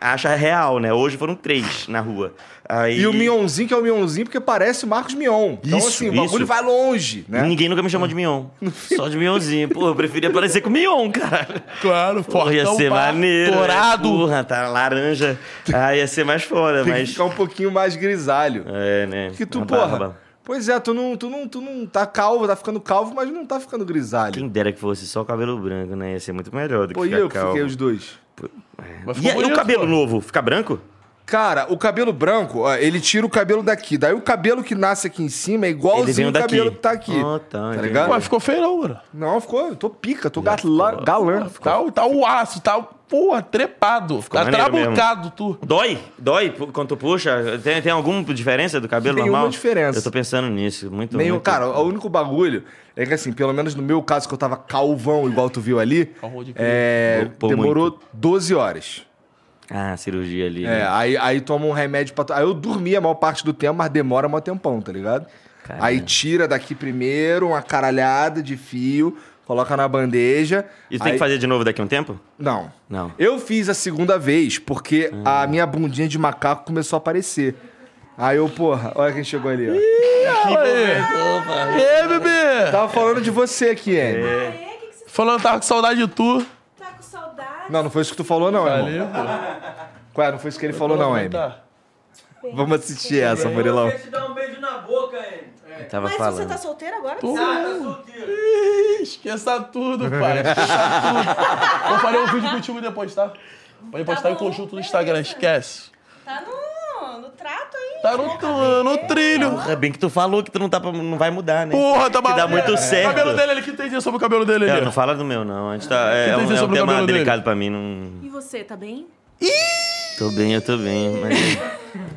acha real, né? Hoje foram três na rua. Aí, E o Mionzinho, que é o Mionzinho, porque parece o Marcos Mion. Então, Isso, assim, o bagulho vai longe, né? Ninguém nunca me chamou de Mion. Só de Mionzinho. Pô, eu preferia parecer com o Mion, cara. Claro, Porra, ia ser pá, maneiro. né? Dourado. Porra, tá laranja. Ah, ia ser mais fora, Tem que mas. ficar um pouquinho mais grisalho. É, né? Porque tu, Uma porra. barba. Pois é, tu não, tu, não, tu não tá calvo, tá ficando calvo, mas não tá ficando grisalho. Quem dera que fosse só o cabelo branco, né? Ia ser muito melhor do que Pô, e ficar eu que calvo. fiquei os dois. Mas E, ficou aí, o cabelo pô. novo, fica branco? Cara, o cabelo branco, ó, ele tira o cabelo daqui. Daí o cabelo que nasce aqui em cima é igualzinho o daqui. cabelo que tá aqui. Ah, tá, tá ligado? Ué, ficou feio não, mano. Não, ficou. Eu tô pica, tô galã. galã. Tá, tá o aço, tá, porra, trepado. tá maneiro trabucado, tu. Dói? Dói quando tu puxa? Tem, tem alguma diferença do cabelo Nenhuma normal? diferença. Eu tô pensando nisso. Muito, Nenhum, muito... cara, o único bagulho é que assim, pelo menos no meu caso, que eu tava calvão, igual tu viu ali, é, demorou 12 horas. Ah, cirurgia ali. É, né? aí, aí toma um remédio pra. Aí eu dormia a maior parte do tempo, mas demora mó tempão, tá ligado? Caramba. Aí tira daqui primeiro uma caralhada de fio, coloca na bandeja. E tu tem aí- que fazer de novo daqui a um tempo? Não. Não. Eu fiz a segunda vez porque Ah. a minha bundinha de macaco começou a aparecer. Aí eu, porra, olha quem chegou ali, ó. Ei, bebê! Tava falando de você aqui, Anne. É. Que que Falando que tava com saudade de tu. Tá? Não, não foi isso que tu falou, não, irmão. Pô. Qual é? Não foi isso que ele falou, não. Tá. Vamos assistir essa, Murilão. Eu quero te dar um beijo na boca, hein? Eu tava Mas falando. você tá solteiro agora? Tô. Ah, tá solteiro. Ih, Esqueça tudo, pai. Esqueça tudo. Vou fazer um vídeo contigo depois, tá? Pode postar em bom, conjunto no Instagram, esquece. Tá no, no trato aí. Tá no, no, no trilho. É bem que tu falou que tu não, tá, pra- não vai mudar, né? Porra, tá Que dá maluco. muito O certo. cabelo dele, ele que tem dizer sobre o cabelo dele É, ali. não fala do meu, não. A gente tá, é, é um, é um o tema delicado pra mim. Não... E você, tá bem? Tô bem, eu tô bem, mas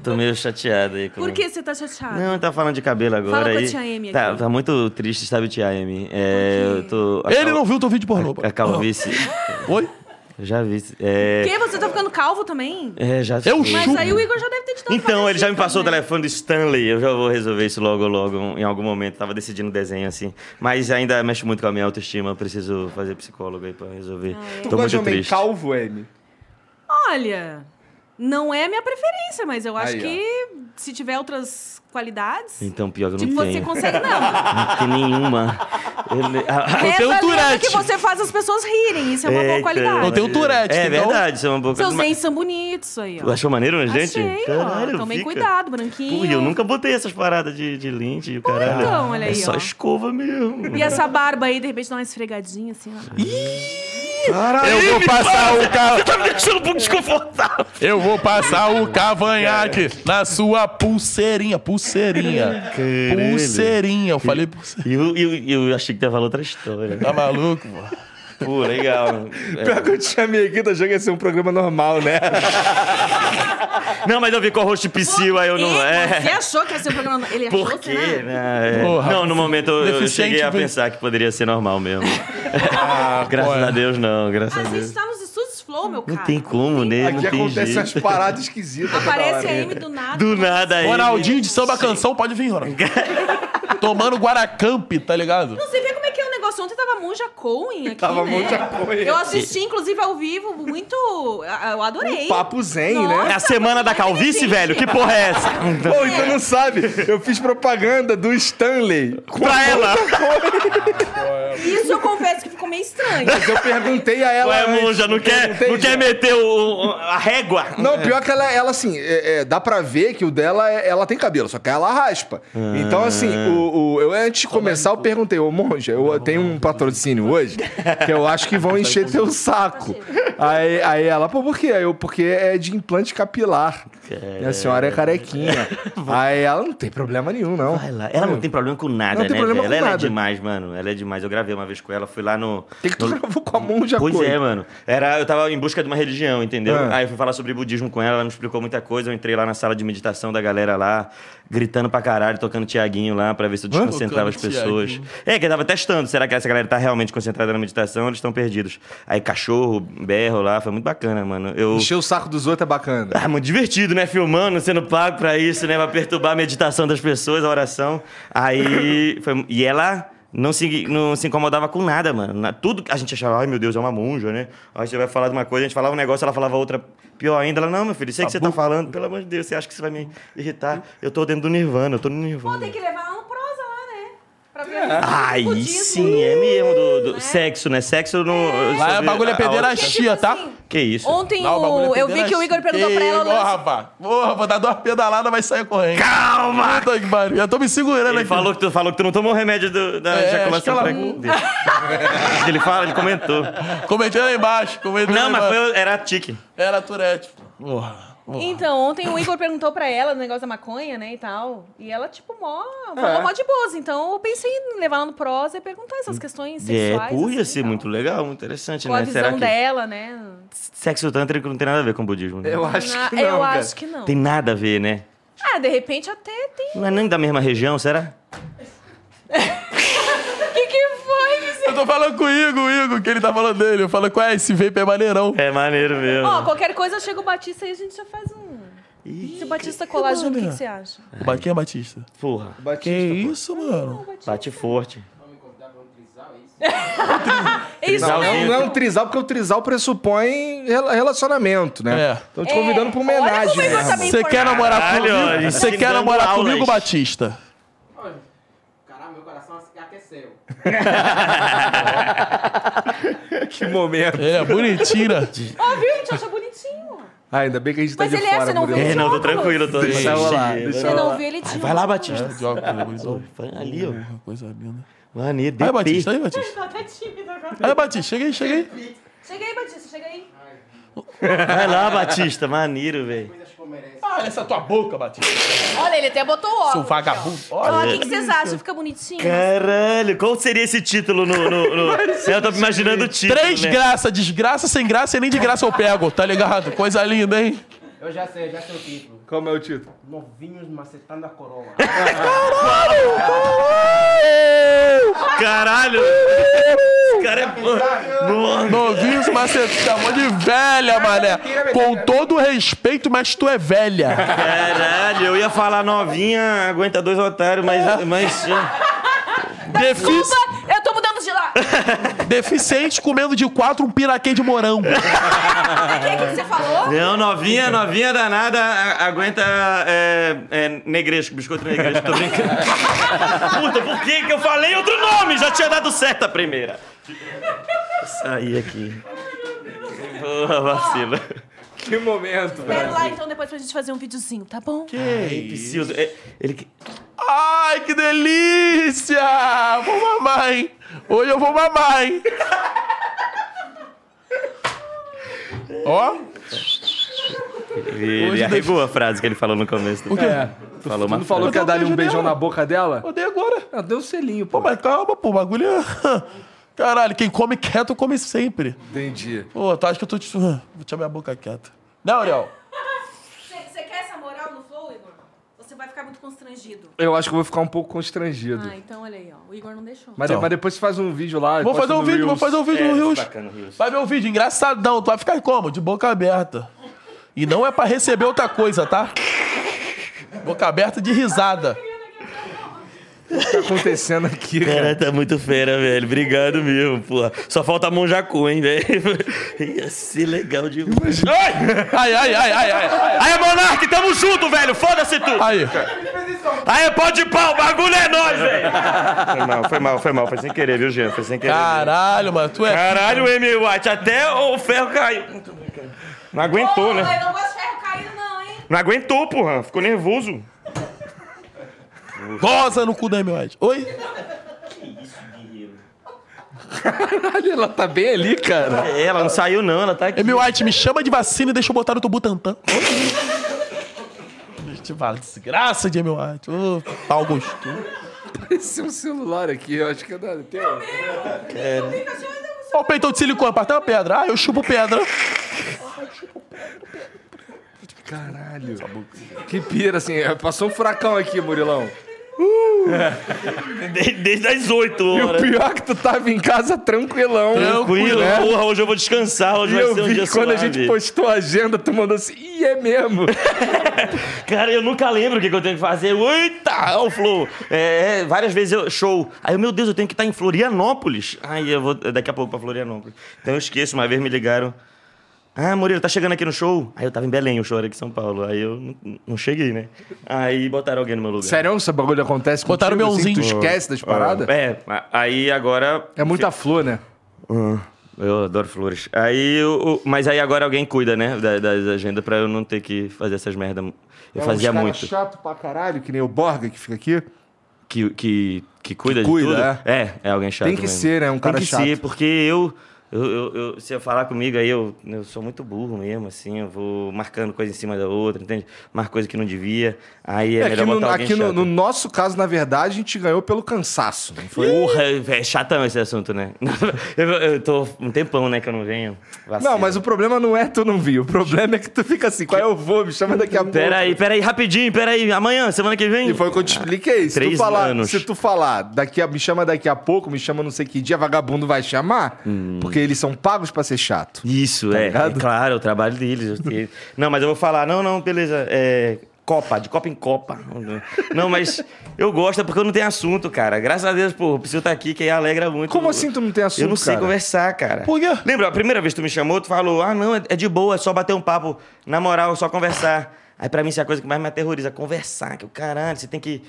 tô meio chateado aí. Com... Por que você tá chateado? Não, tá falando de cabelo agora Fala com a aí. tia Amy tá, aqui. tá muito triste, sabe, tia Amy? É, eu tô... a Ele cal- não viu teu vídeo pornô. pô. A calvície. Oi? Eu já vi. É, Que? Você tá ficando calvo também? é já Eu vi. Mas chupo. aí o Igor já deve ter te dado Então, ele já me passou o né? telefone do Stanley. Eu já vou resolver isso logo, logo, em algum momento. Tava decidindo desenho assim. Mas ainda mexe muito com a minha autoestima. Eu preciso fazer psicólogo aí pra resolver. Tu Tô gosta de homem triste. calvo, Anne? Olha, não é a minha preferência, mas eu acho Aí, ó. que se tiver outras qualidades, Então, pior que eu não tipo, você tenho. consegue. Não. Não tem nenhuma. A- Eu tenho lenda Tourette. que você faz as pessoas rirem. Isso é uma boa Eita, qualidade. Eu tenho Tourette, É então- verdade, isso é uma boa Seus dentes são bonitos aí, ó. Achou maneiro nas dentes? Achei, ó. Tomei fica. cuidado, branquinho. Pô, eu nunca botei essas paradas de, de lente e o caralho. então, olha é aí, só ó. escova mesmo. E essa barba aí, de repente, dá uma esfregadinha assim, ó. Eu vou passar o ca... Tá me deixando um pouco desconfortável. Eu vou passar o cavanhaque na sua pulseirinha. Pulseirinha. Pulseirinha. Eu falei pulseirinha. E eu, eu, eu achei que falar outra história. Tá maluco, pô? Pô, legal. Pior que eu te chamei aqui, tô achando que ia ser um programa normal, né? Não, mas eu vi com o rosto psiu, aí eu não. E É. Você achou que ia ser um programa... Ele achou, Por quê? será? né? É. Porra, não, no momento eu, eu cheguei a pensar que poderia ser normal mesmo. Ah, graças a Deus, não, graças a A Deus. gente tá nos estúdios Flow, meu cara. Não tem como, né? Aqui não tem acontecem jeito. umas paradas esquisitas. Aparece a Amy do nada. Do nada aí. Ronaldinho de samba canção, pode vir, Ronaldinho. Tomando Guaracamp, tá ligado? Você vê como é que é o negócio? Ontem tava Monja Cohen aqui, Tava né? Monja Cohen. Eu assisti, inclusive, ao vivo, muito... Eu adorei. Um papo zen, Nossa, né? É a semana da calvície, velho? Que porra é essa? Pô, então não sabe. Eu fiz propaganda do Stanley. com Pra a ela. Isso eu confesso que ficou meio estranho. Mas eu perguntei a ela. Ué, antes. monja, não quer, não quer meter o, o- a régua? Não, pior que ela, ela assim, é, é, dá pra ver que o dela, é- ela tem cabelo, só que ela raspa. Então, assim, o, o- eu antes de começar, eu perguntei, ô monja, eu tenho um patrocínio hoje que eu acho que vão encher teu saco. Aí, aí ela, pô, por quê? Aí Eu, porque é de implante capilar. E a senhora é carequinha. Aí ela não tem problema nenhum, não. Ela não tem problema com nada, Não tem né? problema velho? com ela nada. é demais, mano. Ela é demais. Eu gravei uma vez com ela, fui lá no. O que, tu no- gravou com a monja Pois Cohen? é, mano. Era, eu tava em busca de uma religião, entendeu? Ah. Aí eu fui falar sobre budismo com ela, ela me explicou muita coisa. Eu entrei lá na sala de meditação da galera lá, gritando pra caralho, tocando Tiaguinho lá pra ver se eu desconcentrava as pessoas. Thiaguinho. É, que eu tava testando. Será que essa galera tá realmente concentrada na meditação ou eles estão perdidos? Aí cachorro, berro lá, foi muito bacana, mano. Eu. Encher o saco dos outros é bacana. Ah, muito divertido, né? Filmando, sendo pago pra isso, né? Pra perturbar a meditação das pessoas, a oração. Aí. Foi... E ela não se, não se incomodava com nada, mano. Na- Tudo a gente achava, ai meu Deus, é uma monja, né? Aí você vai falar de uma coisa, a gente falava um negócio, ela falava outra pior ainda. Ela, não, meu filho, sei que você tá falando, pelo amor de Deus, você acha que você vai me irritar? Eu tô dentro do Nirvana, eu tô no Pô, Nirvana. tem que levar né? Pra ver Aí o budismo. sim, é mesmo, do, do Né? sexo, né? Sexo no. Lá é bagulho é pederastia, tá? assim, Que isso? Ontem Lá o o, é eu vi que o Igor perguntou pra ela. o Ô, lance- Rafa. Porra, vou dar duas pedaladas, vai sair correndo. Calma! Puta que pariu. Já tô me segurando Ele aqui. falou que, tu, falou que tu não tomou o remédio do- da É, ejaculação que ela- ele fala, ele comentou. Comentei lá embaixo. Comentei Não, lá mas embaixo. foi, era tique. Era Tourette. Porra. porra. Então, ontem o Igor perguntou pra ela do negócio da maconha, né, e tal. E ela, tipo, mó, falou mó de boas. Então, eu pensei em levar ela no prosa e perguntar essas questões É, sexuais. pô, ia assim, ser tal. muito legal, muito interessante, Com a né? visão Será que dela, né? sexo tântrico não tem nada a ver com budismo? Né? Eu acho Na- que não, eu cara. acho que não. Tem nada a ver, né? Ah, de repente até tem. Não é nem da mesma região, será? O que, que foi, Vicente? Eu tô falando com o Igor, o Igor, que ele tá falando dele. Eu falo, qual é? Esse vape é maneirão. É maneiro mesmo. Ó, qualquer coisa chega o Batista e a gente já faz um. Se o Batista colar junto, o que, que você acha? O Ba- Quem é Batista? Porra, Que isso, mano? bate forte. É isso Não, mesmo. não é um trisal, porque o trisal pressupõe rela- relacionamento, né? É. Estão te convidando pra uma Olha homenagem como tá bem Você quer namorar Caralho, comigo? Você quer ensinando namorar comigo, Batista? Caralho, meu coração aqueceu. Que momento. Ele é bonitinho, né? Ó, viu? A gente acha bonitinho. Ah, ainda bem que a gente tá Mas de ele é, fora, você não Murilo. viu? É, não, tô tranquilo, tô Deixa eu lá, deixa Você eu não lá. viu ele tinha. Vai lá, Batista. Vai ali, ó. Coisa linda. Maneiro, Aí. Batista, aí, Batista. Tá até tímido agora. Aí, Batista, chega aí, chega aí. Chega aí, Batista, chega aí. Vai lá, Batista, maneiro, velho. Ah, olha essa tua boca, Batista. Olha, ele até botou óculos. Seu vagabundo. Olha. o que, que vocês acham? Fica bonitinho? Caralho, qual seria esse título no. no, no... Eu tô imaginando o título. Três né? graças, desgraça, sem graça e nem de graça eu pego, tá ligado? Coisa linda, hein? Eu já sei, já sei o título. Como é o título? Novinhos macetando a coroa. Caralho! Esse cara é bom. Novinhos, mas você chamou de velha, mané. Com todo o respeito, mas tu é velha. Caralho, eu ia falar novinha, aguenta dois otários, mas. mas Defici- Desculpa, eu tô mudando de lá. Deficiente comendo de quatro um piraquê de morango. O que, que você falou? não, novinha, novinha danada, a- aguenta é, é, negresco, biscoito negresco, tô brincando. Puta, por que que eu falei outro nome? Já tinha dado certo a primeira. Sair aqui. Porra, vacila. Que momento, Espera velho. lá então depois pra gente fazer um videozinho, tá bom? Preciso. é, Ele. que- Ai, que delícia! Vou mamar, hein? Hoje eu vou mamar, hein? Ó, Ele, ele arregou a frase que ele falou no começo. Do... É. Falou Tu não falou que ia dar-lhe um beijo beijão na boca dela? eu dei agora. Ah, deu um selinho, Pô, pô. mas calma, pô, o bagulho é... Caralho, quem come quieto, come sempre. Entendi. Pô, tu acha que eu tô te... Vou deixar minha boca quieta. Não, Ariel? Você quer essa moral no flow, Igor? Você vai ficar muito constrangido. Eu acho que eu vou ficar um pouco constrangido. Ah, então olha aí, ó. O Igor não deixou. Mas, Então. mas depois você faz um vídeo lá. Vou posta fazer um no vídeo, vou Reels. fazer um vídeo no Rios. bacana, Rios. Vai ver o vídeo, engraçadão. Tu vai ficar como? De boca aberta. E não é pra receber outra coisa, tá? Boca aberta de risada. O que tá acontecendo aqui, cara? Cara, tá muito fera, velho. Obrigado mesmo, porra. Só falta Monjacu, hein, velho. Ia ser legal demais. Ai! Ai, ai, ai, ai, ai. Aí, Monark, tamo junto, velho. Foda-se tu. Aí. Aí, pode pau, o bagulho é nóis, velho. Foi mal, foi mal, foi mal. Foi sem querer, viu, Jean? Foi sem querer. Caralho, mano. Tu é. Caralho, Amy White, até o ferro caiu. Não aguentou, né? Eu não gosto de ferro caído, não, hein? Não aguentou, porra. Ficou nervoso. Goza no cu da Amy White. Oi? Caralho, ela tá bem ali, cara. É, ela não saiu, não. Ela tá aqui. Amy White, me chama de vacina e deixa eu botar no teu Butantan. Eu te falar, desgraça de Amy White. Ô, pau gostoso. Esse é um celular aqui, eu acho que é da teu. Ó o peitão de silicone, parteu uma pedra. Ah, eu chupo pedra. Caralho. Que pira, assim. é, Passou um furacão aqui, Murilão. Desde, desde as 8 E o horas. pior é que tu tava em casa tranquilão. Tranquilo, né? porra, hoje eu vou descansar, hoje E vai eu ser um vi dia quando a suave. gente postou a agenda, tu mandou assim, ih, é mesmo. Cara, eu nunca lembro o que, que eu tenho que fazer. Eita, o Flow. É, é, várias vezes eu, show. Aí, eu, meu Deus, eu tenho que estar em Florianópolis. Aí eu vou daqui a pouco pra Florianópolis. Então eu esqueço, uma vez me ligaram. Ah, Murilo, tá chegando aqui no show? Aí eu tava em Belém, o show era aqui em São Paulo. Aí eu não, não cheguei, né? Aí botaram alguém no meu lugar. Sério, esse bagulho acontece Botaram contigo, meu assim, tu esquece das paradas? É, aí agora. É muita flor, né? Eu adoro flores. Aí, eu- o- mas aí agora alguém cuida, né? da- Das agendas pra eu não ter que fazer essas merda. Eu É fazia muito. chato pra caralho, que nem o Borga que fica aqui. Que, que, que cuida Que de cuida, tudo? É, é alguém chato Tem que mesmo. ser, né? Um cara Tem que chato. ser, porque eu, eu, eu, eu- Se eu falar comigo aí, eu, eu sou muito burro mesmo, assim. Eu vou marcando coisa em cima da outra, entende? Marco coisa que não devia. Aí é, É, melhor aqui no, botar alguém aqui no, no nosso caso, na verdade, a gente ganhou pelo cansaço. Não foi? Porra, é chatão esse assunto, né? Eu, eu tô um tempão, né, que eu não venho. Vacilo. Não, mas o problema não é tu não vir. O problema é que tu fica assim, qual é eu vou? Me chama daqui a pouco. Peraí, peraí, rapidinho, peraí. Amanhã, semana que vem. E foi o que eu te expliquei. Se tu, Três falar, anos. se tu falar, daqui a, me chama daqui a pouco, me chama não sei que dia, vagabundo vai chamar, porque eles são pagos pra ser chato. Isso, é, é. ligado? Claro, o trabalho deles. não, mas eu vou falar, não, não, beleza. É, Copa, de Copa em Copa. Não, mas eu gosto é porque eu não tenho assunto, cara. Graças a Deus, pô, preciso estar aqui, que aí alegra muito. Como assim tu não tem assunto, Eu não sei cara? conversar, cara. Por quê? Lembra, a primeira vez que tu me chamou, tu falou, ah, não, é é de boa, é só bater um papo. Na moral, é só conversar. Aí pra mim isso é a coisa que mais me aterroriza, conversar. Que o caralho, você tem que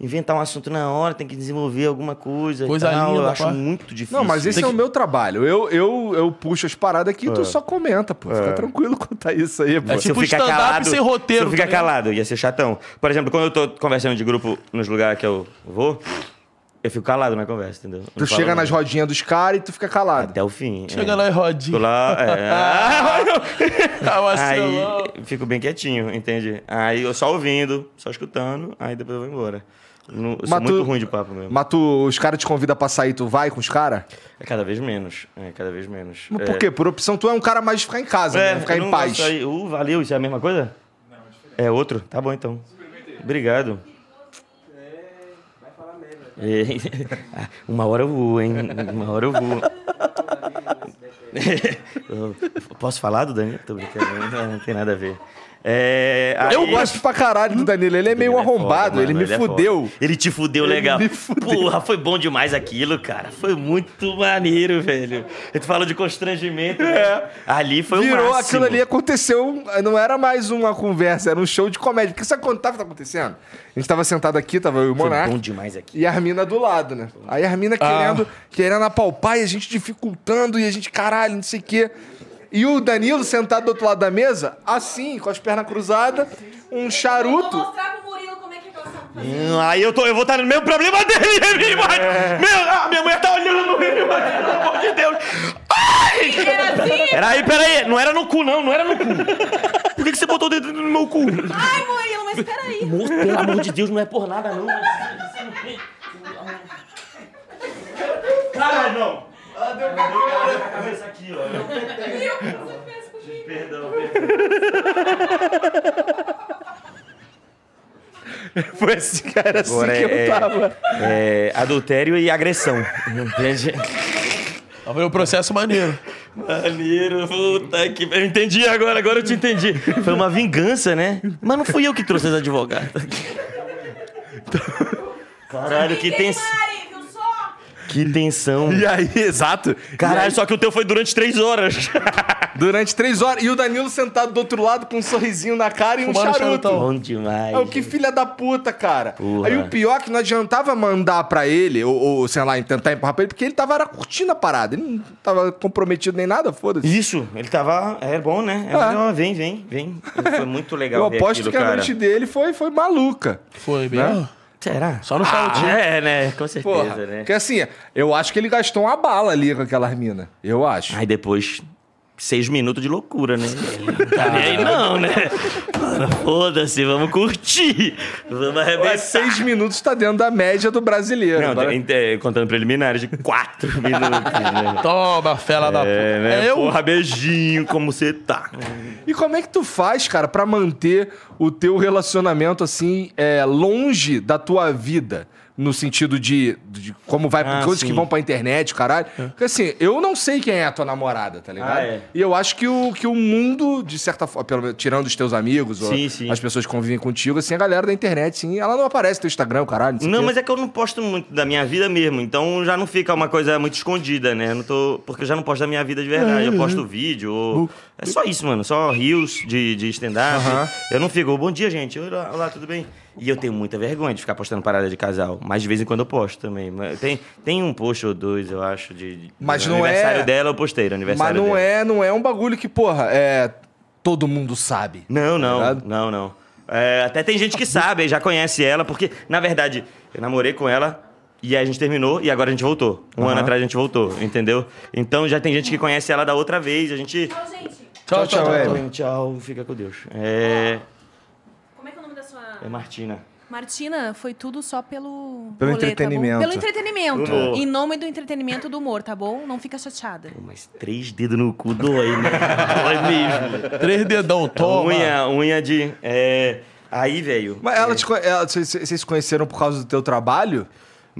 inventar um assunto na hora, tem que desenvolver alguma coisa. Coisa tal. linda, Eu acho pá. muito difícil. Não, mas esse Tem é que- o meu trabalho. Eu, eu, eu puxo as paradas aqui e tu só comenta, pô. Fica tranquilo quanto a isso aí, pô. É se eu tipo ficar stand-up calado, sem roteiro, Se eu ficar tá calado, ia ser chatão. Por exemplo, quando eu tô conversando de grupo nos lugares que eu vou, eu fico calado na conversa, entendeu? Eu Tu chega nas nada. rodinhas dos caras e tu fica calado. Até o fim. Chega é. lá e rodinha. lá, é. Vacilão. aí fico bem quietinho, entende? Aí eu só ouvindo, só escutando, aí depois eu vou embora. Não, eu sou Mas tu- muito ruim de papo mesmo. Mas tu, os caras te convidam pra sair, tu vai com os caras? É cada vez menos. É cada vez menos. Mas é. por quê? Por opção, tu é um cara mais de ficar em casa, É, né? Ficar eu em não paz. gosto aí. Uh, valeu, isso é a mesma coisa? Não, é diferente. É outro? Tá bom então. Obrigado. É, Ah, Uma hora eu vou, hein? Uma hora eu vou. Eu- Posso falar do Danilo? Tô brincando, não, não tem nada a ver. É, Eu aí- gosto pra caralho do Danilo. Ele é meio Ele é arrombado, foda, ele mano, me é fudeu. foda. Ele te fudeu Ele legal. me fudeu. Porra, foi bom demais aquilo, cara. Foi muito maneiro, velho. Tu falou de constrangimento, né? Ali foi o É. Virou máximo. aquilo ali, aconteceu. Não era mais uma conversa, era um show de comédia. Porque sabe quando tava acontecendo? A gente tava sentado aqui, tava eu e o Foi Monark. bom demais aqui. E a Armina do lado, né? Aí a Armina querendo, querendo apalpar e a gente dificultando e a gente, caralho, não sei o quê. E o Danilo sentado do outro lado da mesa, assim, com as pernas cruzadas, um Vou charuto. mostrar pro Murilo como é que fazendo. Hum, Aí eu, tô, eu vou estar no mesmo problema dele, ele vai- Meu, ah, minha mulher tá olhando no mas, pelo amor de Deus. Ai! Era assim? Peraí, peraí, não era no cu, não, não era no cu. Por que, que você botou o dedo no meu cu? Ai, Murilo, mas peraí. Moço, pelo amor de Deus, não é por nada, não. você não tem-. Ah, deu a cabeça aqui, ó. Perdão, perdão. Foi assim, cara, assim Agora que é, eu tava. é adultério e agressão. Entende? Foi um processo maneiro. Maneiro, puta que. Eu entendi agora, agora eu te entendi. Foi uma vingança, né? Mas não fui eu que trouxe as advogadas. Caralho, que tensão. Mari? Que tensão. E aí, exato. Caralho, só que o teu foi durante três horas. Durante três horas. E o Danilo sentado do outro lado com um sorrisinho na cara e um Fumando charuto. charutão. Bom demais. É o que filha da puta, cara. Porra. Aí o pior é que não adiantava mandar pra ele, ou, ou, sei lá, tentar empurrar pra ele, porque ele tava era curtindo a parada. Ele não tava comprometido nem nada, foda-se. Isso, ele tava. É bom, né? É, Ah. não, vem, vem, vem. Foi muito legal. Eu ver aposto aquilo, que a cara. noite dele foi, foi maluca. Foi mesmo. Será? Só no charutinho. É, né? Com certeza, Porra. né? Porque assim, eu acho que ele gastou uma bala ali com aquela mina. Eu acho. Aí depois, seis minutos de loucura, né? Não tá nem aí não, né? Foda-se, vamos curtir. Vamos Ué, arrebentar. seis minutos tá dentro da média do brasileiro. Não, Agora- tem- é, contando preliminares de quatro minutos, né? Toma, fela da É, puta. né? É eu? Porra, beijinho, como você tá? E como é que tu faz, cara, pra manter o teu relacionamento assim é, longe da tua vida? No sentido de, de como vai, Ah, coisas sim. que vão pra internet, caralho. Porque assim, eu não sei quem é a tua namorada, tá ligado? Ah, é. E eu acho que o, que o mundo, de certa forma, pelo tirando os teus amigos, Sim, sim. as pessoas que convivem contigo, assim, a galera da internet, sim, ela não aparece no teu Instagram, caralho. Não, quê. mas é que eu não posto muito da minha vida mesmo, então já não fica uma coisa muito escondida, né? Eu não tô, porque eu já não posto da minha vida de verdade. Eu posto vídeo, ou... é só isso, mano. Só rios de, de stand-up. Aham. Eu não fico, bom dia, gente. Olá, olá, tudo bem? E eu tenho muita vergonha de ficar postando parada de casal, mas de vez em quando eu posto também. Mas Tem, tem um post ou dois, eu acho, de. de- Mas no não é- aniversário dela eu postei, no Mas aniversário não dela. é, não é um bagulho que, porra, é. Todo mundo sabe. Não, não, ligado? não, não. É, até tem gente que sabe, já conhece ela, porque, na verdade, eu namorei com ela e aí a gente terminou e agora a gente voltou. Um ano atrás a gente voltou, entendeu? Então já tem gente que conhece ela da outra vez, a gente. Tchau, gente. Tchau, tchau, Tchau, Amy. tchau, fica com Deus. É, Como é que é o nome da sua... é Martina. Martina, foi tudo só pelo... Pelo rolê, tá bom? entretenimento. Pelo entretenimento. Humor. Em nome do entretenimento do humor, tá bom? Não fica chateada. Mas três dedos no cu dói, né? Dói mesmo. Três dedão, toma. Unha, unha de. é, Aí, velho. Mas ela te, conhe- ela- vocês vocês se conheceram por causa do teu trabalho?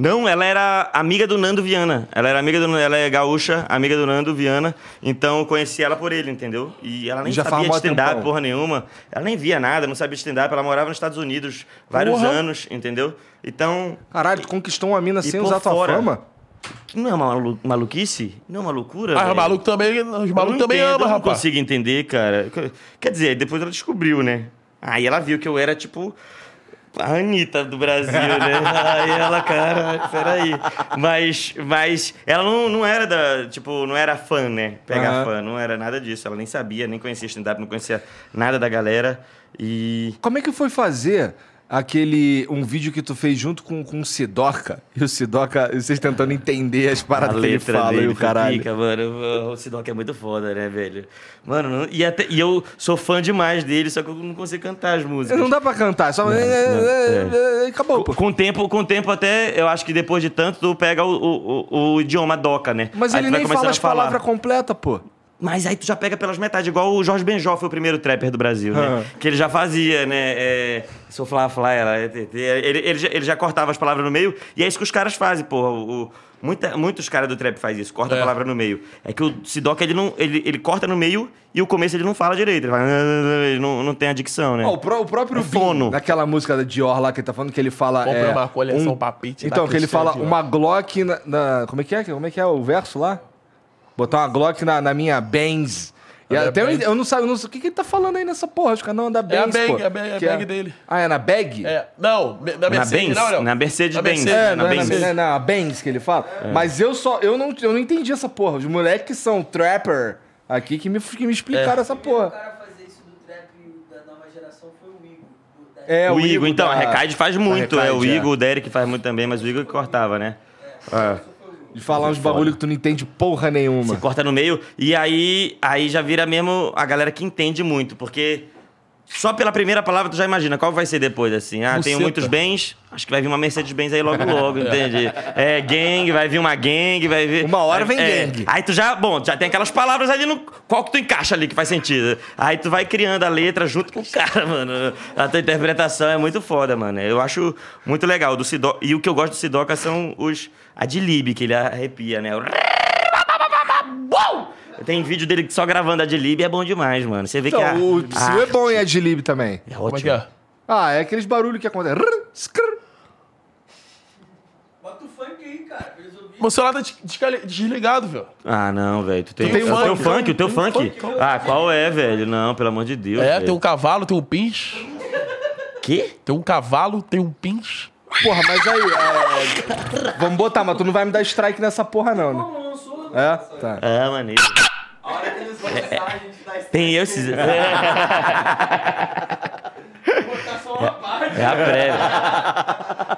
Não, ela era amiga do Nando Viana. Ela era amiga do ela é gaúcha, amiga do Nando Viana. Então eu conheci ela por ele, entendeu? E ela nem já sabia de stand-up, porra nenhuma. Ela nem via nada, não sabia de stand-up. Ela morava nos Estados Unidos vários Porra. anos, entendeu? Então, Caralho, tu conquistou uma mina E sem usar tua fora. fama? não é uma malu- maluquice? Não é uma loucura? Ah, velho? malucos também, os malucos não também entendo, amam, eu não rapaz. consigo entender, cara. Quer dizer, depois ela descobriu, né? Aí ela viu que eu era, tipo, a Anitta do Brasil, né? Aí ela, cara, peraí. Mas, mas ela não, não era da, tipo, não era fã, né? Pegar Aham. fã, não era nada disso. Ela nem sabia, nem conhecia stand-up, não conhecia nada da galera. E... Como é que foi fazer aquele. um vídeo que tu fez junto com, com o Sidoca? E o Sidoca, vocês tentando entender as paradas que ele fala e dele o caralho. fica, mano. O Sidoc é muito foda, né, velho? Mano, não- e, até, e eu sou fã demais dele, só que eu não consigo cantar as músicas. Não dá pra cantar, só. não, é, Acabou, pô. Com o tempo, com o tempo até, eu acho que depois de tanto, tu pega o, o, o- o idioma doca, né? Mas Aí ele nem fala as palavras completas, pô. Mas aí tu já pega pelas metades, igual o Jorge Benjó foi o primeiro trapper do Brasil, né? Ah. Que ele já fazia, né? É, sou ela, é, é, é, ele, ele, já, ele já cortava as palavras no meio, e é isso que os caras fazem, porra. O, o- muita, muitos caras do trap fazem isso, corta a É. palavra no meio. É que o Sidoca, ele, não, ele, ele corta no meio e o começo ele não fala direito. Ele, fala, ele não, não tem a dicção, né? Ó, o, pró- o próprio É fono. naquela música da Dior lá que ele tá falando que ele fala. Compre é, uma coleção papite da Então, que ele fala uma Glock na, na- Como é que é? Como é que é o verso lá? Botar uma Glock na, na minha Benz. E É, até eu, Benz. eu não sei, eu não sei o que, que ele tá falando aí nessa porra. Acho que não, da É a Benz. bag, pô. é a bag- é a bag dele. Ah, é na bag? É, não, na Na Mercedes, Benz? não, não. Na Mercedes-Benz. Na É, na não é, na, Benz. é na Benz que ele fala. Mas eu só. Eu não, eu não entendi essa porra. Os moleques que são trapper aqui que me, que me explicaram essa O porra. cara fazer isso do trap da nova geração foi o Igor. É, o Igor, então, da- a Recaide faz muito. é, o Recaide, é. Igor, o Derek faz muito também, mas o Igor que cortava, né? É. De falar uns bagulho que tu não entende porra nenhuma. Você corta no meio e aí, aí já vira mesmo a galera que entende muito, porque só pela primeira palavra tu já imagina qual vai ser depois, assim. Ah, tenho Buceta. muitos bens, acho que vai vir uma Mercedes-Benz aí logo logo, entende? É, gang, vai vir uma gang, vai vir... Uma hora vem é, gang. Aí tu já, bom, já tem aquelas palavras ali no... Qual que tu encaixa ali que faz sentido? Aí tu vai criando a letra junto com o cara, mano. A tua interpretação é muito foda, mano. Eu acho muito legal. Do Sido... E o que eu gosto do Sidoca são os... A de Lib, que ele arrepia, né? O... Tem vídeo dele só gravando a de Lib e é bom demais, mano. Você vê que a, Então, o a Psyu é bom em Adlib também. é Como é ótimo. que é? Ah, é aqueles barulhos que acontecem. Bota o funk aí, cara. Meu celular tá desligado, velho. Ah, não, velho. Tu tem, Tu tem o funk, teu funk, o teu funk. funk. Ah, qual é, velho? Não, pelo amor de Deus. É, velho. tem um cavalo, tem um pins. Quê? Tem um cavalo, tem um pins. Porra, mas aí. é, Vamos botar, mas tu não vai me dar strike nessa porra, não, né? Não lançou, É? Tá. Ah, maneiro. A hora que eles lançarem, a gente dá esse Tem eu esses. É, botar só uma parte. é a prévia.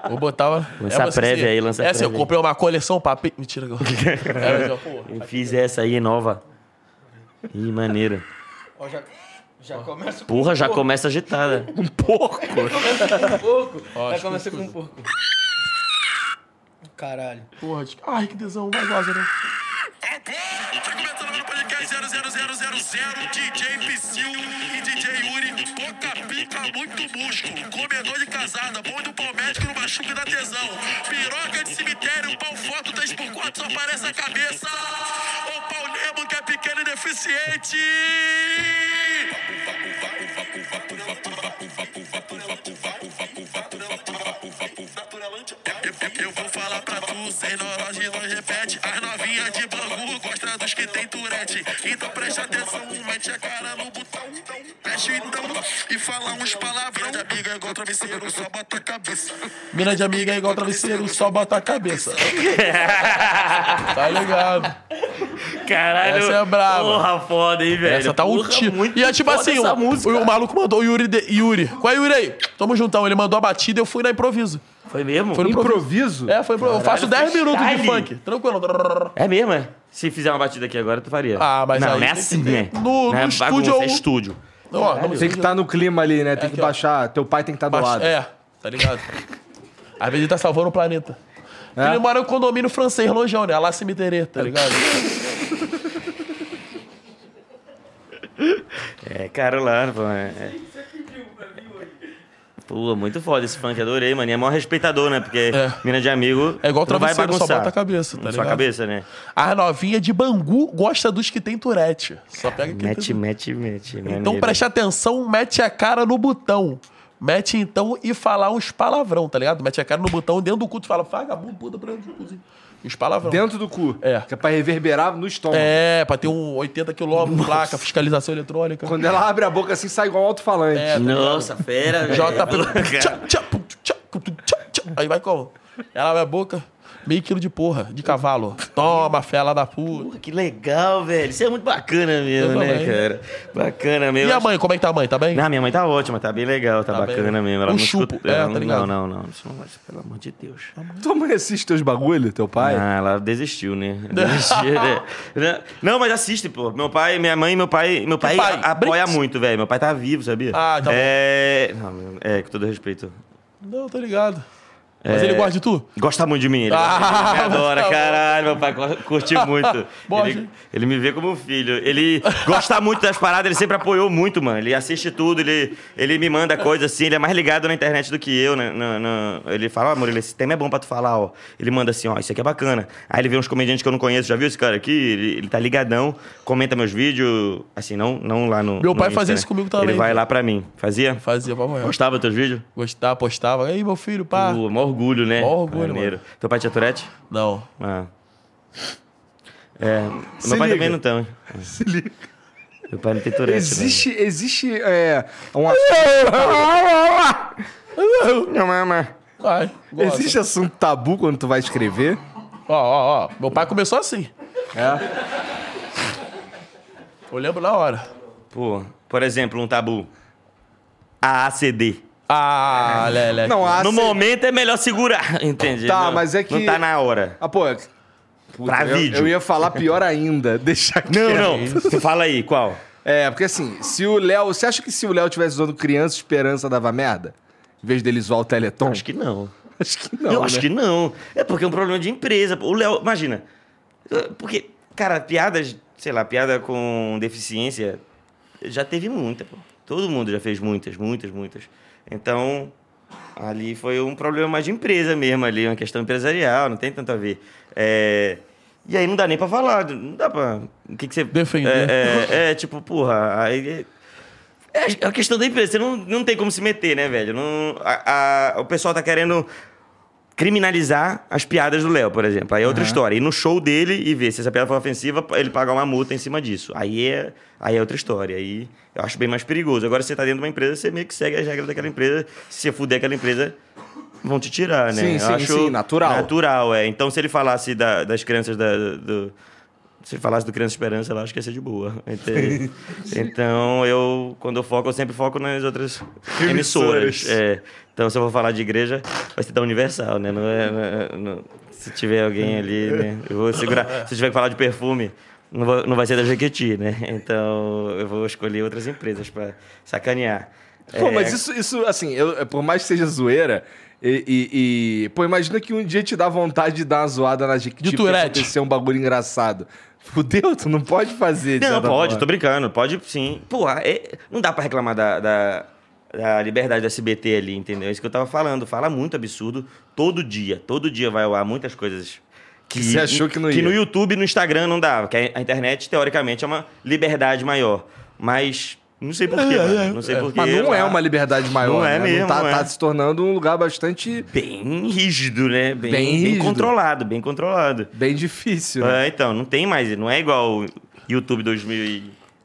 Vou botar. uma- Lança a você prévia aí, lança a É assim, eu prévia. comprei uma coleção papel. Mentira. eu- É, mas eu, Eu fiz essa aí nova. Ih, maneiro. Ó, já, já começa com Porra, já um pouco. começa agitada. Um pouco. Ó, já começa com um pouco. Caralho. Porra, de... Ai, que tesão. Vai, goza, né? 0 DJ Psyu e DJ Yuri, pouca pica, muito músculo. Comedor de casada, bom do pau no machuque da tesão. Piroca de cemitério, pau foto 3x4, só aparece a cabeça. O pau Nemo que é pequeno e deficiente. Eu, vou falar pra tu, sem neurose não repete. As novinhas de Bangu dos que tem turete. Então presta atenção, mete a cara no botão. Mexe então e fala uns palavrão. De amiga é igual travesseiro, só bota a cabeça. Mina de amiga é igual travesseiro, só bota a cabeça. tá ligado? Caralho. Essa é brava. Porra, foda, hein, velho? Essa tá um tiro. E é tipo assim, o, o maluco mandou o Yuri. De, Yuri. Qual é Yuri aí? Tamo juntão. Ele mandou a batida e eu fui na improviso. Foi mesmo? Foi no Improviso? É, foi pro, Eu faço 10 minutos de funk. Tranquilo. É mesmo, é? Se fizer uma batida aqui agora, tu faria. Ah, mas não, aí não é que assim, né? no- não é no estúdio bagunça, ou- é estúdio. Ó, não Tem que estar no clima ali, né? Tem que aqui, ó. baixar. Teu pai tem que estar do Baixa- lado. É, tá ligado? Às vezes ele tá salvando o planeta. É? Ele mora em um condomínio francês, longeão, né? Lá cemitério, tá ligado? É, Carolina, pô. É. Pô, muito foda esse funk, adorei, mano. E é maior respeitador, né? Porque É. mina de amigo. É igual travesseiro, só bota a cabeça, tá Só a cabeça, né? A novinha de Bangu gosta dos que tem turete. Só pega quem Mete, tem... mete, mete. Então preste atenção, mete a cara no botão. Mete então e falar uns palavrão, tá ligado? Mete a cara no botão dentro do culto e fala, vagabundo, puta, pra dentro do cozinho. Uns palavrão. Dentro do cu. É. Que é pra reverberar no estômago. É, pra ter um 80 quilômetros, placa, fiscalização eletrônica. Quando ela abre a boca assim, sai igual um alto-falante. É, tá Nossa, fera, velho. Pum, tchá, tchá. Aí vai como? Ela abre a boca, meio quilo de porra, de cavalo. Toma, fela da puta. Porra, que legal, velho. Isso é muito bacana mesmo, né, cara? Bacana mesmo. E a mãe, como é que tá a mãe? Tá bem? Não, minha mãe tá ótima, tá bem legal, tá, Tá bacana bem. mesmo. Ela Um não chupo, escuta. é, ela tá não- ligado? Não, não, não. Isso não pelo amor de Deus. Tua mãe assiste teus bagulho, teu pai? Ah, ela desistiu, né? Desistiu, né? Não, mas assiste, pô. Meu pai, minha mãe, meu pai, meu pai, pai? apoia muito, velho. Meu pai tá vivo, sabia? Ah, tá bom. É, não, é, com todo respeito. Não, tô ligado. Mas É. ele gosta de tu? Gosta muito de mim, ele, Ah, ele adora, tá caralho, meu pai cur- curte muito. Ele, ele me vê como um filho. Ele gosta muito das paradas, ele sempre apoiou muito, mano. Ele assiste tudo, ele, ele me manda coisas assim, ele é mais ligado na internet do que eu, né? No- no- ele fala, ó, Murilo, esse tema é bom pra tu falar, ó. Ele manda assim, ó, isso aqui é bacana. Aí ele vê uns comediantes que eu não conheço, já viu esse cara aqui? Ele, ele tá ligadão, comenta meus vídeos, assim, não, não lá no. Meu no pai Insta, fazia isso comigo também, Ele vai lá pra mim. Fazia? Fazia, lá. Gostava dos teus vídeos? Gostava, postava. Aí, meu filho, pá. Maior orgulho, né? Maior orgulho, Maneiro. Teu pai tinha Tourette? Não. Ah. É, Se meu pai liga. também não tem. Se liga. Meu pai não tem Tourette. Existe, existe é, um assunto, Não, mama. Vai. gosta. existe assunto tabu quando tu vai escrever? Ó, ó, ó. Meu pai começou assim. É. Eu lembro na hora. Pô, por exemplo, um tabu. AACD. Ah, Lele. Não, a No momento é melhor segurar, entende? Tá, Não- mas é que- Não tá na hora. Ah, pô. Puta, Pra eu, vídeo. eu ia falar pior ainda. Deixa Não, quieto. não. Tu fala aí, qual? É, porque assim, se o Léo. Você acha que se o Léo tivesse usando criança, esperança dava merda? Em vez dele zoar o Teleton? Acho que não. Acho que não. eu acho né? que não. É porque é um problema de empresa. O Léo, imagina. Porque, cara, piadas, sei lá, piada com deficiência já teve muita, pô. Todo mundo já fez muitas, muitas, muitas. Então, ali foi um problema mais de empresa mesmo, ali, uma questão empresarial, não tem tanto a ver. É, E aí não dá nem pra falar, não dá pra. O que, que você. Defender. É, é, é, tipo, porra, aí. É a questão da empresa, você não, não tem como se meter, né, velho? Não, a- a- o pessoal tá querendo criminalizar as piadas do Léo, por exemplo. Aí é outra história. Ir no show dele e ver se essa piada for ofensiva, ele pagar uma multa em cima disso. Aí é, aí é outra história. Aí eu acho bem mais perigoso. Agora, você tá dentro de uma empresa, você meio que segue as regras daquela empresa. Se você fuder aquela empresa, vão te tirar, né? Sim, Eu sim, acho sim, natural. Natural, é. Então, se ele falasse da- das crianças da, do... Se falasse do Criança Esperança, eu acho que ia ser de boa. Então, eu, quando eu foco, eu sempre foco nas outras emissoras. É. Então, se eu for falar de igreja, vai ser da Universal, né? Não é, não é- não- se tiver alguém ali, né? Eu vou segurar. Se tiver que falar de perfume, não, vou- não vai ser da Jequiti, né? Então, eu vou escolher outras empresas para sacanear. Pô, É. mas isso, isso assim, eu- por mais que seja zoeira, e, e- e- Pô, imagina que um dia te dá vontade de dar uma zoada na Jequiti De Tourette. acontecer um bagulho engraçado. Fudeu, tu não pode fazer. Não, pode, forma. tô brincando. Pode sim. Pô, é- não dá pra reclamar da, da, da liberdade do SBT ali, entendeu? É isso que eu tava falando. Fala muito absurdo todo dia. Todo dia vai ao ar muitas coisas. Que você achou que não Que ia. no YouTube e no Instagram não dava. Que a internet, teoricamente, é uma liberdade maior. Mas não sei porquê, É, mano. é, Não sei é. porquê. Mas não é uma liberdade maior. Não é né? mesmo, tá, não é. tá se tornando um lugar bastante. Bem rígido, né? Bem, Bem bem rígido. controlado, bem controlado. bem difícil. né? É, então, não tem mais, não é igual o YouTube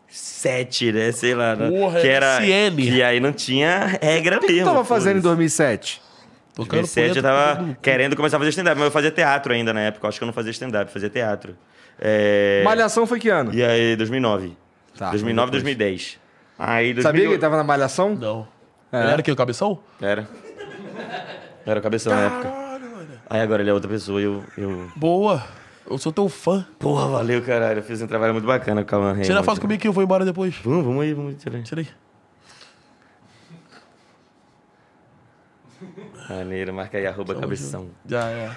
2007, né? Sei lá, né? Porra, que era que aí não tinha regra O que, que tu mesmo. tava fazendo em foda-se. 2007? Tocando 2007 eu tava querendo começar a fazer stand-up, mas eu fazia teatro ainda na época. Eu acho que eu não fazia stand-up, fazia teatro. É... Malhação foi que ano? E aí, 2009. Tá, 2009, foi depois. 2010. Aí, 2008... Sabia que ele tava na Malhação? Não. É. Ele era quem, o cabeção? Era. Era o cabeção na época. Aí agora ele é outra pessoa e eu, eu... Boa. Eu sou teu fã. Porra, valeu, caralho. Eu fiz um trabalho muito bacana com a Calma Tira a foto comigo que eu vou embora depois. Vamos, vamos aí, vamos tirar. Tira aí. Maneiro, marca aí, arroba cabeção. Já é.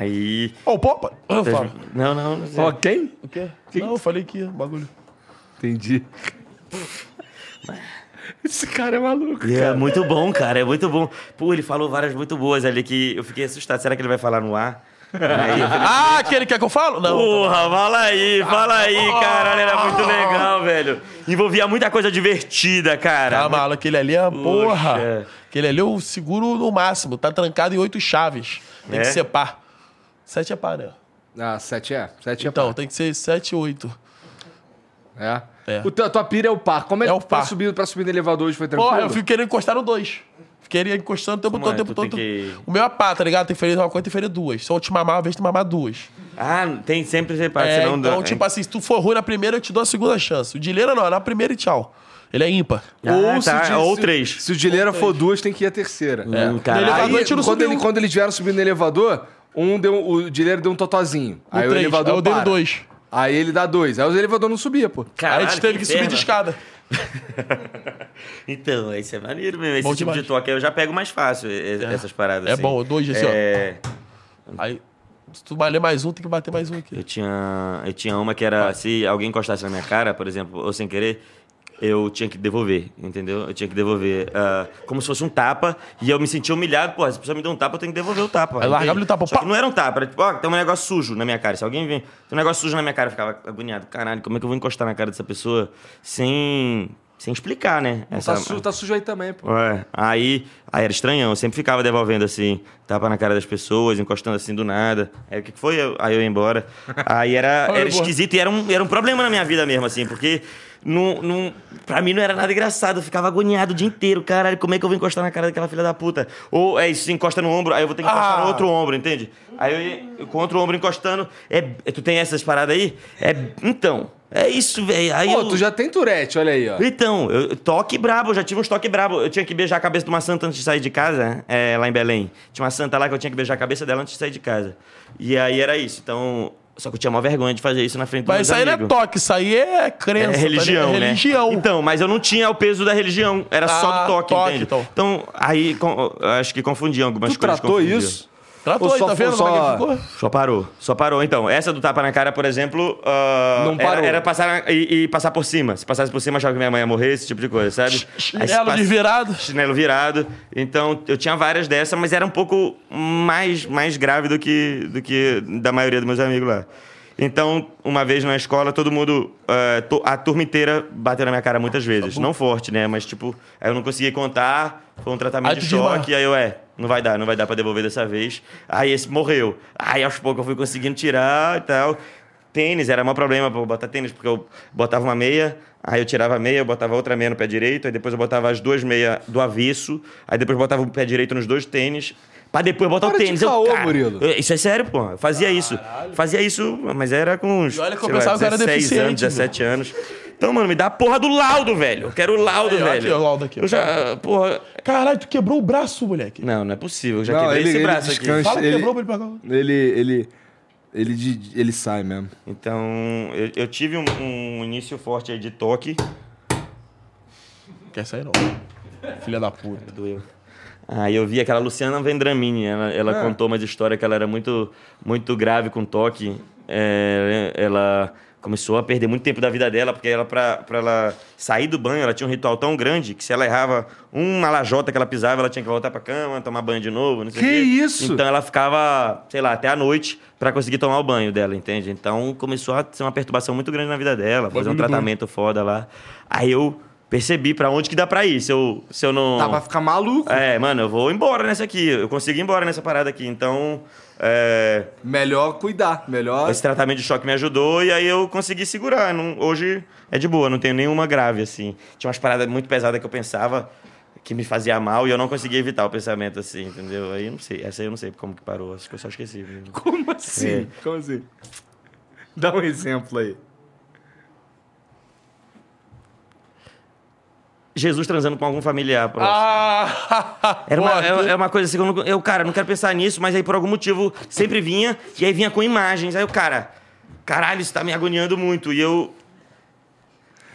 Aí. Ô, oh, Popa! Falo. Não, não, não sei. Ó, quem? O quê? Não, eu falei que bagulho. Entendi. Esse cara é maluco. É muito bom, cara, é muito bom. Pô, ele falou várias muito boas ali que eu fiquei assustado. Será que ele vai falar no ar? Aí Ah, aquele quer que eu falo? Não. Porra, fala aí, fala aí, caralho, era muito legal, velho. Envolvia muita coisa divertida, cara. Tá malo, aquele ali é porra. Poxa. Aquele ali eu seguro no máximo. Tá trancado em oito chaves. Tem É? que ser par. Sete é par, né? Ah, 7 é? 7 é Então, par. tem que ser sete e oito. É. É. O teu- tua pira é o par. Como é, É que o pra par. subir, pra subir no elevador hoje foi tranquilo? Porra, eu fico querendo encostar no dois. Fiquei encostando o tempo Como todo, o é? tempo Tu todo. que- O meu é pá, tá ligado? Tem que ferir uma coisa, tem que ferir duas. Se eu te mamar uma vez, tu mamar duas. Ah, tem sempre separo, É, senão então, dá- tipo assim, se tu for ruim na primeira, eu te dou a segunda chance. O Dileira não, é na primeira e tchau. Ele é ímpar. Ah, tá, se, ou se- três. Se o Dileira for duas, tem que ir a terceira. É. Hum, caralho. No elevador, Aí, a não quando, ele, quando eles vieram subindo no elevador, um deu, o Dileira deu um totozinho. Aí o três, elevador aí eu dei para. dois. Aí ele dá dois. Aí o elevador não subia, pô. aí a Caralho, gente teve que, subir inferno. de escada. Então, isso é maneiro mesmo. Esse Bom tipo demais. de toque eu já pego mais fácil, e- essas paradas. É assim. bom, dois assim, ó. É, Aí, se tu bater mais um, tem que bater mais um aqui. eu tinha, eu tinha uma que era, se alguém encostasse na minha cara, por exemplo, ou sem querer, eu tinha que devolver, entendeu? Eu tinha que devolver. ah, como se fosse um tapa, e eu me sentia humilhado, pô, se a pessoa me deu um tapa, eu tenho que devolver o tapa. Aí largava o tapa, Só que não era um tapa, era tipo, ó, tem um negócio sujo na minha cara. Se alguém vem, tem um negócio sujo na minha cara, eu ficava agoniado. Caralho, como é que eu vou encostar na cara dessa pessoa sem, sem explicar, né? Tá, su- tá sujo aí também, pô. É, aí, aí era estranhão, eu sempre ficava devolvendo assim, tapa na cara das pessoas, encostando assim do nada. Aí o que foi? Aí eu ia embora. Aí era, era esquisito e era um, era um problema na minha vida mesmo, assim, porque não, não, pra mim não era nada engraçado, eu ficava agoniado o dia inteiro. Caralho, como é que eu vou encostar na cara daquela filha da puta? Ou é isso, se encosta no ombro, aí eu vou ter que encostar Ah. no outro ombro, entende? Aí eu, eu com outro ombro encostando. É, tu tem essas paradas aí? É, então, é isso, velho. Aí Pô, eu- tu já tem Tourette, olha aí, ó. então, eu, toque brabo, eu já tive uns toque brabo. Eu tinha que beijar a cabeça de uma santa antes de sair de casa, é, lá em Belém. Tinha uma santa lá que eu tinha que beijar a cabeça dela antes de sair de casa. E aí era isso. Então, só que eu tinha uma vergonha de fazer isso na frente Mas dos isso aí não é toque, isso aí é crença. É tá religião? É né? religião. Então, mas eu não tinha o peso da religião. Era só Ah, do toque, toque, entende? então. Então, aí com- acho que confundiam algumas Tu coisas. tratou confundiam. isso? Tratou Ou só tá vendo só- como é que ficou? Só parou, só parou. Então, essa do tapa na cara, por exemplo, ah, Não era- parou. Era, passar e, e passar por cima. Se passasse por cima, achava que minha mãe ia morrer, esse tipo de coisa, sabe? Chinelo de virado. Chinelo virado. Então, eu tinha várias dessas, mas era um pouco mais, mais grave do que, do que da maioria dos meus amigos lá. Então, uma vez na escola, todo mundo, to- a turma inteira bateu na minha cara muitas vezes. Não forte, né? Mas, tipo, aí eu não conseguia contar, foi um tratamento Aí de choque, aí eu, é, não vai dar, não vai dar pra devolver dessa vez. Aí esse morreu. Aí, aos poucos, eu fui conseguindo tirar e tal. Tênis, era o maior problema eu botar tênis, porque eu botava uma meia, aí eu tirava a meia, eu botava outra meia no pé direito, aí depois eu botava as duas meias do avesso, aí depois eu botava o pé direito nos dois tênis, pra depois botar Para o de tênis. caô, cara, Murilo. eu- isso é sério, pô. Eu fazia isso. Fazia isso, mas era com uns. E olha que eu sei lá, pensava que eu era 16 deficiente, anos, 17 anos. Então, mano, me dá a porra do laudo, velho. Eu quero o laudo, Aí, velho. aqui, o laudo aqui. Eu já, porra. Caralho, tu quebrou o braço, moleque. Não, não é possível. Eu já Não, quebrei ele- esse ele braço descansa. aqui. Fala que ele- quebrou pra ele pagar. Ele, ele, ele, de- ele sai mesmo. Então, eu, eu tive um, um início forte aí de toque. Quer sair não. Filha da puta. Doeu. Aí eu vi aquela Luciana Vendramini, ela, ela contou uma história que ela era muito, muito grave com toque. É, ela começou a perder muito tempo da vida dela, porque ela, pra, pra ela sair do banho, ela tinha um ritual tão grande que se ela errava uma lajota que ela pisava, ela tinha que voltar pra cama, tomar banho de novo, não sei Que isso? Então ela ficava, sei lá, até a noite pra conseguir tomar o banho dela, entende? Então começou a ser uma perturbação muito grande na vida dela, fazer um tratamento foda lá. Aí eu percebi pra onde que dá pra ir, se eu, se eu não... Dá pra ficar maluco. É, mano, eu vou embora nessa aqui. Eu consigo ir embora nessa parada aqui. Então, é, Melhor cuidar. Melhor. esse tratamento de choque me ajudou e aí eu consegui segurar. Não- hoje é de boa, não tenho nenhuma grave, assim. Tinha umas paradas muito pesadas que eu pensava que me fazia mal e eu não conseguia evitar o pensamento, assim, entendeu? Aí eu não sei. Essa aí eu não sei como que parou. Acho que eu só esqueci. mesmo. Como assim? É. Como assim? Dá um exemplo aí. Jesus transando com algum familiar próximo. Ah! Era uma, é, é uma coisa assim, que eu, não- eu, cara, não quero pensar nisso, mas aí por algum motivo sempre vinha, e aí vinha com imagens. Aí o cara, caralho, isso tá me agoniando muito. E eu.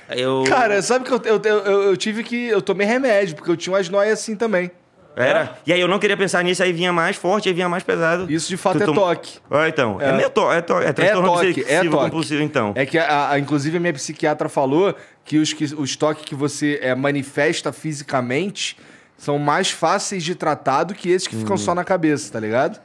Eu. Cara, sabe que eu, eu, eu, eu tive que. Eu tomei remédio, porque eu tinha umas noias assim também. Era. E aí eu não queria pensar nisso, aí vinha mais forte, aí vinha mais pesado. Isso de fato Tu é tom- toque. Ah, então. É, É. meio to é, to é transtorno toque, é toque. compulsivo, então. É que, a, a- inclusive, a minha psiquiatra falou que os, que, os toques que você é, manifesta fisicamente são mais fáceis de tratar do que esses que ficam só na cabeça, tá ligado?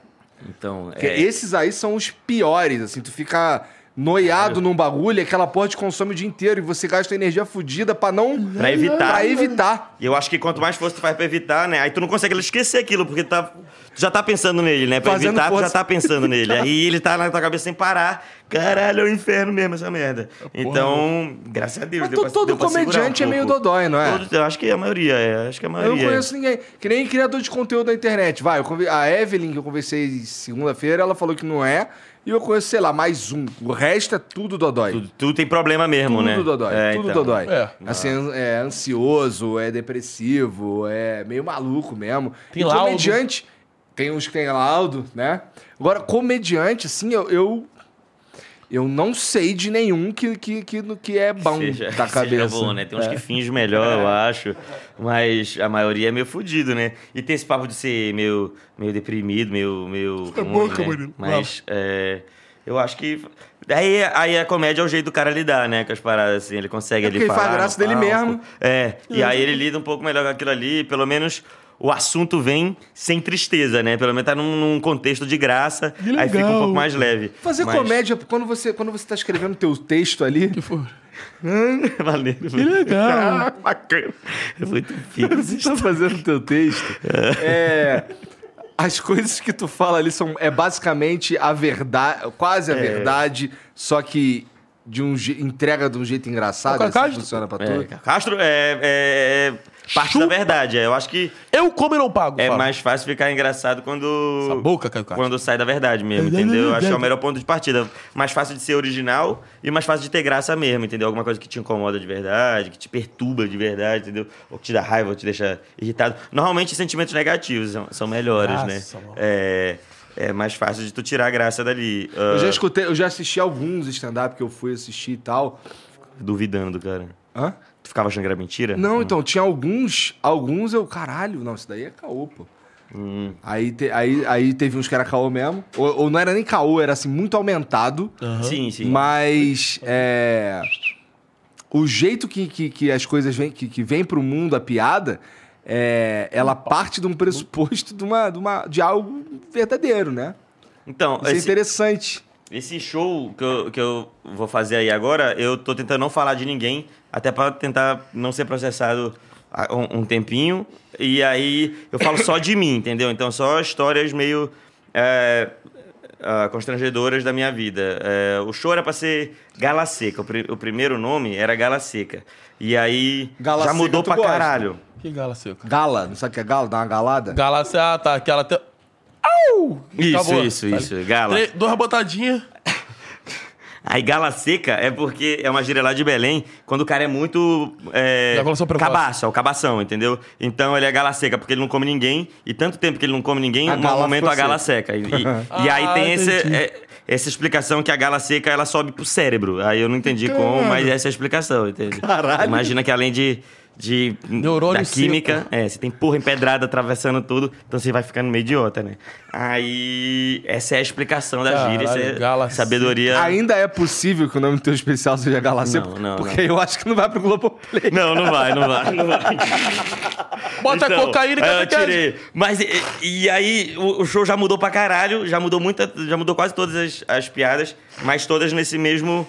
Então, Porque é. esses aí são os piores, assim, tu fica noiado num bagulho e aquela porra te consome o dia inteiro e você gasta energia fodida pra não... Pra evitar. Pra evitar. E eu acho que quanto mais força tu faz pra evitar, né? Aí tu não consegue esquecer aquilo, porque tu, tá, tu já tá pensando nele, né? Pra Fazendo evitar, tu já força tá pensando nele. Aí ele tá na tua cabeça sem parar. Caralho, é o inferno mesmo essa merda. Então, graças a Deus, Mas deu todo pra comediante um é meio dodói, não é? Todo- eu acho que a maioria é. Acho que a Eu maioria. não conheço ninguém. Que nem criador de conteúdo da internet. Vai, eu conve- a Evelyn, que eu conversei segunda-feira, ela falou que não é. E eu conheço, sei lá, mais um. O resto é tudo dodói. Tudo, tudo tem problema mesmo, Tudo né? dodói, É, tudo então. dodói. É. Assim, é ansioso, é depressivo, é meio maluco mesmo. Tem e laudo. comediante, tem uns que tem laudo, né? Agora, comediante, assim, eu, eu, eu não sei de nenhum que, que, que, que é bom Seja, da seja cabeça. bom, né? Tem uns É. que fingem melhor, eu acho. Mas a maioria é meio fudido, né? E tem esse papo de ser meio, meio deprimido, meio. meio ruim, boca, né? Mas é, eu acho que. Aí, aí a comédia é o jeito do cara lidar, né? Com as paradas, assim. Ele consegue É ali porque ele faz falar. graça dele palco. mesmo. É. E aí ele lida um pouco melhor com aquilo ali. Pelo menos o assunto vem sem tristeza, né? Pelo menos tá num, num contexto de graça. Que Aí fica um legal. pouco mais leve. Fazer Mas- comédia, quando você, quando você tá escrevendo teu texto ali, Valeu. Que legal. Bacana. É muito pica. você tá fazendo teu texto, é, as coisas que tu fala ali são é basicamente a verdade, quase a É. verdade, só que de um entrega de um jeito engraçado, assim funciona pra É, tu. Castro é, é- é parte Chupa. da verdade. é. Eu acho que Eu como e não pago. é fala. mais fácil ficar engraçado quando. Essa boca, Caio Castro. Quando sai da verdade mesmo, entendeu? Eu acho que é o melhor ponto de partida. Mais fácil de ser original e mais fácil de ter graça mesmo, entendeu? Alguma coisa que te incomoda de verdade, que te perturba de verdade, entendeu? Ou que te dá raiva, ou te deixa irritado. Normalmente sentimentos negativos são, são melhores, Nossa, né? mano. É, é mais fácil de tu tirar a graça dali. Eu já escutei, eu já assisti alguns stand-up que eu fui assistir e tal. Duvidando, cara. Hã? Tu ficava achando que era mentira? Não, então, tinha alguns, alguns eu, caralho, não, isso daí é caô, pô. Hum. Aí, te- aí, aí teve uns que era caô mesmo, ou, ou não era nem caô, era assim, muito aumentado. Sim, sim. Mas é, o jeito que, que, que as coisas vêm, que, que vem pro mundo a piada, é, ela parte de um pressuposto de, uma, de, uma, de algo verdadeiro, né? Então, Isso é esse, interessante. esse show que eu, que eu vou fazer aí agora, eu tô tentando não falar de ninguém, até pra tentar não ser processado um, um tempinho. E aí eu falo só de mim, entendeu? Então, só histórias meio é, constrangedoras da minha vida. É, o show era pra ser Gala Seca. O, pri- o primeiro nome era Gala Seca. E aí Gala já mudou gosta? caralho. Que gala seca. Gala, não sabe o que é gala? Dá uma galada? Galáxia, ah, tá. Aquela. Te... Au! Isso, Acabou. isso, Tá isso. ali. Gala. Três- duas botadinhas. Aí gala seca é porque é uma gíria lá de Belém, quando o cara é muito. É, cabaço, é o cabação, entendeu? Então ele é gala seca, porque ele não come ninguém, e tanto tempo que ele não come ninguém, A no gala momento a gala seca. seca. E, e- e aí Ah, tem esse, entendi. é, essa explicação que a gala seca ela sobe pro cérebro. Aí eu não entendi como, mas essa é a explicação, entende? Caralho. Imagina que além de de Neurônio da química. É, você tem porra empedrada atravessando tudo, então você vai ficando meio idiota, né? Aí, essa é a explicação da Caralho, gíria, isso é Galacê. sabedoria. Ainda é possível que o nome do teu especial seja Galacê? Não, não, Porque não. eu acho que não vai pro Globoplay. Não, não vai, não vai, não vai. Bota Então, cocaína e aí eu tirei. Mas e, e aí o, o show já mudou pra caralho, já mudou muita, já mudou quase todas as, as piadas, mas todas nesse mesmo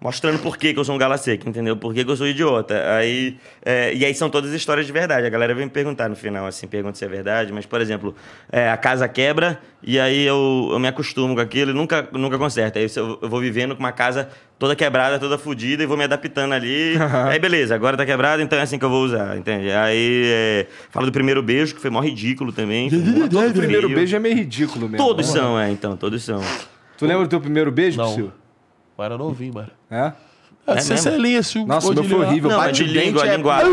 mostrando por que, que eu sou um gala seca, entendeu? Por que, que eu sou idiota. Aí, é, e aí são todas histórias de verdade. A galera vem me perguntar no final, assim, pergunta se é verdade. Mas, por exemplo, é, a casa quebra e aí eu, eu me acostumo com aquilo e nunca, nunca conserta. Aí eu, eu vou vivendo com uma casa toda quebrada, toda fodida e vou me adaptando ali. aí, beleza, agora tá quebrado, então é assim que eu vou usar, entende? Aí, é, falo do primeiro beijo, que foi mó ridículo também. Mó O primeiro beijo é meio ridículo mesmo. Todos são, é, então, todos são. Tu lembra do teu primeiro beijo, Não. Psyu? Mas era novinho, mano. É? É, É você é linha, o Nossa, o meu foi horrível. Não, Bate o dente, língua, é- linguagem.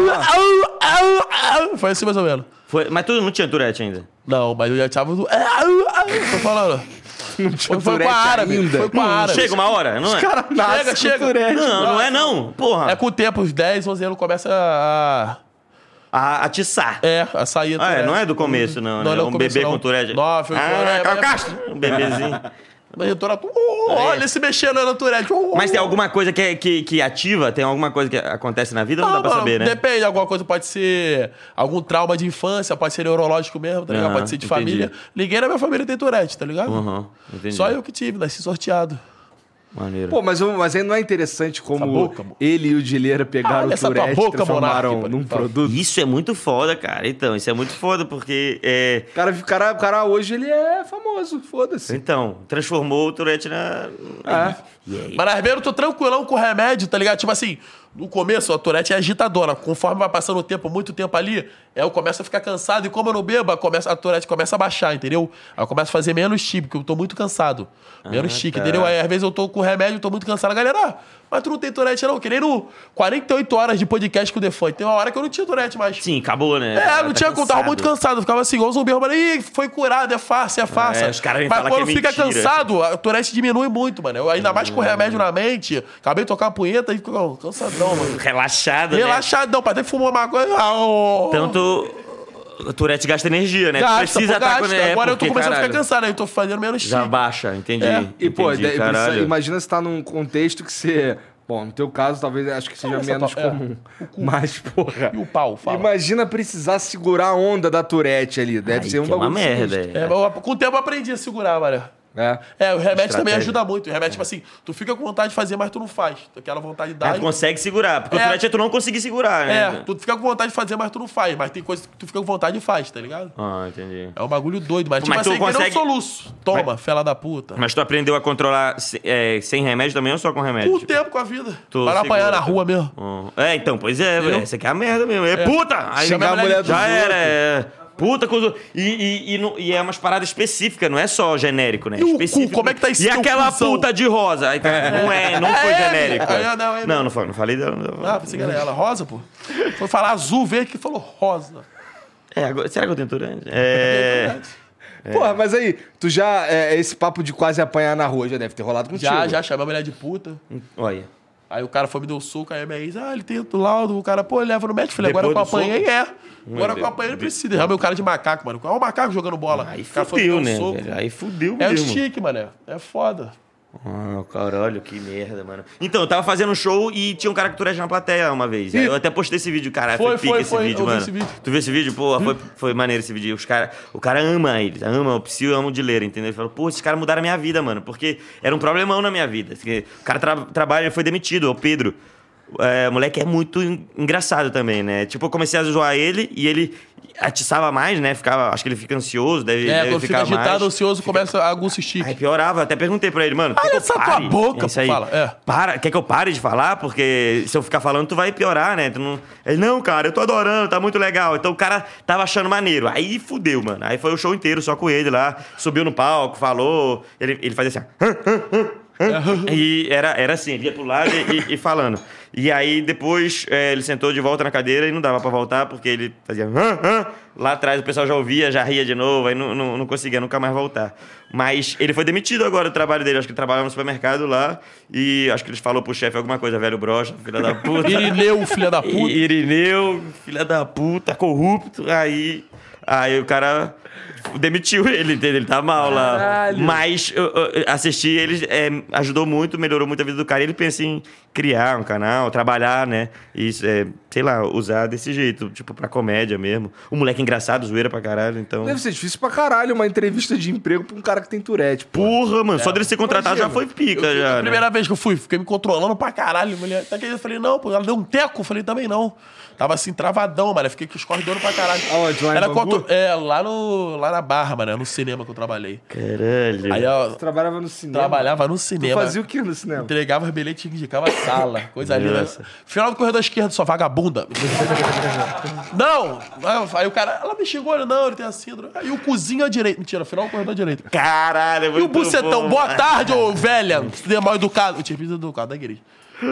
Foi assim mais ou menos. Foi, mas tu não tinha Tourette ainda? Não, mas eu já tava au. Tô falando. Não tinha Foi, foi com a árabe. ainda. Foi com a árabe. Chega uma hora, não é? Cara, nasce Chega, com chega. Não, não é não. Porra. É com o tempo, os 10, 11 anos começa a. A atiçar. É, a sair. Ah, é, não é do começo, não, Não, né? não é um começo, bebê não. com Tourette. Não, foi ah, mas- Castro. Um bebezinho. Na- Oh, Olha se mexendo na Tourette. Oh, Mas tem alguma coisa que, é- que, que ativa? Tem alguma coisa que acontece na vida? Não, dá pra mano, saber, né? Depende, alguma coisa pode ser algum trauma de infância, pode ser neurológico mesmo, tá ligado? Aham, pode ser de entendi. família. Ninguém na minha família tem Tourette, tá ligado? Uhum. Só eu que tive, nasci sorteado. Maneiro. Pô, mas, mas aí não é interessante como boca, ele e o Dileira pegaram Olha o Tourette e boca, transformaram Monark, num produto. Isso é muito foda, cara. Então, isso é muito foda, porque. É... O cara, o, cara, cara hoje ele é famoso, foda-se. Então, transformou o Tourette na. É. E aí? Mas eu tô tranquilão com o remédio, tá ligado? Tipo assim, no começo a Tourette é agitadora. Conforme vai passando o tempo, muito tempo ali, aí eu começo a ficar cansado. E como eu não bebo, a começa- a Tourette começa a baixar, entendeu? Aí eu começo a fazer menos tique, porque eu tô muito cansado. Menos Ah, tique, tá. entendeu? Aí às vezes eu tô com remédio, tô muito cansado. Galera, ah, mas tu não tem Tourette não? Que nem no 48 horas de podcast com o Defante. Tem uma hora que eu não tinha Tourette mais. Sim, acabou, né? É, não Tá tinha como, tava muito cansado. Eu ficava assim, igual um zumbi, mas ih, foi curado, é fácil, é fácil. É, os caras Mas quando que é fica mentira. cansado, a Tourette diminui muito, mano. Eu, ainda mais com remédio na mente, acabei de tocar uma punheta e fico cansadão, mano. Relaxado, né? Relaxadão, pra ter que fumar maconha. Ah, oh. Tanto. O Tourette gasta energia, né? Tu Gasta, Precisa pô, estar gasta. com é, Agora eu tô começando a caralho, ficar cansado, aí eu tô fazendo menos Já chique. baixa, entendi. É. E, pô, entendi, daí, caralho. precisa- imagina você tá num contexto que você. Bom, no teu caso, talvez acho que seja essa menos pa- é, comum. Mas, porra. E o pau, fala. Imagina precisar segurar a onda da Tourette ali. Deve Aí ser um que é uma bagulho merda. é. É, com o tempo eu aprendi a segurar, mano. É. É, o remédio também ajuda muito. O remédio, tipo assim, tu fica com vontade de fazer, mas tu não faz. Aquela vontade dá. Aí e- tu consegue segurar, porque o É. Tourette é tu não conseguir segurar, né? É, tu fica com vontade de fazer, mas tu não faz. Mas tem coisa que tu fica com vontade e faz, tá ligado? Ah, entendi. É um bagulho doido, mas, tipo Mas tu assim, que nem um consegue- soluço. Toma, fela da puta. Mas tu aprendeu a controlar é, sem remédio também ou só com remédio? Com o tempo, com a vida. Tu Para apanhar na rua mesmo. Hum. É, então, pois é, Entendeu? essa aqui é a merda mesmo. É, puta! Aí Xingar a mulher mulher dos já era, é. Puta coisa. E, e, e, não- e é umas paradas específicas, não é só genérico, né? E o cu, específico. como é que tá esse E teu aquela cuzão? puta de rosa. Aí, Não é, não foi É, genérico. é, não, é, não, não, foi, não falei dela. não. Ah, pensei que era ela. Rosa, pô. Foi falar azul, verde que falou rosa. É, agora- será que eu tenho Tourette? É. Porra, mas aí, tu já. É, esse papo de quase apanhar na rua já deve ter rolado contigo. Já, já chamei a mulher de puta. Olha. Aí o cara foi me deu um soco, aí a minha ex, ah, ele tem o laudo, o cara, pô, ele leva no médico. Falei, agora que eu apanhei, é. Agora que eu apanhei, ele precisa. Já o cara de macaco, mano. É um macaco jogando bola. Aí o fudeu, um né? soco. Aí fudeu É o mesmo. chique, mano. É foda. Ah, caralho, que merda, mano. Então, eu tava fazendo um show e tinha um cara que Tourette na plateia uma vez. Aí eu até postei esse vídeo, caralho. Foi, Foi, pica foi, esse foi, vídeo, mano. esse vídeo. Tu viu esse vídeo? Pô, foi, foi maneiro esse vídeo. Os cara, o cara ama eles, ama o Psyu, ama o Dileira, entendeu? Ele falou, pô, esses caras mudaram a minha vida, mano. Porque era um problemão na minha vida. O cara tra trabalha, ele foi demitido, o Pedro. É, o moleque é muito en- engraçado também, né? Tipo, eu comecei a zoar ele e ele atiçava mais, né? Ficava, acho que ele fica ansioso, deve, É, deve quando fica ficar agitado, mais. ansioso, começa a chique. Aí piorava, até perguntei pra ele, mano. Olha essa tua boca, isso aí. fala, é. Para, quer que eu pare de falar? Porque se eu ficar falando, tu vai piorar, né? Tu não... Ele, não, cara, eu tô adorando, tá muito legal. Então o cara tava achando maneiro. Aí fudeu, mano. Aí foi o show inteiro só com ele lá. Subiu no palco, falou. Ele, ele fazia assim, ó. E era, era assim, ele ia pro lado e, e- e falando. E aí depois é, ele sentou de volta na cadeira e não dava pra voltar, porque ele fazia. "Hã? Hã?" Lá atrás o pessoal já ouvia, já ria de novo, aí não, não, não conseguia nunca mais voltar. Mas ele foi demitido agora do trabalho dele. Acho que ele trabalhava no supermercado lá e acho que ele falou pro chefe alguma coisa, velho brocha, filha da puta. Irineu, filha da puta. Irineu, filha da puta, corrupto. Aí, aí o cara demitiu ele, entendeu? Ele tá mal lá. Mas eu, eu assisti, ele é, ajudou muito, melhorou muito a vida do cara. Ele pensa em criar um canal, trabalhar, né? E, é, sei lá, usar desse jeito, tipo, pra comédia mesmo. O moleque engraçado, zoeira pra caralho, então... Deve ser difícil pra caralho uma entrevista de emprego pra um cara que tem Tourette, pô. Porra, mano, só dele ser contratado já foi pica, já. A né? primeira vez que eu fui, fiquei me controlando pra caralho. Mulher. Até que eu falei, não, pô, ela deu um teco. Eu falei, também não. Tava assim, travadão, mano. Eu Fiquei com os corredores pra caralho. Aonde? Lá em Bangu? É, lá, no, lá na Barra, mano. No cinema que eu trabalhei. Caralho. Aí eu Trabalhava no cinema. trabalhava no Tu cinema. fazia o que no cinema? Entregava bilhete e indicava sala. Coisa linda. Final do corredor esquerdo, sua vagabunda. não! Aí o cara, ela me xingou, ele, não, ele tem a síndrome. Aí o cozinho à direita. Mentira, final do corredor à direita. Caralho, é E o muito bucetão, bom. boa tarde, ô velha. Você é mal educado. Eu tinha pedido educado da igreja.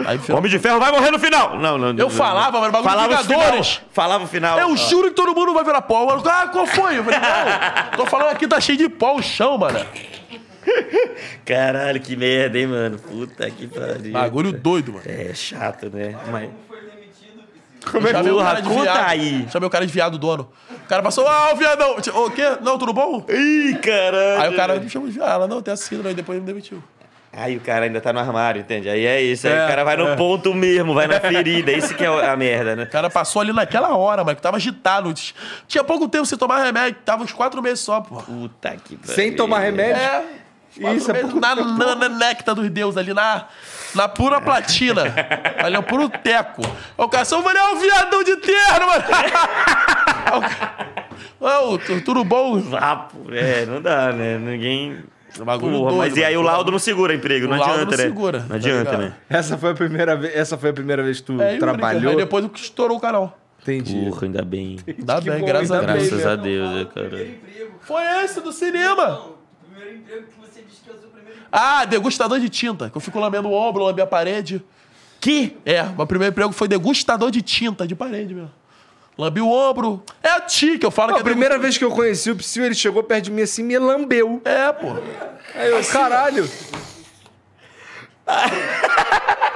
Aí, final- Homem de Ferro vai morrer no final! Não, não. Eu falava, mano, bagulho falava o final. Vingadores. Falava o final. Eu Ó. juro que todo mundo vai virar pó. Mano, ah, qual foi? Eu falei, não. Tô falando aqui, tá cheio de pó o chão, mano. Caralho, que merda, hein, mano? Puta que pariu. Bagulho doido, mano. É chato, né? Mas... Chamei o Porra, cara de conta viado. aí. Chamei o cara de viado dono. O cara passou, ah, o viadão. O quê? Não, tudo bom? Ih, caralho. Aí o cara me chamou de viado. Ela, não, tem a síndrome. Aí depois ele me demitiu. Aí o cara ainda tá no armário, entende? Aí é isso. Aí o cara vai no ponto mesmo, vai na ferida. Isso que é a merda, né? O cara passou ali naquela hora, mano, que tava agitado. Tinha pouco tempo sem tomar remédio. Tava uns quatro meses só, pô. Puta que pariu. Sem tomar remédio? É. Isso, é meses pouco na, na, na néctar dos deuses ali, na, na pura platina. ali é o puro teco. Aí O cara, só olhar o viadão de terno, mano. O Ô, tu- tudo bom? Vapo. É, não dá, né? Ninguém... Bagulho Porra, doido, mas e aí o laudo não segura emprego, não O laudo adianta, não né? segura, Não tá adianta, ligado? né? Essa foi a primeira vez, essa foi a primeira vez que tu É, trabalhou. Aí depois que estourou o canal. Entendi. Porra, ainda bem. Ainda Que bem, bom, graças a ainda Deus. bem, Graças né? a Deus, né, cara. Primeiro emprego. Foi esse do cinema. Não, o primeiro emprego que você disse que é o seu primeiro emprego. Ah, degustador de tinta. Que eu fico lambendo o ombro, lambi a parede. Que? É, meu primeiro emprego foi degustador de tinta, de parede mesmo. Lambi o ombro. É a ti que eu falo Pô, que a é primeira vez que eu conheci o Psyu, ele chegou perto de mim assim e me lambeu. É, pô. Aí eu, caralho.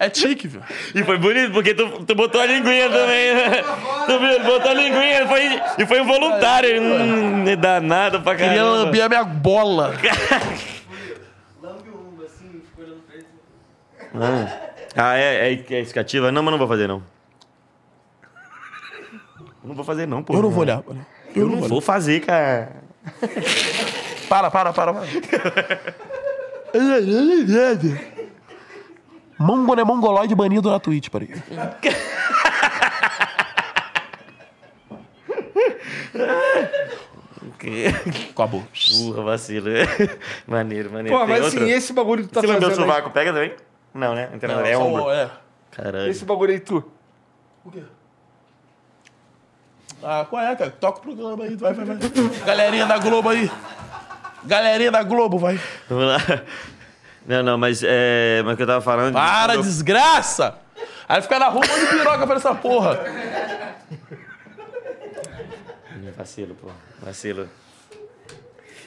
É tique, viu? E foi bonito, porque tu, tu botou a linguinha também, né? Tu viu? Botou a linguinha foi, e foi involuntário. Hum, é danado pra Queria caramba. lamber a minha bola. Lambe o ombro assim, ficou olhando pra ele. Ah, é, é, é escativa? Não, mas não vou fazer, não. Não vou fazer, não, pô. Eu não vou olhar. mano. Eu, Eu não vou fazer, cara. Para, para, para, para. Mongo é mongoloide banido na Twitch, peraí. Acabou. Porra, vacilo. maneiro, maneiro. Pô, mas outro? assim, esse bagulho que tu tá Você lembra o fazendo aí, sovaco? Pega também? Não, né? Não é Só ombro. o- É. Caralho. esse bagulho aí, tu. O quê? Ah, qual é, cara? Toca o programa aí, vai, vai, vai. Galerinha da Globo aí. Galerinha da Globo, vai. Vamos lá. Não, não, mas é. Mas o que eu tava falando. Para, eu- desgraça! Aí fica na rua de piroca pra essa porra. Vacilo, pô. Vacilo.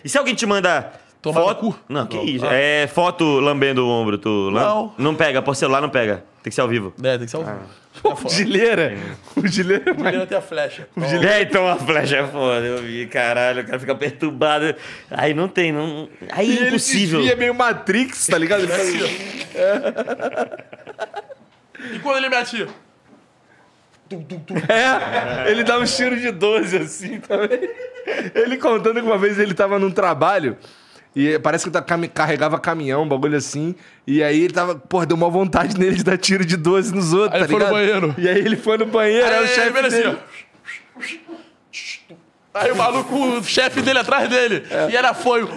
E se alguém te manda. Tomar no foto. cu? Não, que isso? Ah. É foto lambendo o ombro, tu. Não. Não pega, por celular não pega. Tem que ser ao vivo. É, tem que ser um... O Gileira. O Gileira é mais... Ele tem a flecha. É, então a flecha é foda, eu vi, caralho, o cara fica perturbado. Aí não tem, não. Aí E é ele impossível. desvia meio Matrix, tá ligado? Ele Assim, faz- E quando ele me atira? É, ele dá um tiro de 12 assim também. Ele contando que uma vez ele tava num trabalho e parece que tá cami- carregava caminhão, um bagulho assim. E aí ele tava, porra, deu uma vontade nele de dar tiro de 12 nos outros, Aí tá ele foi no ligado? banheiro. E aí ele foi no banheiro, aí, o chefe ele assim, dele... ó. Aí o maluco, o chefe dele atrás dele. E era foi.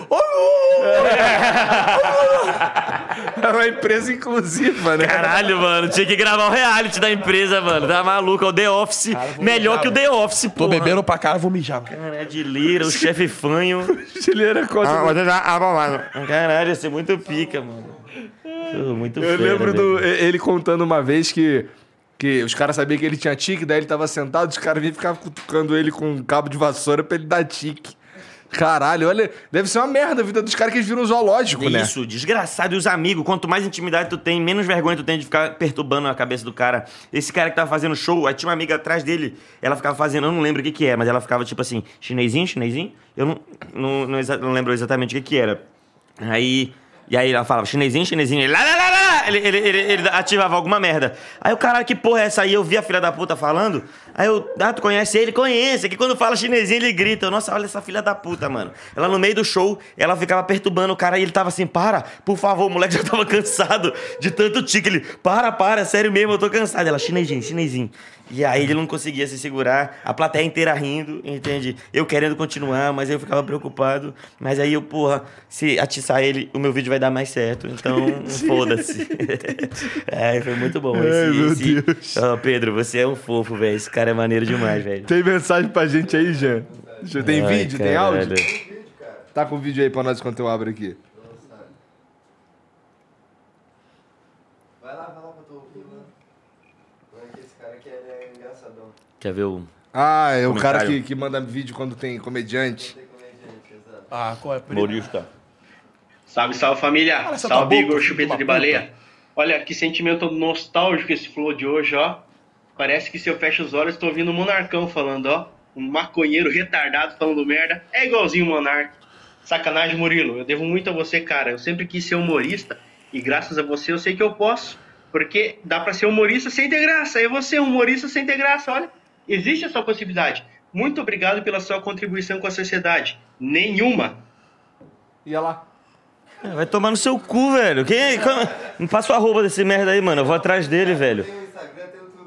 Era uma empresa inclusiva, né? Caralho, mano, tinha que gravar o reality da empresa, mano. Tá maluco, é o The Office. Melhor que o The Office, pô. Tô bebendo pra cara, vou mijar. Cara, de lira, o chefe fanho. O Gileira costa... Caralho, ia ser muito pica, mano. Muito Eu fera, lembro velho. do, ele contando uma vez que, que os caras sabiam que ele tinha tique, daí ele tava sentado, os caras vinham ficavam cutucando ele com um cabo de vassoura pra ele dar tique. Caralho, olha, deve ser uma merda a vida dos caras que eles viram zoológico, né? Isso, desgraçado. E os amigos, quanto mais intimidade tu tem, menos vergonha tu tem de ficar perturbando a cabeça do cara. Esse cara que tava fazendo show, aí tinha uma amiga atrás dele, ela ficava fazendo, eu não lembro o que que é, mas ela ficava tipo assim, chinesinho, chinesinho? Eu não, não, não, não lembro exatamente o que que era. Aí, e aí ela falava, chinesinho, chinesinho, ele, lá, lá, lá, lá, ele, ele, ele, ele ativava alguma merda. Aí o caralho, que porra é essa aí? Eu vi a filha da puta falando, aí eu, ah, tu conhece ele? Conhece, que quando fala chinesinho ele grita, Eu, nossa, olha essa filha da puta, mano. Ela no meio do show, ela ficava perturbando o cara e ele tava assim, para, por favor, o moleque já tava cansado de tanto tique, ele, para, para, é sério mesmo, eu tô cansado. Ela, chinesinho, chinesinho. E aí ele não conseguia se segurar, a plateia inteira rindo, entende? Eu querendo continuar, mas eu ficava preocupado. Mas aí eu, porra, se atiçar ele, o meu vídeo vai dar mais certo. Então, foda-se. é, foi muito bom. Ai, Esse. Deus. Ó, Pedro, você é um fofo, velho. Esse cara é maneiro demais, velho. Tem mensagem pra gente aí, Jean? Tem Ai, vídeo? Tem caralho. áudio? Tá com vídeo aí pra nós enquanto eu abro aqui. Vai lá, vai lá que eu tô ouvindo. Esse cara aqui é engraçadão. Quer ver o. Ah, é o cara que, que manda vídeo quando tem comediante. Tem. Ah, qual é? Humorista. Salve, salve família! Essa salve Igor Chupeta de Baleia! Olha que sentimento nostálgico esse flow de hoje, ó. Parece que se eu fecho os olhos, tô ouvindo o Monarcão falando, ó. Um maconheiro retardado falando merda. É igualzinho o Monark. Sacanagem, Murilo. Eu devo muito a você, cara. Eu sempre quis ser humorista. E graças a você eu sei que eu posso. Porque dá pra ser humorista sem ter graça. E você, humorista sem ter graça, olha. Existe essa possibilidade. Muito obrigado pela sua contribuição com a sociedade. Nenhuma. Ia lá. É, Vai tomar no seu cu, velho. Quem, como- Me passa o arroba desse merda aí, mano. Eu vou atrás dele, velho.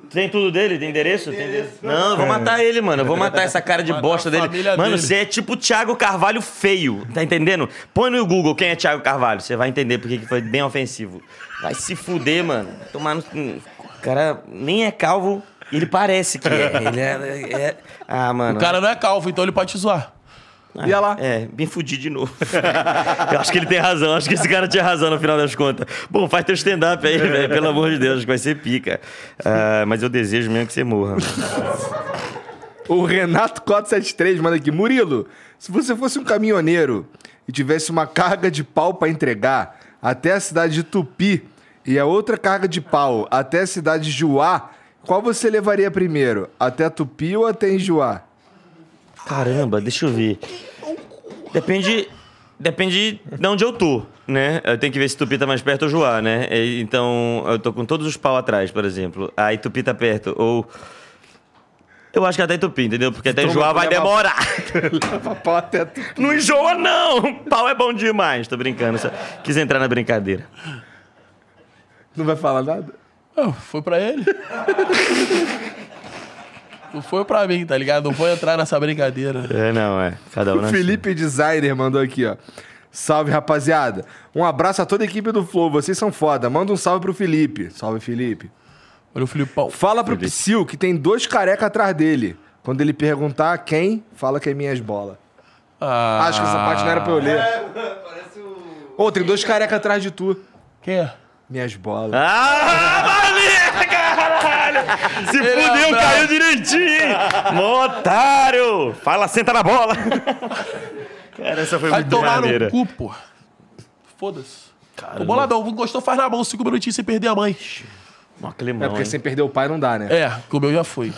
Tem tudo. Dele? Tem endereço? Tem endereço? Não, eu vou matar ele, mano. Eu vou matar essa cara de bosta dele. Mano, você é tipo o Thiago Carvalho feio, tá entendendo? Põe no Google quem é Thiago Carvalho, você vai entender porque que foi bem ofensivo. Vai se fuder, mano. Tomar no... O cara nem é calvo ele parece que é. Ele é... é- Ah, mano. O cara não é calvo, então ele pode te zoar. Ia lá. É, me fudi de novo. eu acho que ele tem razão, acho que esse cara tinha razão no final das contas. Bom, faz teu stand-up aí, velho, pelo amor de Deus, acho que vai ser pica. Ah, mas eu desejo mesmo que você morra. O Renato 473 manda aqui. Murilo, se você fosse um caminhoneiro e tivesse uma carga de pau pra entregar até a cidade de Tupi e a outra carga de pau até a cidade de Juá, qual você levaria primeiro? Até Tupi ou até Enjuá? Caramba, deixa eu ver. Depende. Depende de onde eu tô, né? Eu tenho que ver se Tupi tá mais perto ou Joá, né? E- Então, eu tô com todos os pau atrás, por exemplo. Aí Tupi tá perto. Ou. Eu acho que até Tupi, entendeu? Porque até Joá vai leva- demorar. Leva pau até Tupi. Não enjoa, não! Pau é bom demais. Tô brincando. Só quis entrar na brincadeira. Não vai falar nada? Ah, foi pra ele. Não foi pra mim, tá ligado? Não vou entrar nessa brincadeira. É, não, é. Cada um O Felipe Designer mandou aqui, ó. Salve, rapaziada. Um abraço a toda a equipe do Flow. Vocês são foda. Manda um salve pro Felipe. Salve, Felipe. Olha o Filipão. Fala pro Psyu que tem dois careca atrás dele. Quando ele perguntar quem, fala que é minhas bolas. Ah, Acho que essa parte não era pra eu ler. Parece o. Ô, tem dois careca atrás de tu. Quem é? Minhas bolas. Ah, maneiro, caralho! Se Ele é fudeu, bravo. caiu direitinho, hein? Otário! Fala, senta na bola! Cara, essa foi Vai muito tomar maneira. no cu, pô. Foda-se. Tô boladão. Gostou, faz na mão. Cinco minutinhos sem perder a mãe. Mó É climão, porque hein? sem perder o pai não dá, né? É, que o meu já foi.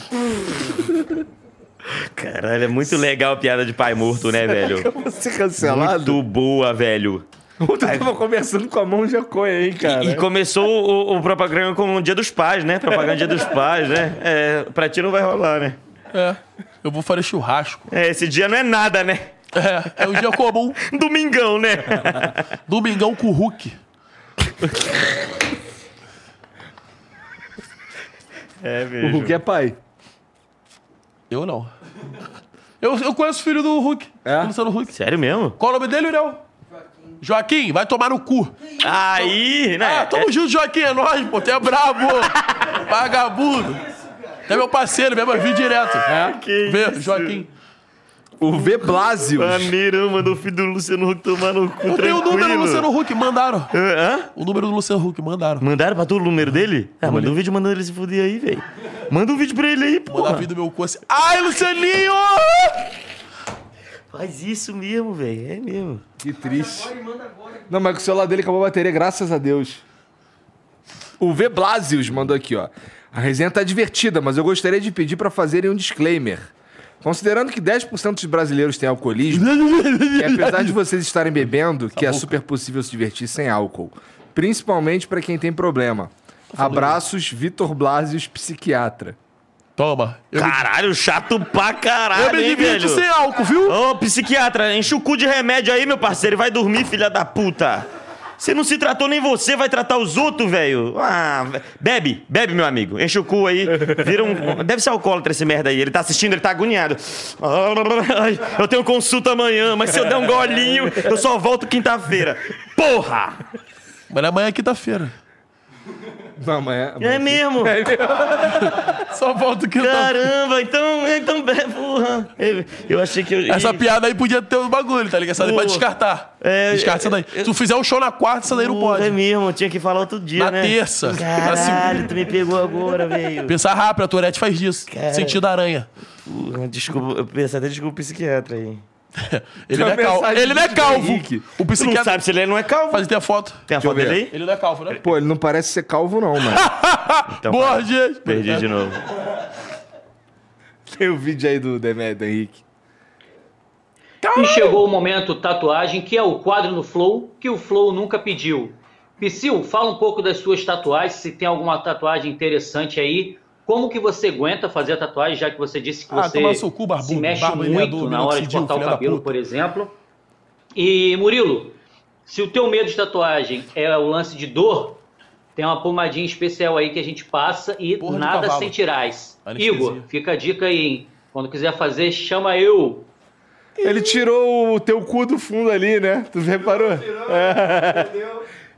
Caralho, é muito legal a piada de pai morto, né, velho? Eu vou ser cancelado. Muito boa, velho. Ontem eu tava conversando com a mão de Jaconha, hein, cara. E começou o, o propaganda com o Dia dos Pais, né? Propaganda Dia dos Pais, né? É, pra ti não vai rolar, né? É. Eu vou fazer churrasco. É, esse dia não é nada, né? É, é um dia comum. Domingão, né? Domingão com o Hulk. É, O velho. Hulk é pai. Eu não. Eu, eu conheço o filho do Hulk. É? Luciano Huck. Sério mesmo? Qual o nome dele, Uriel? Joaquim, vai tomar no cu. Aí, né? Ah, tamo junto, Joaquim, é nóis, pô. Tu é brabo. Vagabundo. É meu parceiro, mesmo, eu vi direto. É? Que Vê, isso? Joaquim. O V Blasius. Mandou o filho do Luciano Huck tomar no cu Eu tenho o número do Luciano Huck, mandaram. Hã? O número do Luciano Huck, mandaram. Mandaram pra tu o número dele? Ah, manda um vídeo mandando ele se fuder aí, velho. Manda um vídeo pra ele aí, pô. Manda vir do meu cu assim. Ai, Lucianinho! Faz isso mesmo, velho. É mesmo. Que triste. Não, mas com o celular dele acabou a bateria, graças a Deus. O V Blasius mandou aqui, ó. A resenha tá divertida, mas eu gostaria de pedir pra fazerem um disclaimer. Considerando que 10% dos brasileiros têm alcoolismo, e apesar de vocês estarem bebendo, que é super possível se divertir sem álcool. Principalmente pra quem tem problema. Abraços, Vitor Blasius, psiquiatra. Toma. Eu, me- Caralho, chato pra eu caralho, me hein, divirto velho? sem álcool, viu? Ô, psiquiatra, enche o cu de remédio aí, meu parceiro, e vai dormir, filha da puta. Você não se tratou nem você, vai tratar os outros, velho. Ah, bebe, bebe, meu amigo. Enche o cu aí. Vira um. Deve ser alcoólatra esse merda aí. Ele tá assistindo, ele tá agoniado. Ai, eu tenho consulta amanhã, mas se eu der um golinho, eu só volto quinta-feira. Porra! Mas amanhã é quinta-feira. Não, amanhã. É mesmo? Só volto quinta-feira. Caramba, então. Então, porra. Eu, eu achei que eu. Essa piada aí podia ter um bagulho, tá ligado? Essa daí pode descartar. É, Descarta essa daí. é, Se tu fizer um show na quarta, essa daí não pode. É mesmo, tinha que falar outro dia, Na né? terça. Caralho, tu me pegou agora, velho. Pensar rápido, a Tourette faz disso. Cara. Sentido aranha. Porra, Desculpa, eu pensei até desculpa o psiquiatra aí. Ele não é calvo. Ele não é calvo. Henrique. O Tu não psiquiatra. sabe se ele não é calvo? Faz até a foto. Tem a Deixa eu foto dele aí? Ele não é calvo, né? Pô, ele não parece ser calvo, não, mano. Então, Borges. Perdi de novo. Tem o vídeo aí do Demetrio Henrique. E chegou o momento tatuagem, que é o quadro no Flow, que o Flow nunca pediu. Psyu, fala um pouco das suas tatuagens, se tem alguma tatuagem interessante aí. Como que você aguenta fazer a tatuagem, já que você disse que Ah, você toma seu cu, barbudo, se mexe barba muito na hora de cortar o cabelo, por exemplo. E Murilo, se o teu medo de tatuagem é o lance de dor, tem uma pomadinha especial aí que a gente passa e Porra nada sentirais. Anestesia. Igor, fica a dica aí, hein? Quando quiser fazer, chama eu. Ele tirou o teu cu do fundo ali, né? Tu reparou? É.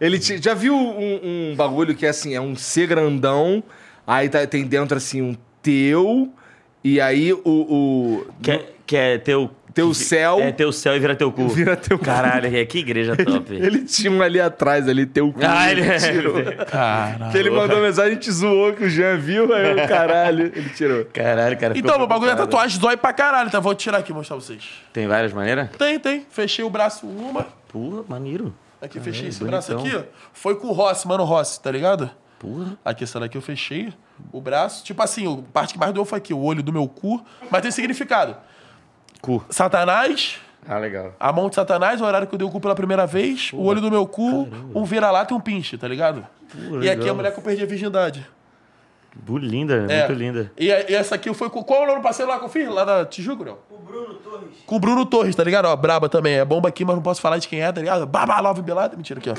Ele ti- já viu um, um bagulho que é assim, é um C grandão, aí tá- tem dentro assim um teu, e aí o, o Quer, quer teu. Teu céu. É teu céu e vira teu cu. vira teu cu. Caralho, é que igreja top. Ele tinha um ali atrás, ali, teu cu. Ah, ele- tirou. Caralho. Que ele mandou mensagem, a gente zoou que o Jean viu, aí o caralho, ele tirou. Caralho, cara. Então, meu bagulho da preocupado. tatuagem dói pra caralho, tá? Vou tirar aqui e mostrar pra vocês. Tem várias maneiras? Tem, tem. Fechei o braço uma. Porra, maneiro. Aqui, fechei esse bonitão. braço aqui, ó. Foi com o Rossi, mano Rossi, tá ligado? Porra. Aqui, essa daqui eu fechei. O braço. Tipo assim, a parte que mais doeu foi aqui, o olho do meu cu. Mas tem significado. Cu. Satanás, Ah, legal. a mão de Satanás, o horário que eu dei o cu pela primeira vez. o olho do meu cu, um vira-lata e um pinche, tá ligado? e aqui legal. a mulher que eu perdi a virgindade. Linda, É. muito linda. E, e essa aqui foi com. Qual é o nome do parceiro lá que eu fiz? Lá da Tijuca, não? Com o Bruno Torres. Com o Bruno Torres, tá ligado? Ó, braba também. É bomba aqui, mas não posso falar de quem é, tá ligado? Baba Love Belada. Mentira aqui, ó.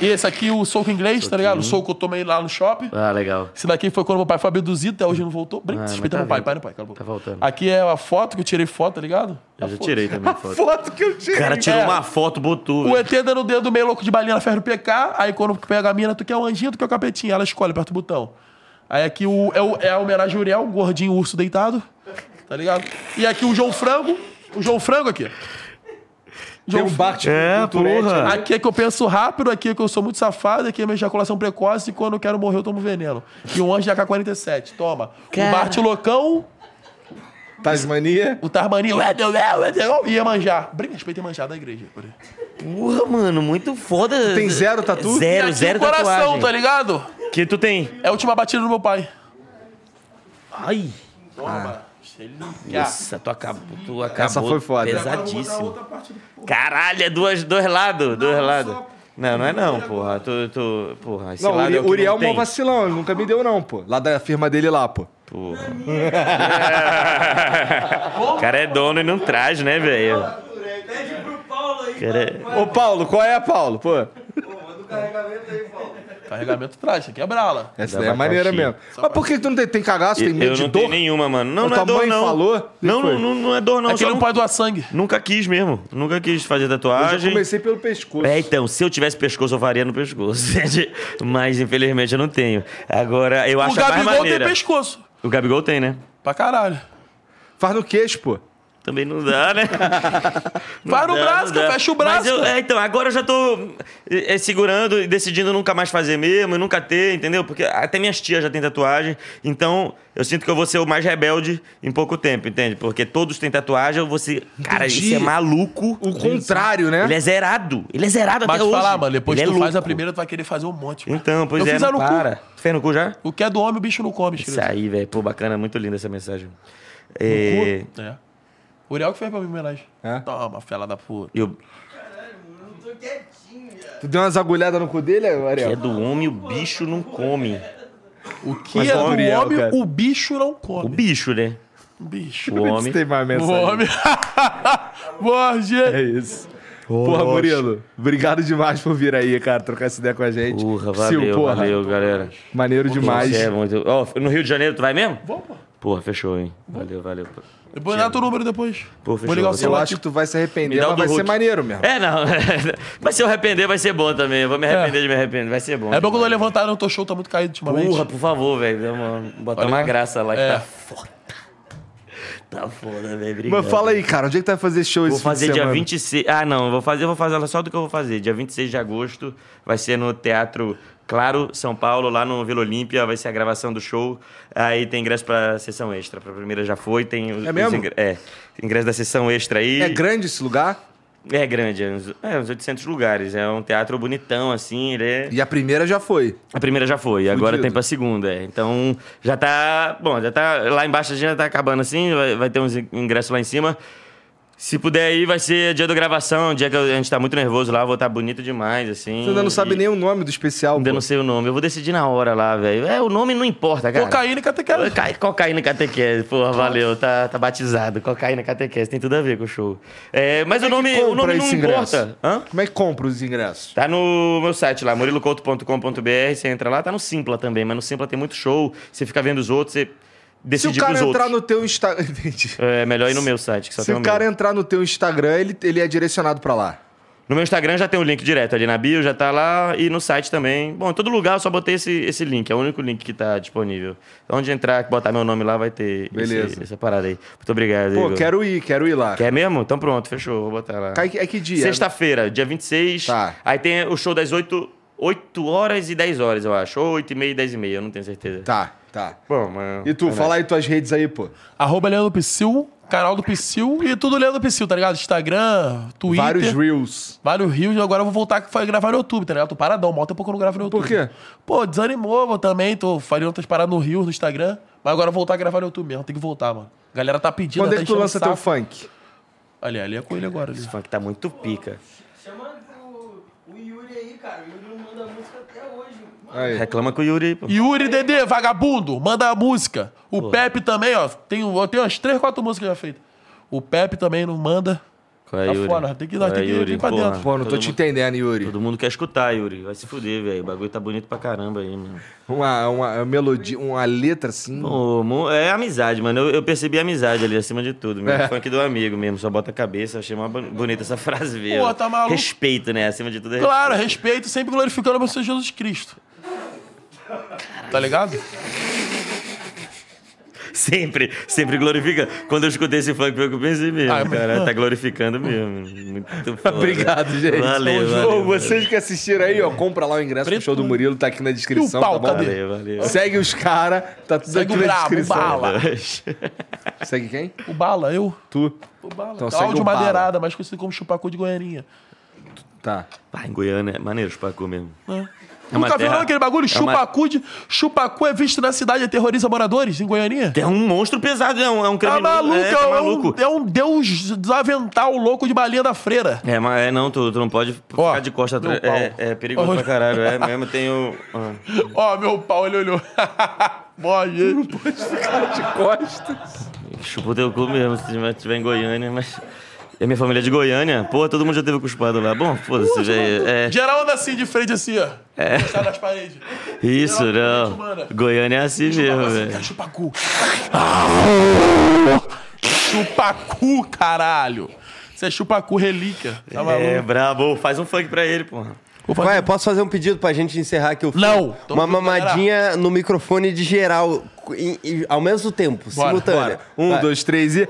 E esse aqui, o soco inglês, tá ligado? O soco que eu tomei lá no shopping. Ah, legal. Esse daqui foi quando meu pai foi abduzido, até hoje não voltou. Brinca, Ah, respeita tá meu pai, pai no pai, cala a. Tá voltando. Aqui é a foto que eu tirei foto, tá ligado? Eu A já foto. tirei também foto. Foto que eu tirei. O cara tirou É. uma foto, botou. O ET dando o dedo meio louco de balinha na ferro PK, aí quando pega a mina, tu quer o anjinho, tu quer o capetinho, ela escolhe, aperta o botão. Aí aqui o, é, o, é a homenagem ao Uriel, o gordinho urso deitado, tá ligado? E aqui o João Frango, o João Frango aqui. Tem João um Bart É, porra. Aqui é que eu penso rápido, aqui é que eu sou muito safado, aqui é minha ejaculação precoce e quando eu quero morrer eu tomo veneno. E um anjo de AK-47, toma. O Bart Loucão, Tasmania. o Tarmaninho, e Iemanjá. Brinca, respeita Iemanjá da igreja. Porra, mano, muito foda. Tem zero tatu? Zero, zero coração, tatuagem. tá ligado? Que tu tem? É a última batida do meu pai. Ai. Toma. Nossa, tu acabou, tu acabou Essa foi foda. pesadíssimo. Caralho, é duas, dois lados, dois lados. Não, não é não, porra. Tu, tu, porra, esse Não, o lado é Uri- o que Uriel é não um vacilão, ele nunca me deu não, pô. Lá da firma dele lá, pô. Porra. o cara é dono e não traz, né, velho? Pede pro Paulo aí. Cara é- Ô, Paulo, qual é, Paulo? Pô, Manda o carregamento aí, Paulo. Carregamento traz, isso aqui é brala. essa daí é maneira mesmo. Mas por que tu não tem, tem cagaço, tem medo Eu de não dor? tenho nenhuma, mano. Não, A não tua é dor, mãe não. falou? Que Não, não, não, não é dor, não. Aqui só não não- pode doar sangue. Nunca quis mesmo. Nunca quis fazer Eu já tatuagem. comecei pelo pescoço. É, então, se eu tivesse pescoço, eu faria no pescoço. Mas, infelizmente, eu não tenho. Agora, eu O acho a mais Gabigol tem maneira. pescoço. O Gabigol tem, né? Pra caralho. Faz no queixo, pô. Também não dá, né? Não Vai no dá, braço, cara, dá. fecha o braço, Mas eu, é, então, agora eu já tô é, é, segurando e decidindo nunca mais fazer mesmo, e nunca ter, entendeu? Porque até minhas tias já têm tatuagem, então eu sinto que eu vou ser o mais rebelde em pouco tempo, entende? Porque todos têm tatuagem, eu vou ser. Cara, Entendi. isso é maluco. O contrário, né? Ele é zerado. Ele é zerado Mas até hoje. falar, mano, depois Ele que é tu faz a primeira, tu vai querer fazer um monte. mano. Então, pois Eu é, fiz no cu. para. Tu fez no cu já? O que é do homem, o bicho não come, Isso aí, velho. Pô, bacana, muito linda essa mensagem. No É... cu? É. O Uriel que fez pra mim homenagem. É? Toma, fela da puta. E o Tu deu umas agulhadas no cu dele, que é Ariel? do homem, o bicho não come. O que Mas é o do Uriel, homem, cara. o bicho não come. O bicho, né? bicho. O homem. Tem mais O mensagem. homem. Borges. É isso. Porra, Murilo, obrigado demais por vir aí, cara, trocar essa ideia com a gente. Porra, Sil, valeu, porra, valeu, galera. Maneiro demais. É muito... Ó, no Rio de Janeiro, tu vai mesmo? Vamos, pô. Porra, fechou, hein? Valeu, valeu. Depois dá teu número depois. Pô, Vou fechou. ligar o Eu Eu celular. acho que tu vai se arrepender, mas vai ser Hulk. maneiro mesmo. É, não. Mas se eu arrepender, vai ser bom também. Eu vou me arrepender de me arrepender. Vai ser bom. É bom quando eu levantar, não, teu show tá muito caído ultimamente. Porra, por favor, velho. Botar Olha uma lá. graça lá que É. tá foda. Tá foda, velho. Obrigado. Mas fala aí, cara, onde é que tu vai fazer show Vou esse de fazer dia semana? 26. Ah, não, eu vou fazer, eu vou fazer só do que eu vou fazer. Dia 26 de agosto vai ser no Teatro Claro, São Paulo, lá no Vila Olímpia, vai ser a gravação do show. Aí tem ingresso pra sessão extra. Pra primeira já foi, tem os, É mesmo? os ingre- é, ingresso da sessão extra aí. É grande esse lugar? É grande, é uns, é uns 800 lugares. É um teatro bonitão, assim, ele é... E a primeira já foi. A primeira já foi, agora Fudido. tem pra segunda. é. Então já tá. Bom, já tá. Lá embaixo já tá acabando assim, vai, vai ter uns ingressos lá em cima. Se puder aí, vai ser dia da gravação, dia que a gente tá muito nervoso lá, vou estar bonito demais, assim. Você ainda não sabe e- nem o nome do especial, Ainda pô. não sei o nome, eu vou decidir na hora lá, velho. É, o nome não importa, cara. Cocaína e catequese. Ca- Cocaína e catequese, porra, valeu, tá, tá batizado. Cocaína e catequese, tem tudo a ver com o show. É, mas o nome, o compra nome não importa. Hã? Como é que compra os ingressos? Tá no meu site lá, murilocouto.com.br, você entra lá, tá no Simpla também, mas no Simpla tem muito show, você fica vendo os outros, você Se o cara entrar outros. no teu Instagram. É melhor ir no meu site, que só Se tem o o cara meu. entrar no teu Instagram, ele, ele é direcionado pra lá. No meu Instagram já tem o link direto ali na bio, já tá lá, e no site também. Bom, em todo lugar eu só botei esse, esse link, é o único link que tá disponível. Onde entrar, botar meu nome lá, vai ter Beleza. esse- essa parada aí. Muito obrigado, Pô, Igor. quero ir, quero ir lá. Quer mesmo? Então pronto, fechou, vou botar lá. Cai, é que dia? Sexta-feira, dia 26. Tá. Aí tem o show das 8, 8 horas e 10 horas, eu acho. Ou 8 e meia e 10 e meia, eu não tenho certeza. Tá, tá. Bom, mas... E tu, fala aí tuas redes aí, pô. Arroba Leandro Psyll, canal do Psyll e tudo Leandro Psyll, tá ligado? Instagram, Twitter. Vários reels. Vários rios, e agora eu vou voltar a gravar no YouTube, tá ligado? Tô paradão, mal tempo que eu não gravo no YouTube. Por quê? Pô, desanimou, eu também, tô fazendo outras paradas no Rio, no Instagram, mas agora eu vou voltar a gravar no YouTube mesmo, tem que voltar, mano. A galera tá pedindo, Quando é tá que tu lança teu funk? Ali, ali é com ele agora. Ali. Esse funk tá muito pica. Chama o, o Yuri aí, cara. O Yuri não manda música até hoje. Mano, Aí. Reclama com o Yuri, pô. Yuri Dedê, vagabundo, manda a música. O Pepe também, ó, tem, eu tenho umas 3, 4 músicas já feitas. O Pepe também não manda. Qual é, Tá Yuri? fora, tem que- Qual nós é, tem que ir Yuri? pra Porra, dentro. Pô, não tô todo te mundo- entendendo, Yuri. Todo mundo quer escutar, Yuri. Vai se fuder, velho. O bagulho tá bonito pra caramba aí, mano. Uma, uma melodia, uma letra assim. Pô, é amizade, mano. Eu, eu percebi a amizade ali acima de tudo. Meu É. funk do amigo mesmo. Só bota a cabeça. Achei uma bon- bonita essa frase, velho. Pô, tá maluco? Respeito, né? Acima de tudo é Claro, respeito. respeito, sempre glorificando o meu Senhor Jesus Cristo. Tá ligado? Sempre, sempre glorifica. Quando eu escutei esse funk, foi o que eu pensei mesmo. Ah, cara, tá glorificando mesmo. Muito foda. Obrigado, gente. Valeu, Ô, valeu. vocês que assistiram aí, ó, compra lá o ingresso pro Preto. show do Murilo, tá aqui na descrição, E o pau, tá bom? cadê? Valeu, valeu. Segue os caras, tá tudo Segue aqui o na brabo, o descrição. bala. Segue quem? O Bala, eu. Tu. O Bala. Então segue Cláudio o Bala. Madeirada, mais conhecido como Chupacu de Goianinha. Tá. Pá, em Goiânia é maneiro Chupacu mesmo. É uma Nunca viu terra- não, aquele bagulho? é uma- Chupacu, de... Chupacu é visto na cidade e aterroriza moradores em Goianinha? É um monstro pesado, é um, é um Tá criminoso. maluco, é, é, tá um- maluco. é um deus do avental louco de balinha da freira. É, mas é, não, tu, tu não pode Ó, ficar de costa atrás. É, é perigoso Ó. pra caralho. É mesmo, tem o. ah. Ó, meu pau, ele olhou. Boa, gente. De costas. Chupa o teu cu mesmo, se tiver, tiver em Goiânia, mas. É minha família é de Goiânia. Pô, todo mundo já teve cuspado lá. Bom, foda-se, velho. É. Geral anda assim, de frente assim, ó. É. nas paredes. Isso, Geral, não. mano. Goiânia é assim mesmo, Assim, velho. cara, chupacu. chupacu, caralho. Isso é chupacu relíquia. Tá maluco? É, brabo. Faz um funk pra ele, porra. Fazer... Ué, posso fazer um pedido pra gente encerrar aqui o filme? Não! Uma mamadinha no microfone de geral, em, em, ao mesmo tempo, bora, simultânea. Bora. Um, Vai. dois, três e.